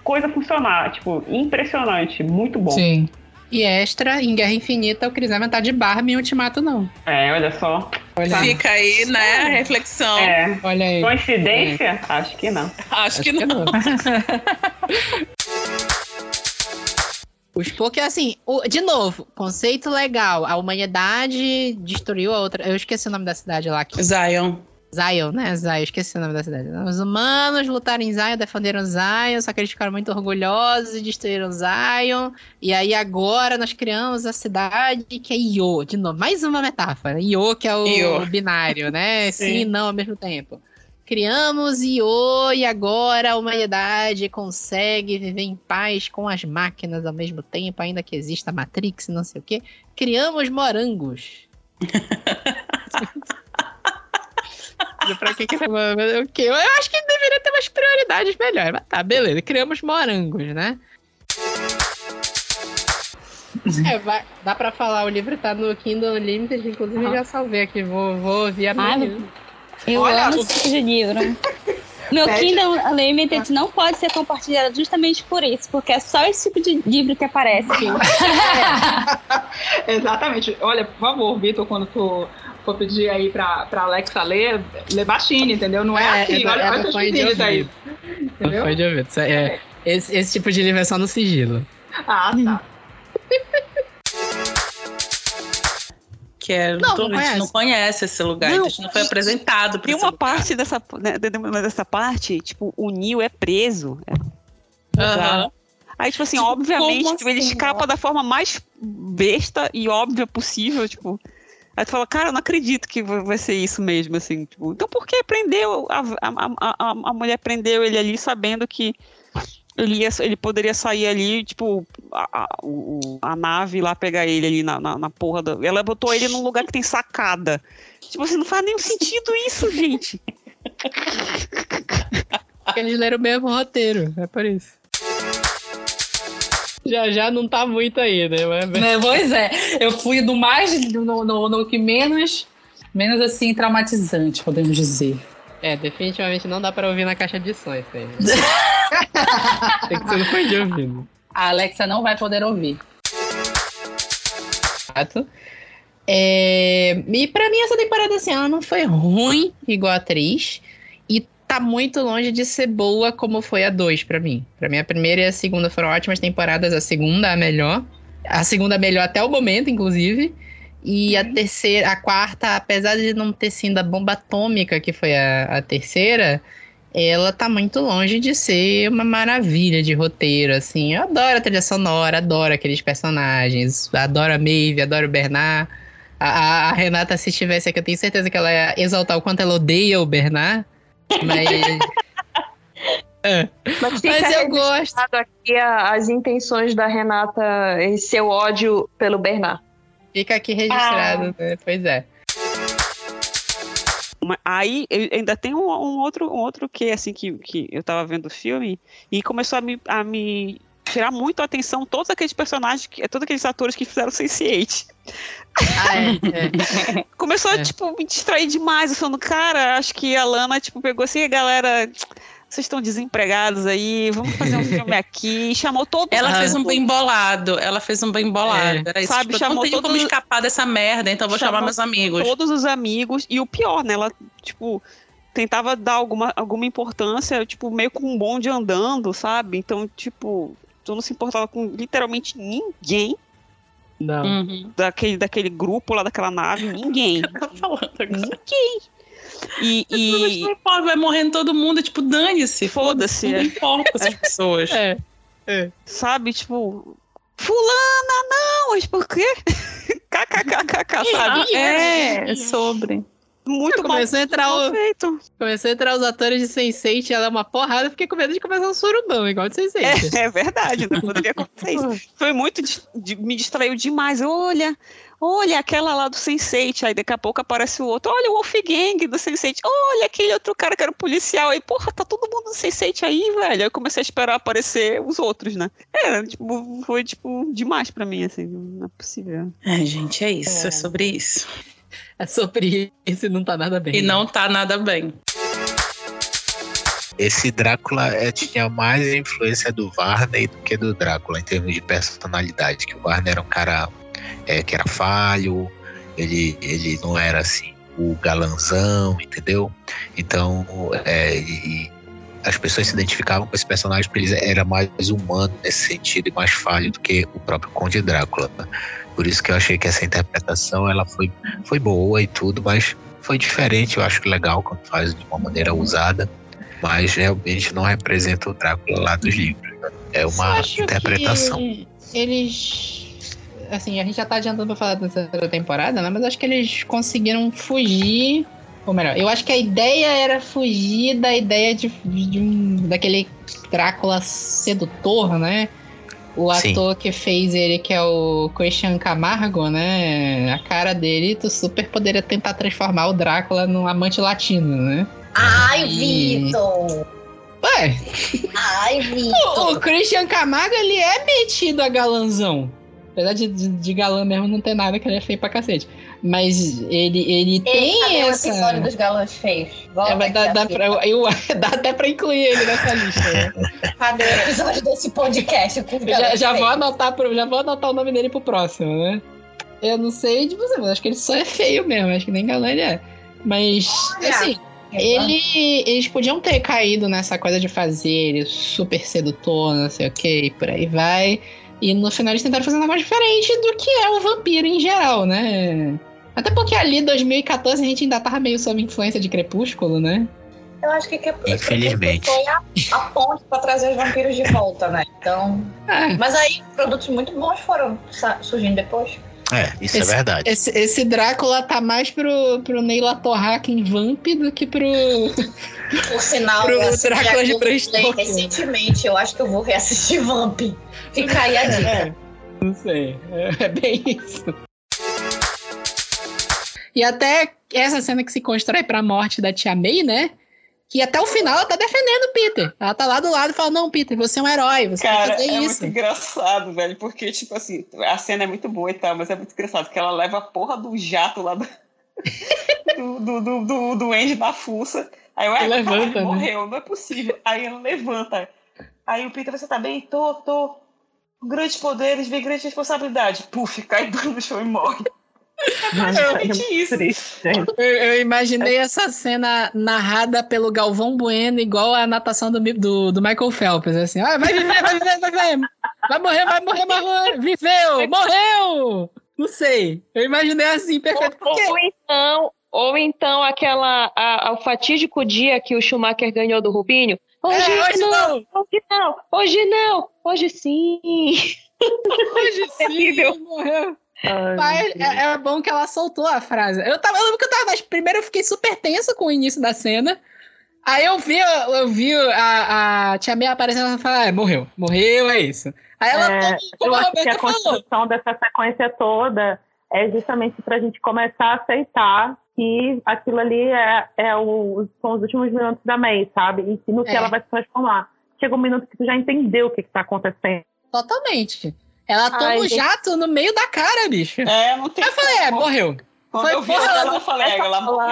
coisa funcionar. Tipo, impressionante, muito bom. Sim. E extra, em Guerra Infinita, o Chris Evans tá de barba e em Ultimato não. É, olha só. Olha. Fica aí, né, a reflexão. É. Olha aí. Coincidência? Acho que não. Acho, que não. [LAUGHS] Os porque assim, o- de novo, conceito legal. A humanidade destruiu a outra. Eu esqueci o nome da cidade lá. Que... Zion. Zion, né? Zion, esqueci o nome da cidade. Os humanos lutaram em Zion, defenderam Zion, só que eles ficaram muito orgulhosos e destruíram Zion. E aí agora nós criamos a cidade que é Io, de novo, mais uma metáfora. Io, que é o Io. binário, né? [LAUGHS] Sim. e não ao mesmo tempo. Criamos Io e agora a humanidade consegue viver em paz com as máquinas ao mesmo tempo, ainda que exista a Matrix e não sei o quê. Criamos morangos. [LAUGHS] pra que que o quê? Eu acho que deveria ter umas prioridades melhores. Mas tá, beleza. Criamos morangos, né? É, vai- dá pra falar, o livro tá no Kindle Unlimited, inclusive eu já salvei aqui, vou, vou ouvir amanhã. Eu Olha, amo esse tipo de livro. [LAUGHS] Meu Pede- Kindle Unlimited não pode ser compartilhado justamente por isso, porque é só esse tipo de livro que aparece. [LAUGHS] Exatamente. Olha, por favor, Vitor, quando tu for pedir aí pra, pra Alexa ler, lê baixinho, entendeu? Não é, assim, do- olha, olha seus pedidos aí. Não foi de ouvido. Isso É, esse, esse tipo de livro é só no sigilo. Ah, tá. [LAUGHS] Que é, Não, não a gente não conhece. conhece esse lugar, Não, então a gente não foi e- apresentado Tem esse uma lugar. parte dessa, né, de- de- dessa parte, tipo, o Neo é preso. Aham. Aí, tipo assim, Tipo, obviamente, tipo, ele assim, escapa da forma mais besta e óbvia possível, tipo. Aí tu fala, cara, eu não acredito que vai ser isso mesmo, assim. Tipo, então por que prendeu? A, a, a, a, a mulher prendeu ele ali sabendo que ele, ia, ele poderia sair ali, tipo, a, a, o- a nave lá pegar ele ali na, na, na porra da. Ela botou ele num lugar que tem sacada. Tipo assim, não faz nenhum sentido isso, gente. Porque eles leram o mesmo roteiro, é por isso. Já já não tá muito aí, né? Mas... Né, Pois é, eu fui do mais, no, no, no que menos, menos assim, traumatizante, podemos dizer. É, definitivamente não dá pra ouvir na caixa de som isso aí. [LAUGHS] Tem que ser no fone de ouvido. A Alexa não vai poder ouvir. É... E pra mim essa temporada assim, ela não foi ruim igual a 3 e tá muito longe de ser boa como foi a 2 pra mim. Pra mim a primeira e a segunda foram ótimas temporadas, a segunda a melhor. A segunda melhor até o momento, inclusive. E a terceira, a quarta, apesar de não ter sido a bomba atômica que foi a, a terceira, ela tá muito longe de ser uma maravilha de roteiro, assim. Eu adoro a trilha sonora, adoro aqueles personagens, adoro a Maeve, adoro o Bernard. A, a- a Renata, se estivesse aqui, eu tenho certeza que ela ia exaltar o quanto ela odeia o Bernard. Mas. [LAUGHS] É. Mas, Mas eu gosto. aqui as intenções da Renata e seu ódio pelo Bernard. Fica aqui registrado, né? Pois é. Aí ainda tem um, um outro, um outro que assim que, que eu tava vendo o filme e começou a me, a me tirar muito a atenção todos aqueles personagens, que, todos aqueles atores que fizeram Sense8. Ah, [LAUGHS] Começou a tipo me distrair demais, eu falando, cara, acho que a Lana tipo pegou assim, galera, vocês estão desempregados aí, vamos fazer um filme aqui, e [LAUGHS] chamou todo Ela fez um bem bolado. Ela fez um bem bolado. É. Era isso. Sabe, Tipo, eu não chamou tenho como escapar dessa merda, então vou chamar Chamou meus amigos. Todos os amigos. E o pior, né? Ela, tipo, tentava dar alguma, alguma importância, tipo, meio com um bonde andando, sabe? Então, tipo, tu não se importava com literalmente ninguém. Não. Uhum. Daquele, daquele grupo lá daquela nave, ninguém. [LAUGHS] ninguém. E, [LAUGHS] e... Não importa, vai morrendo todo mundo, tipo, dane-se. Foda-se. Não é. importa essas [LAUGHS] pessoas. É. Sabe, tipo, fulana, não, mas por quê? [LAUGHS] KKKKK, sabe? É, é sobre. Muito mal, a entrar mal o- feito. Começou a entrar os atores de Sense8, ela é uma porrada, eu fiquei com medo de começar um surubão, igual de Sense8. É, é verdade, não poderia acontecer isso. Foi muito. dis- de- me distraiu demais. Olha, olha aquela lá do Sense8. Aí daqui a pouco aparece o outro. Olha o Wolfgang do Sense8. Olha aquele outro cara que era um policial. Aí, porra, tá todo mundo do Sense8 aí, velho. Aí eu comecei a esperar aparecer os outros, né? É, tipo, foi, tipo, demais pra mim, assim. Não é possível. É, gente, é isso. É, sobre isso. É sobre isso e não tá nada bem. E não tá nada bem. Esse Drácula é, tinha mais influência do Varney do que do Drácula em termos de personalidade. Que o Varney era um cara é, que era falho, ele, ele não era assim o galanzão, entendeu? Então, é, e as pessoas se identificavam com esse personagem porque ele era mais humano nesse sentido e mais falho do que o próprio Conde Drácula. Por isso que eu achei que essa interpretação ela foi, foi boa e tudo, mas foi diferente. Eu acho legal quando faz de uma maneira usada, mas realmente não representa o Drácula lá dos livros. né? É uma interpretação. eles. Assim, a gente já tá adiantando pra falar da terceira temporada, né? Mas acho que eles conseguiram fugir. Ou melhor, eu acho que a ideia era fugir da ideia de, de um, daquele Drácula sedutor, né? O Sim. ator que fez ele, que é o Christian Camargo, né? A cara dele, tu super poderia tentar transformar o Drácula num amante latino, né? Ai, E- Vitor! Ué, Ai, o, Vitor! o Christian Camargo, ele é metido a galanzão. Apesar de, de, de galã mesmo não ter nada que ele é feio pra cacete. Mas ele, ele Ei, tem o essa. episódio dos galãs feios? Volta É, dá, dá, pra, eu, [LAUGHS] dá até pra incluir ele nessa lista. Né? Cadê o episódio desse podcast com os já, já vou anotar pro, já vou anotar o nome dele pro próximo, né? Eu não sei de você, mas acho que ele só é feio mesmo. Acho que nem galã ele é. Mas, Olha. assim, ele, eles podiam ter caído nessa coisa de fazer ele super sedutor, não sei o que, e por aí vai. E no final eles tentaram fazer um negócio diferente do que é o vampiro em geral, né? Até porque ali, 2014, a gente ainda tava meio sob influência de Crepúsculo, né? Eu acho que, Infelizmente. foi a, a ponte pra trazer os vampiros de volta, né? Então. É. Mas aí, produtos muito bons foram surgindo depois. É, isso esse, é verdade. Esse, esse Drácula tá mais pro, pro Neila Torraca em Vamp do que pro. [LAUGHS] Por sinal, Pro eu assisti Drácula de Stoker. recentemente. Eu acho que eu vou reassistir Vamp. Fica aí a dica. Não sei. É, é bem isso. E até essa cena que se constrói pra morte da tia May, né? Que até o final ela tá defendendo o Peter. Ela tá lá do lado e fala: Não, Peter, você é um herói, você vai Cara, fazer é isso. muito engraçado, velho, porque, tipo assim, a cena é muito boa e tal, mas é muito engraçado que ela leva a porra do jato lá do, [LAUGHS] do, do, do, do, do Andy na fuça. Aí eu, E ah, levanta, caralho, né? morreu, não é possível. Aí ela levanta. Aí o Peter, você tá bem? Tô, tô. Com grandes poderes, vem grande responsabilidade. Puf, cai no chão e morre. É basicamente isso. Eu, eu imaginei essa cena narrada pelo Galvão Bueno, igual a natação do, do, do Michael Phelps, assim, ah, vai viver, vai viver, vai viver, vai morrer, vai morrer, vai morrer, viveu, morreu! Não sei, eu imaginei assim, perfeito, Ou, ou então, ou então aquela a, a- o fatídico dia que o Schumacher ganhou do Rubinho. Hoje, É, hoje não, não. hoje não, hoje não, hoje sim. Hoje [LAUGHS] sim, morreu. Mas é, é bom que ela soltou a frase. Eu, tava, eu lembro que eu tava. mas Primeiro eu fiquei super tensa com o início da cena. Aí eu vi, eu vi a, a Tia May aparecendo e falei, ah, morreu. Morreu, é isso. Aí ela, É, como eu a acho que a Roberta falou. construção dessa sequência toda é justamente para a gente começar a aceitar que aquilo ali é, é o, são os últimos minutos da May, sabe? E no que É. ela vai se transformar. Chega um minuto que tu já entendeu o que, que tá acontecendo. Totalmente. Ela toma Ai, um gente. jato no meio da cara, bicho. É, não tem Eu falei, é, morreu. Quando Foi eu vi porra, ela, eu falei, Essa ela morreu.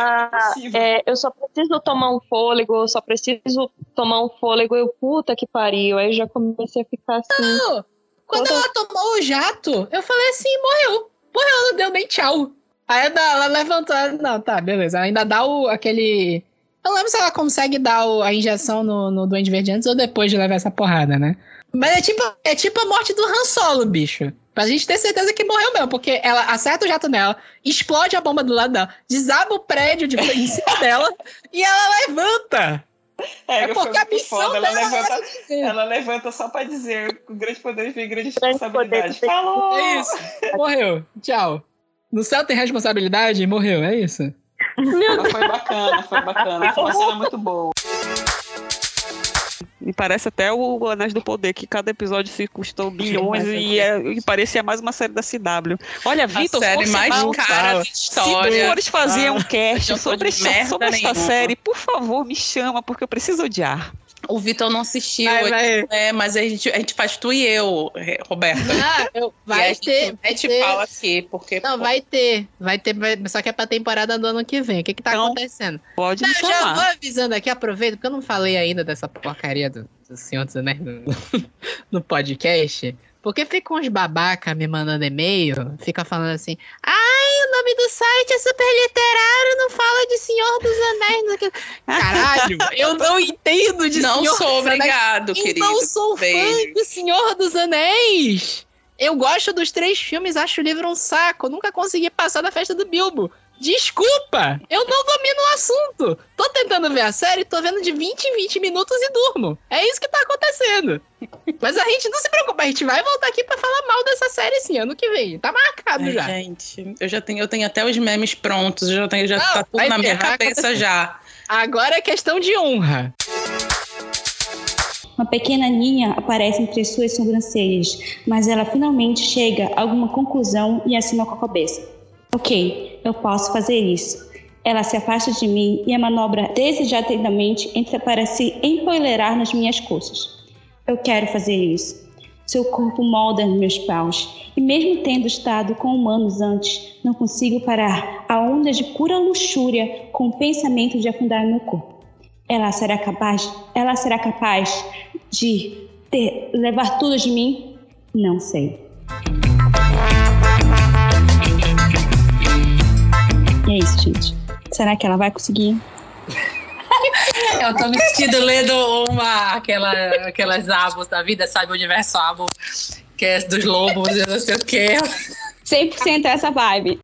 é é, eu só preciso tomar um fôlego, eu só preciso tomar um fôlego. Eu, puta que pariu. Aí eu já comecei a ficar assim. Não, quando ela tomou o jato, eu falei assim, morreu. Morreu, não deu nem tchau. Aí ela, ela levantou, ela- não, tá, beleza. Ela ainda dá o, aquele... Eu não lembro se ela consegue dar o- a injeção no, no Duende Verde antes ou depois de levar essa porrada, né? Mas é tipo, é tipo a morte do Han Solo, bicho. Pra gente ter certeza que morreu mesmo, porque ela acerta o jato nela, explode a bomba do lado dela, desaba o prédio de, em cima dela e ela levanta. É, É porque a missão foda. Ela dela levanta, ela levanta só pra dizer com grande poder vem grande responsabilidade. Falou! É isso. Morreu. Tchau. No céu tem responsabilidade? Morreu, é isso. Mas foi bacana, foi bacana. Foi uma cena muito boa. Me parece até o Anéis do Poder, que cada episódio se custou bilhões Mas é e, é, e parecia mais uma série da CW. Olha, Vitor, série força mais mal, cara da Se história. fores fazer Ah, um cast sobre, sobre esta nenhuma. série, por favor, me chama, porque eu preciso odiar. O Vitor não assistiu, Vai, vai. É, mas a gente, a gente faz tu e eu, Roberta. Ah, eu, e a vai gente, ter. Vai ter. fala aqui, porque. Não, vai ter. Vai ter, vai- só que é pra temporada do ano que vem. O que que tá Então, acontecendo? Pode Não, me eu já chamar. vou avisando aqui, aproveito, porque eu não falei ainda dessa porcaria do, do Senhor dos Anéis no, [LAUGHS] no podcast. Porque fica uns babaca me mandando e-mail, fica falando assim, ai, o nome do site é super literário, não fala de Senhor dos Anéis. não sei o quê." Caralho, [LAUGHS] eu não entendo de Não Senhor sou dos Anéis. obrigado, E querido. não sou fã Beijo. de Senhor dos Anéis. Eu gosto dos três filmes, acho o livro um saco. Nunca consegui passar da festa do Bilbo. Desculpa, eu não domino o assunto. Tô tentando ver a série, tô vendo de 20 em 20 minutos e durmo. É isso que tá acontecendo. Mas a gente não se preocupa, a gente vai voltar aqui pra falar mal dessa série esse ano que vem. Tá marcado Ai, já. Gente, eu já tenho, eu tenho até os memes prontos, eu já tenho, já Não, tá tudo na minha cabeça já. Agora é questão de honra. Uma pequena linha aparece entre suas sobrancelhas, mas ela finalmente chega a alguma conclusão e assina com a cabeça. Ok, eu posso fazer isso. Ela se afasta de mim e a manobra desejadamente entra para se empoleirar nas minhas coxas. Eu quero fazer isso. Seu corpo molda meus paus, e mesmo tendo estado com humanos antes, não consigo parar a onda de pura luxúria com o pensamento de afundar meu corpo. Ela será capaz, ela será capaz de ter- levar tudo de mim? Não sei. E é isso, gente. Será que ela vai conseguir? [LAUGHS] Eu tô me sentindo lendo uma, aquela, aquelas abos da vida, sabe? O universo abo, que é dos lobos e não sei o quê. 100% essa vibe.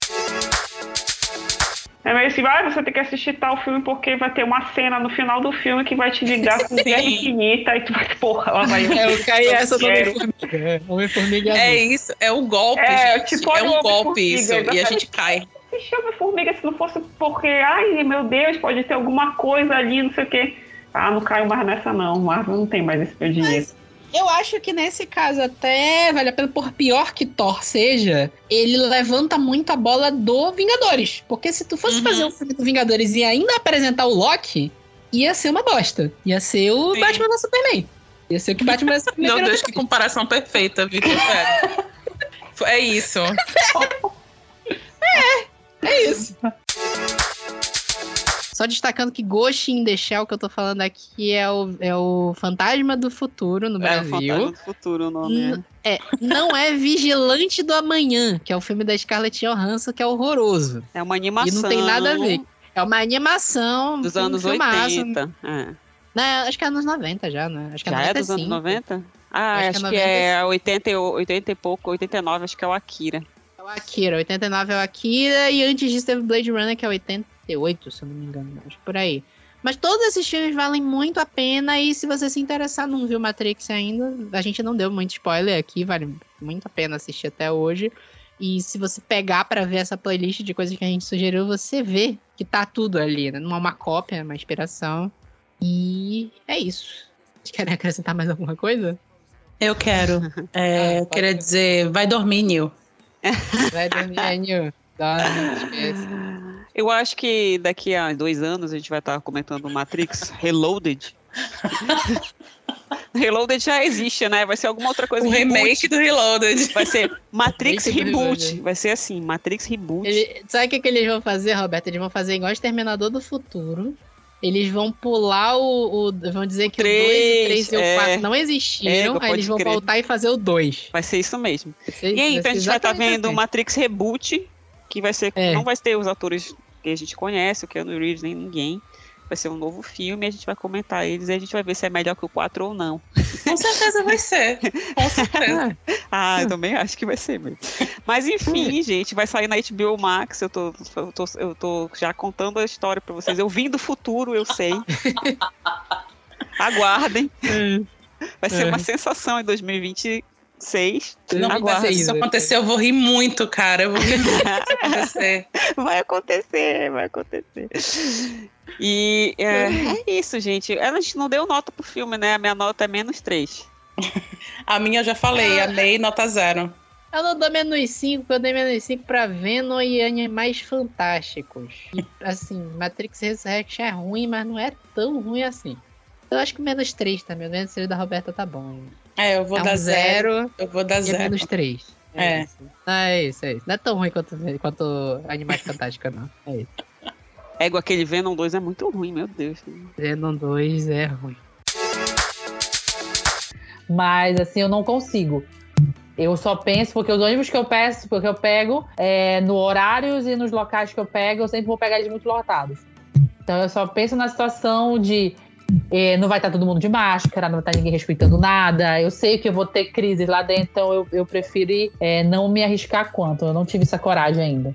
É meio assim, ah, você tem que assistir tal filme porque vai ter uma cena no final do filme que vai te ligar com Guerra Infinita e tu vai, porra, ela vai. É, eu caí essa do quero. Homem-Formiga. Homem-Formiga É isso, é um golpe, É, gente. tipo, é um golpe isso. E a gente cai. Se chama formiga se não fosse porque, ai meu Deus, pode ter alguma coisa ali, não sei o quê. Ah, não caio mais nessa não. Marvel não tem mais esse meu dinheiro. Eu acho que nesse caso até vale a pena, por pior que Thor seja, ele levanta muito a bola do Vingadores. Porque se tu fosse fazer um filme do Vingadores e ainda apresentar o Loki, ia ser uma bosta. Ia ser o Batman vs Superman. Ia ser o que Batman vs Superman Meu Deus, que comparação perfeita, Vitor. Sério. [LAUGHS] É isso. É isso. Só destacando que Ghost in the Shell que eu tô falando aqui é o, é o Fantasma do Futuro no É, o Brasil. Fantasma do Futuro o nome, N- é, não é Vigilante do Amanhã, que é o filme da Scarlett Johansson, que é horroroso. É uma animação. E não tem nada a ver. É uma animação Dos um anos filmaço. 80. É. Não, acho que é anos 90 já, né? Acho que Já é dos anos 95. 90? Ah, Acho acho, que é que é 80, e- 80 e pouco, 89, acho que é o Akira. O Akira, 89 é o Akira, e antes disso teve Blade Runner, que é 88, se eu não me engano, acho por aí. Mas todos esses filmes valem muito a pena, e se você se interessar, não viu Matrix ainda, a gente não deu muito spoiler aqui, vale muito a pena assistir até hoje. E se você pegar pra ver essa playlist de coisas que a gente sugeriu, você vê que tá tudo ali, né? Não é uma cópia, é uma inspiração. E é isso. Vocês querem acrescentar mais alguma coisa? Eu quero. [LAUGHS] É, queria dizer, vai dormir, Nil. [LAUGHS] Vai dormir, Anil. Dorme. Eu acho que daqui a dois anos a gente vai estar comentando Matrix Reloaded. [LAUGHS] Reloaded já existe, né? Vai ser alguma outra coisa. O remake do Reloaded. Vai ser Matrix Reboot. Vai ser assim, Matrix Reboot. Ele- sabe o que, que eles vão fazer, Roberto? Eles vão fazer igual Exterminador do Futuro. Eles vão pular o. o- vão dizer que o 2, o 3 e o é. 4 não existiram. É, aí eles vão crer. voltar e fazer o 2. Vai ser isso mesmo. ser- e aí, então a gente vai estar exatamente vendo assim. Matrix Reboot, que vai ser. É. Não vai ter os atores que a gente conhece, o Keanu Reeves, nem ninguém. Vai ser um novo filme, a gente vai comentar eles e a gente vai ver se é melhor que o 4 ou não. Com certeza vai ser. Com certeza. [LAUGHS] Ah, eu também acho que vai ser mesmo. Mas enfim, gente, vai sair na HBO Max. Eu tô, eu tô, eu tô já contando a história pra vocês. Eu vim do futuro, eu sei. [LAUGHS] Aguardem. Vai ser É. uma sensação em 2026. Não, Aguardem. se isso acontecer, eu vou rir muito, cara. Eu vou rir muito se [LAUGHS] acontecer. Vai acontecer, vai acontecer. E é, é isso, gente. A gente não deu nota pro filme, né? A minha nota é menos 3. A minha eu já falei, amei, nota zero. Eu não dou menos 5, porque eu dei menos 5 pra Venom e Animais Fantásticos. E, assim, Matrix Resurrection é ruim, mas não é tão ruim assim. Eu acho que menos 3 também. O menos 3 da Roberta tá bom. É, eu vou É um dar zero. zero. Eu vou dar e é zero. menos 3. É. isso. Ah, é isso, é isso. Não é tão ruim quanto, quanto Animais Fantásticos, não. É isso. Ego, aquele Venom 2 é muito ruim, meu Deus. Venom 2 é ruim. Mas assim, eu não consigo. Eu só penso, porque os ônibus que eu peço, porque eu pego, é, no horários e nos locais que eu pego, eu sempre vou pegar eles muito lotados. Então eu só penso na situação de é, não vai estar todo mundo de máscara, não vai estar ninguém respeitando nada. Eu sei que eu vou ter crises lá dentro, então eu, eu prefiro é, não me arriscar quanto. Eu não tive essa coragem ainda.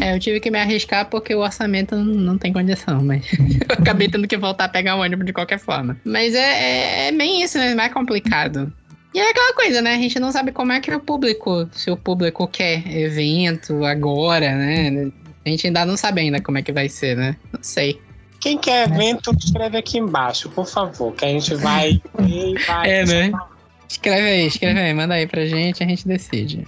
É, eu tive que me arriscar porque o orçamento não, tem condição, mas [LAUGHS] eu acabei tendo que voltar a pegar o ônibus de qualquer forma. Mas é, é, é bem isso, né? Mais complicado. E é aquela coisa, né? A gente não sabe como é que o público, se o público quer evento agora, né? A gente ainda não sabe ainda como é que vai ser, né? Não sei. Quem quer evento, escreve aqui embaixo, por favor, que a gente vai [LAUGHS] vai. É, né? Escreve aí, escreve aí, manda aí pra gente, a gente decide.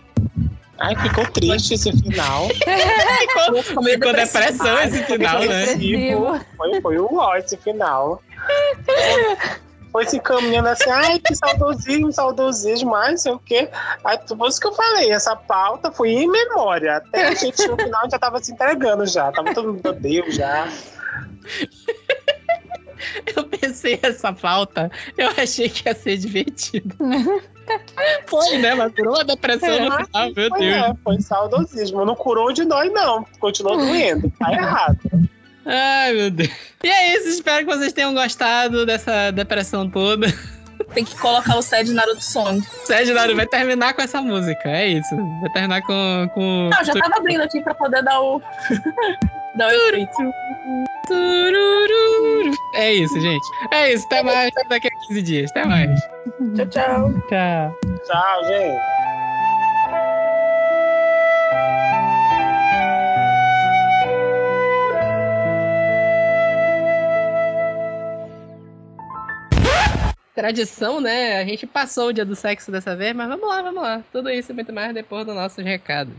Ai, ficou triste esse final. [LAUGHS] ficou, ficou depressão esse final, né? Foi, foi o ó esse final. Foi se encaminhando assim, ai, que saudosismo, saudosismo, ai, não sei o quê. Aí, por isso que eu falei, essa pauta foi em memória. Até a gente no final já tava se entregando já. Tava todo mundo, meu Deus, já. Eu pensei essa falta, eu achei que ia ser divertido. [LAUGHS] [LAUGHS] Foi, né? Mas curou a depressão no final, meu foi, Deus. É, foi saudosismo. Não curou de nós, não. Continuou doendo. Tá errado. Ai, meu Deus. E é isso, espero que vocês tenham gostado dessa depressão toda. Tem que colocar o Sed Naruto Song. Sérgio Naruto vai terminar com essa música, é isso. Vai terminar com. com... Não, já tava abrindo aqui pra poder dar o. [LAUGHS] dar o É isso, gente. É isso, até mais daqui a 15 dias. Até mais. Tchau, tchau. Tchau. Tchau, gente. Tradição, né? A gente passou o dia do sexo dessa vez, mas vamos lá, vamos lá. Tudo isso e muito mais depois dos nossos recados.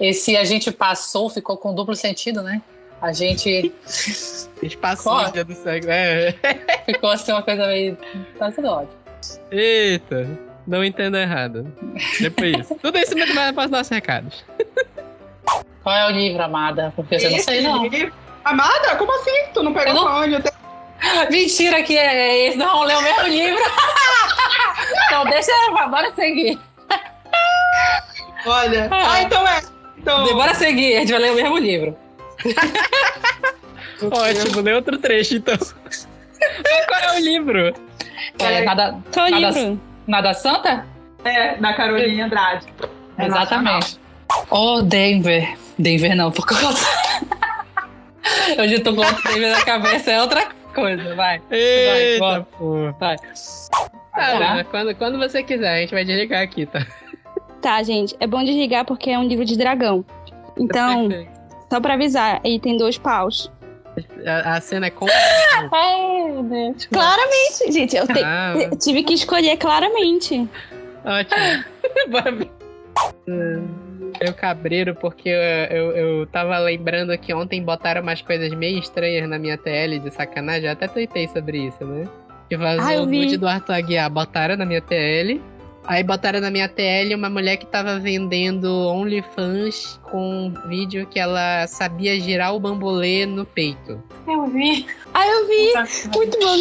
Esse a gente passou ficou com duplo sentido, né? A gente. A gente passou o dia do sexo. É. [LAUGHS] Ficou assim uma coisa meio. Tá sendo ótimo. Eita, não entenda errado. Depois. Tudo isso muito mais depois dos nossos recados. Qual é o livro, amada? Porque eu não sei, não. [LAUGHS] Amada, como assim? Tu não pegou não- onde? Mentira que é esse. Não, leu o mesmo livro. [LAUGHS] então deixa eu. Bora seguir. Olha. Ah, então é. Então... Bora seguir, a gente vai ler o mesmo livro. [LAUGHS] Ótimo, lê outro trecho então. Mas [LAUGHS] Qual é o livro? É, nada, Qual nada, livro? nada Santa? É, da Caroline Andrade. É Exatamente. Oh, Denver. Denver não, por conta. [LAUGHS] Eu já tô com outro Denver na cabeça, é outra coisa, vai. Eita, vai, bora. porra. Vai. Tá, Tá. quando, quando você quiser, a gente vai desligar aqui, tá? Tá, gente. É bom desligar porque é um livro de dragão. Então, só pra avisar, ele tem dois paus. A, a cena é com. Ai, Deus. [LAUGHS] Claramente, gente. Eu, te- Ah. tive que escolher claramente. Ótimo. [LAUGHS] Bora ver. Eu cabreiro porque eu, eu, eu tava lembrando que ontem botaram umas coisas meio estranhas na minha TL de sacanagem. Eu até tuitei sobre isso, né? Que vazou Ah, o nude do Arthur Aguiar. Botaram na minha TL. Aí botaram na minha TL uma mulher que tava vendendo OnlyFans com um vídeo que ela sabia girar o bambolê no peito. Eu vi. Ah, eu vi! Muito bom.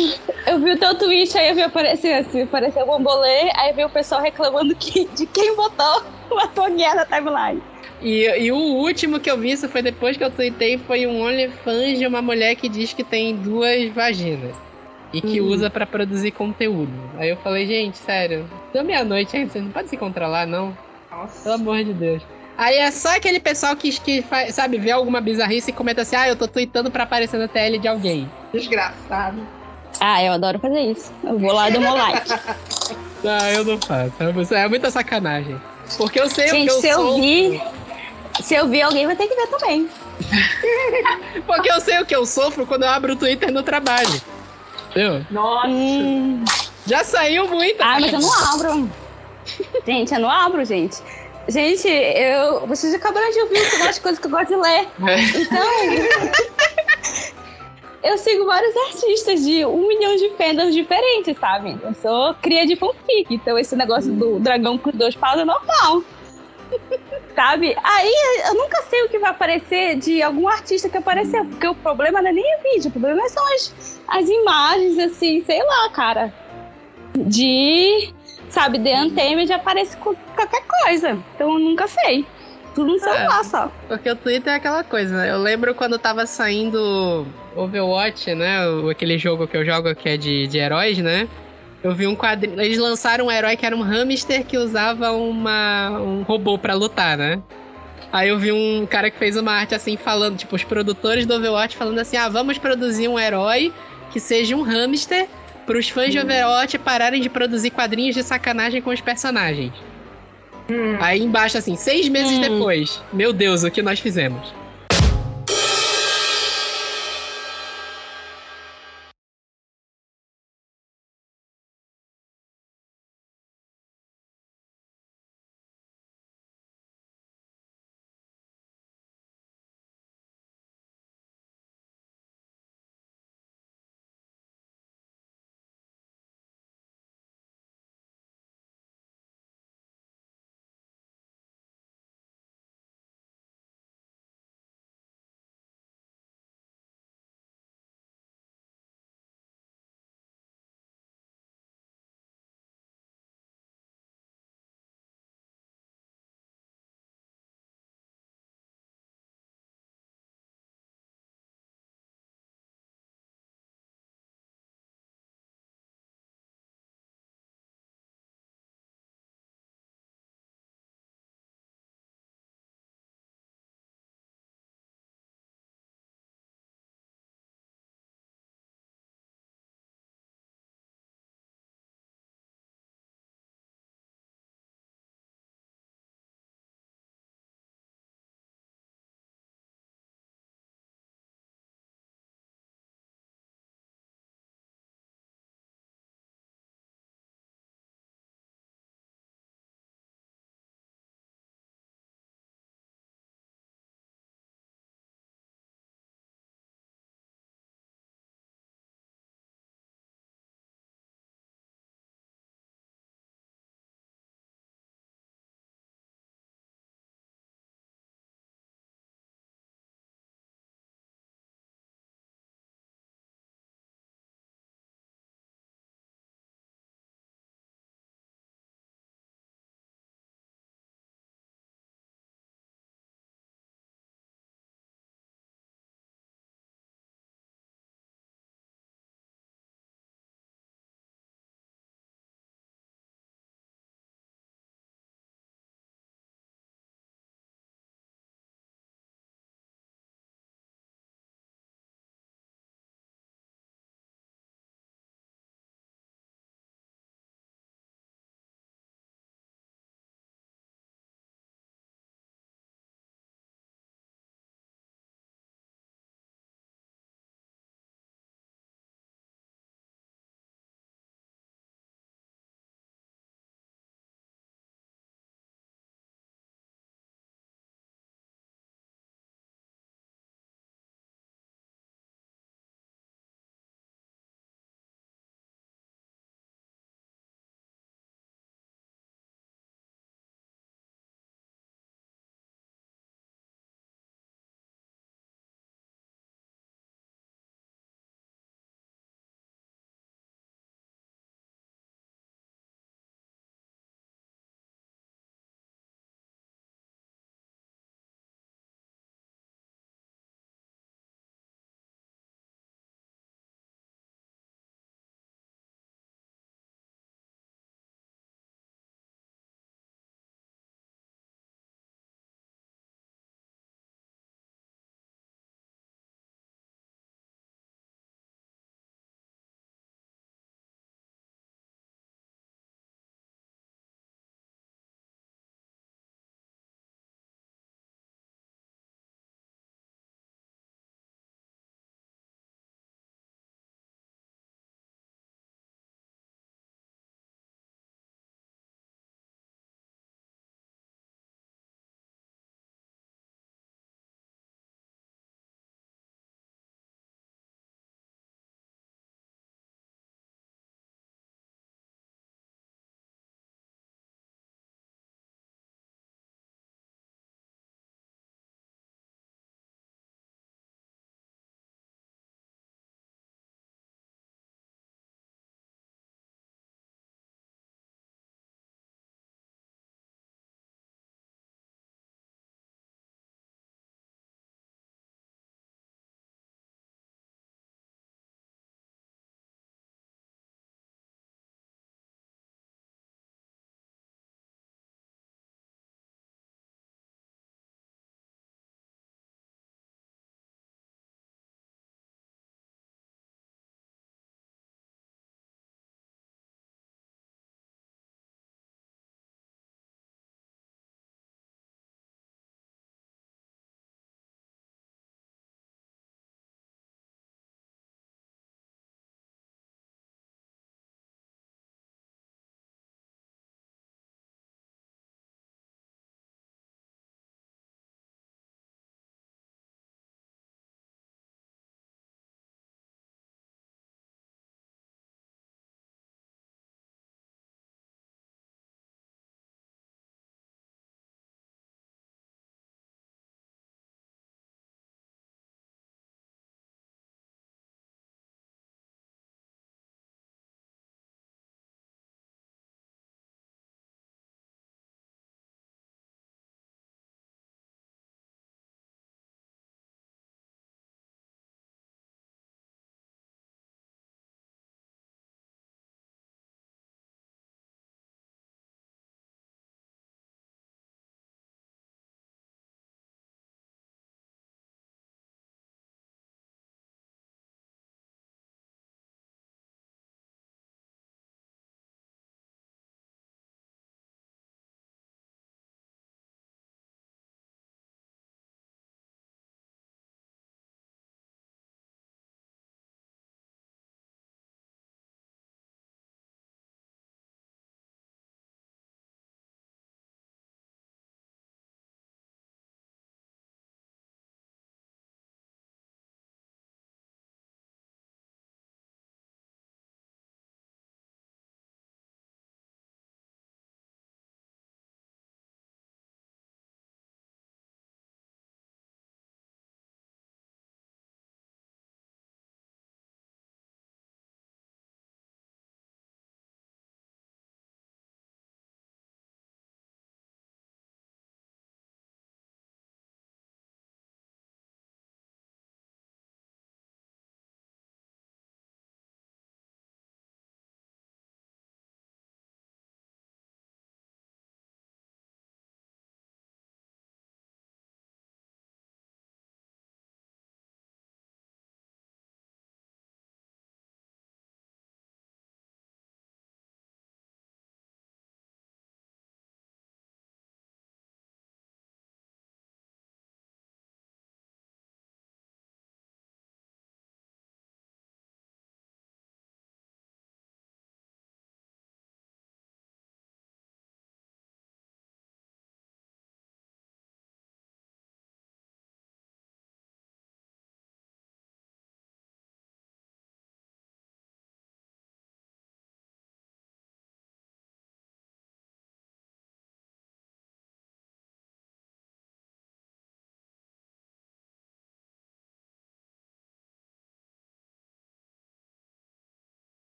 Eu vi o teu tweet, aí eu vi aparecer assim, apareceu o bambolê, aí eu vi o pessoal reclamando que, de quem botou [LAUGHS] uma toguinha na timeline. E, e o último que eu vi, isso foi depois que eu tuitei, foi um OnlyFans de uma mulher que diz que tem duas vaginas. E que Hum. usa pra produzir conteúdo. Aí eu falei, gente, sério, deu meia-noite ainda, vocês não podem se controlar, não? Pelo amor de Deus. Aí é só aquele pessoal que, que faz, sabe, vê alguma bizarrice e comenta assim, ah, eu tô tweetando pra aparecer na TL de alguém. Desgraçado. Ah, eu adoro fazer isso. Eu vou lá e dou meu like. [LAUGHS] Ah, eu não faço. É muita sacanagem. Porque eu sei o Gente, que eu se eu sou. vir, se eu vir, alguém vai ter que ver também. [LAUGHS] Porque eu sei o que eu sofro quando eu abro o Twitter no trabalho. Entendeu? Nossa. Já saiu muito. Ah, mas eu não abro. Gente, eu não abro, gente. Gente, eu. Vocês acabaram de ouvir umas coisas que eu gosto de ler. Então. [LAUGHS] eu sigo vários artistas de um milhão de fandoms diferentes, sabe? Eu sou cria de fanfic, então esse negócio do dragão com dois paus é normal. Sabe? Aí eu nunca sei o que vai aparecer de algum artista que apareceu, porque o problema não é nem o vídeo, o problema são as, as imagens, assim, sei lá, cara. De, sabe, The Untamed aparece com qualquer coisa. Então eu nunca sei. Tudo no celular só. Porque o Twitter é aquela coisa, né? Eu lembro quando tava saindo Overwatch, né? Aquele jogo que eu jogo que é de, de heróis, né? Eu vi um quadrinho. Eles lançaram um herói que era um hamster que usava uma, um robô pra lutar, né? Aí eu vi um cara que fez uma arte assim, falando, tipo, os produtores do Overwatch falando assim: ah, vamos produzir um herói que seja um hamster pros fãs de Overwatch pararem de produzir quadrinhos de sacanagem com os personagens. Aí embaixo, assim, seis meses depois, meu Deus, o que nós fizemos?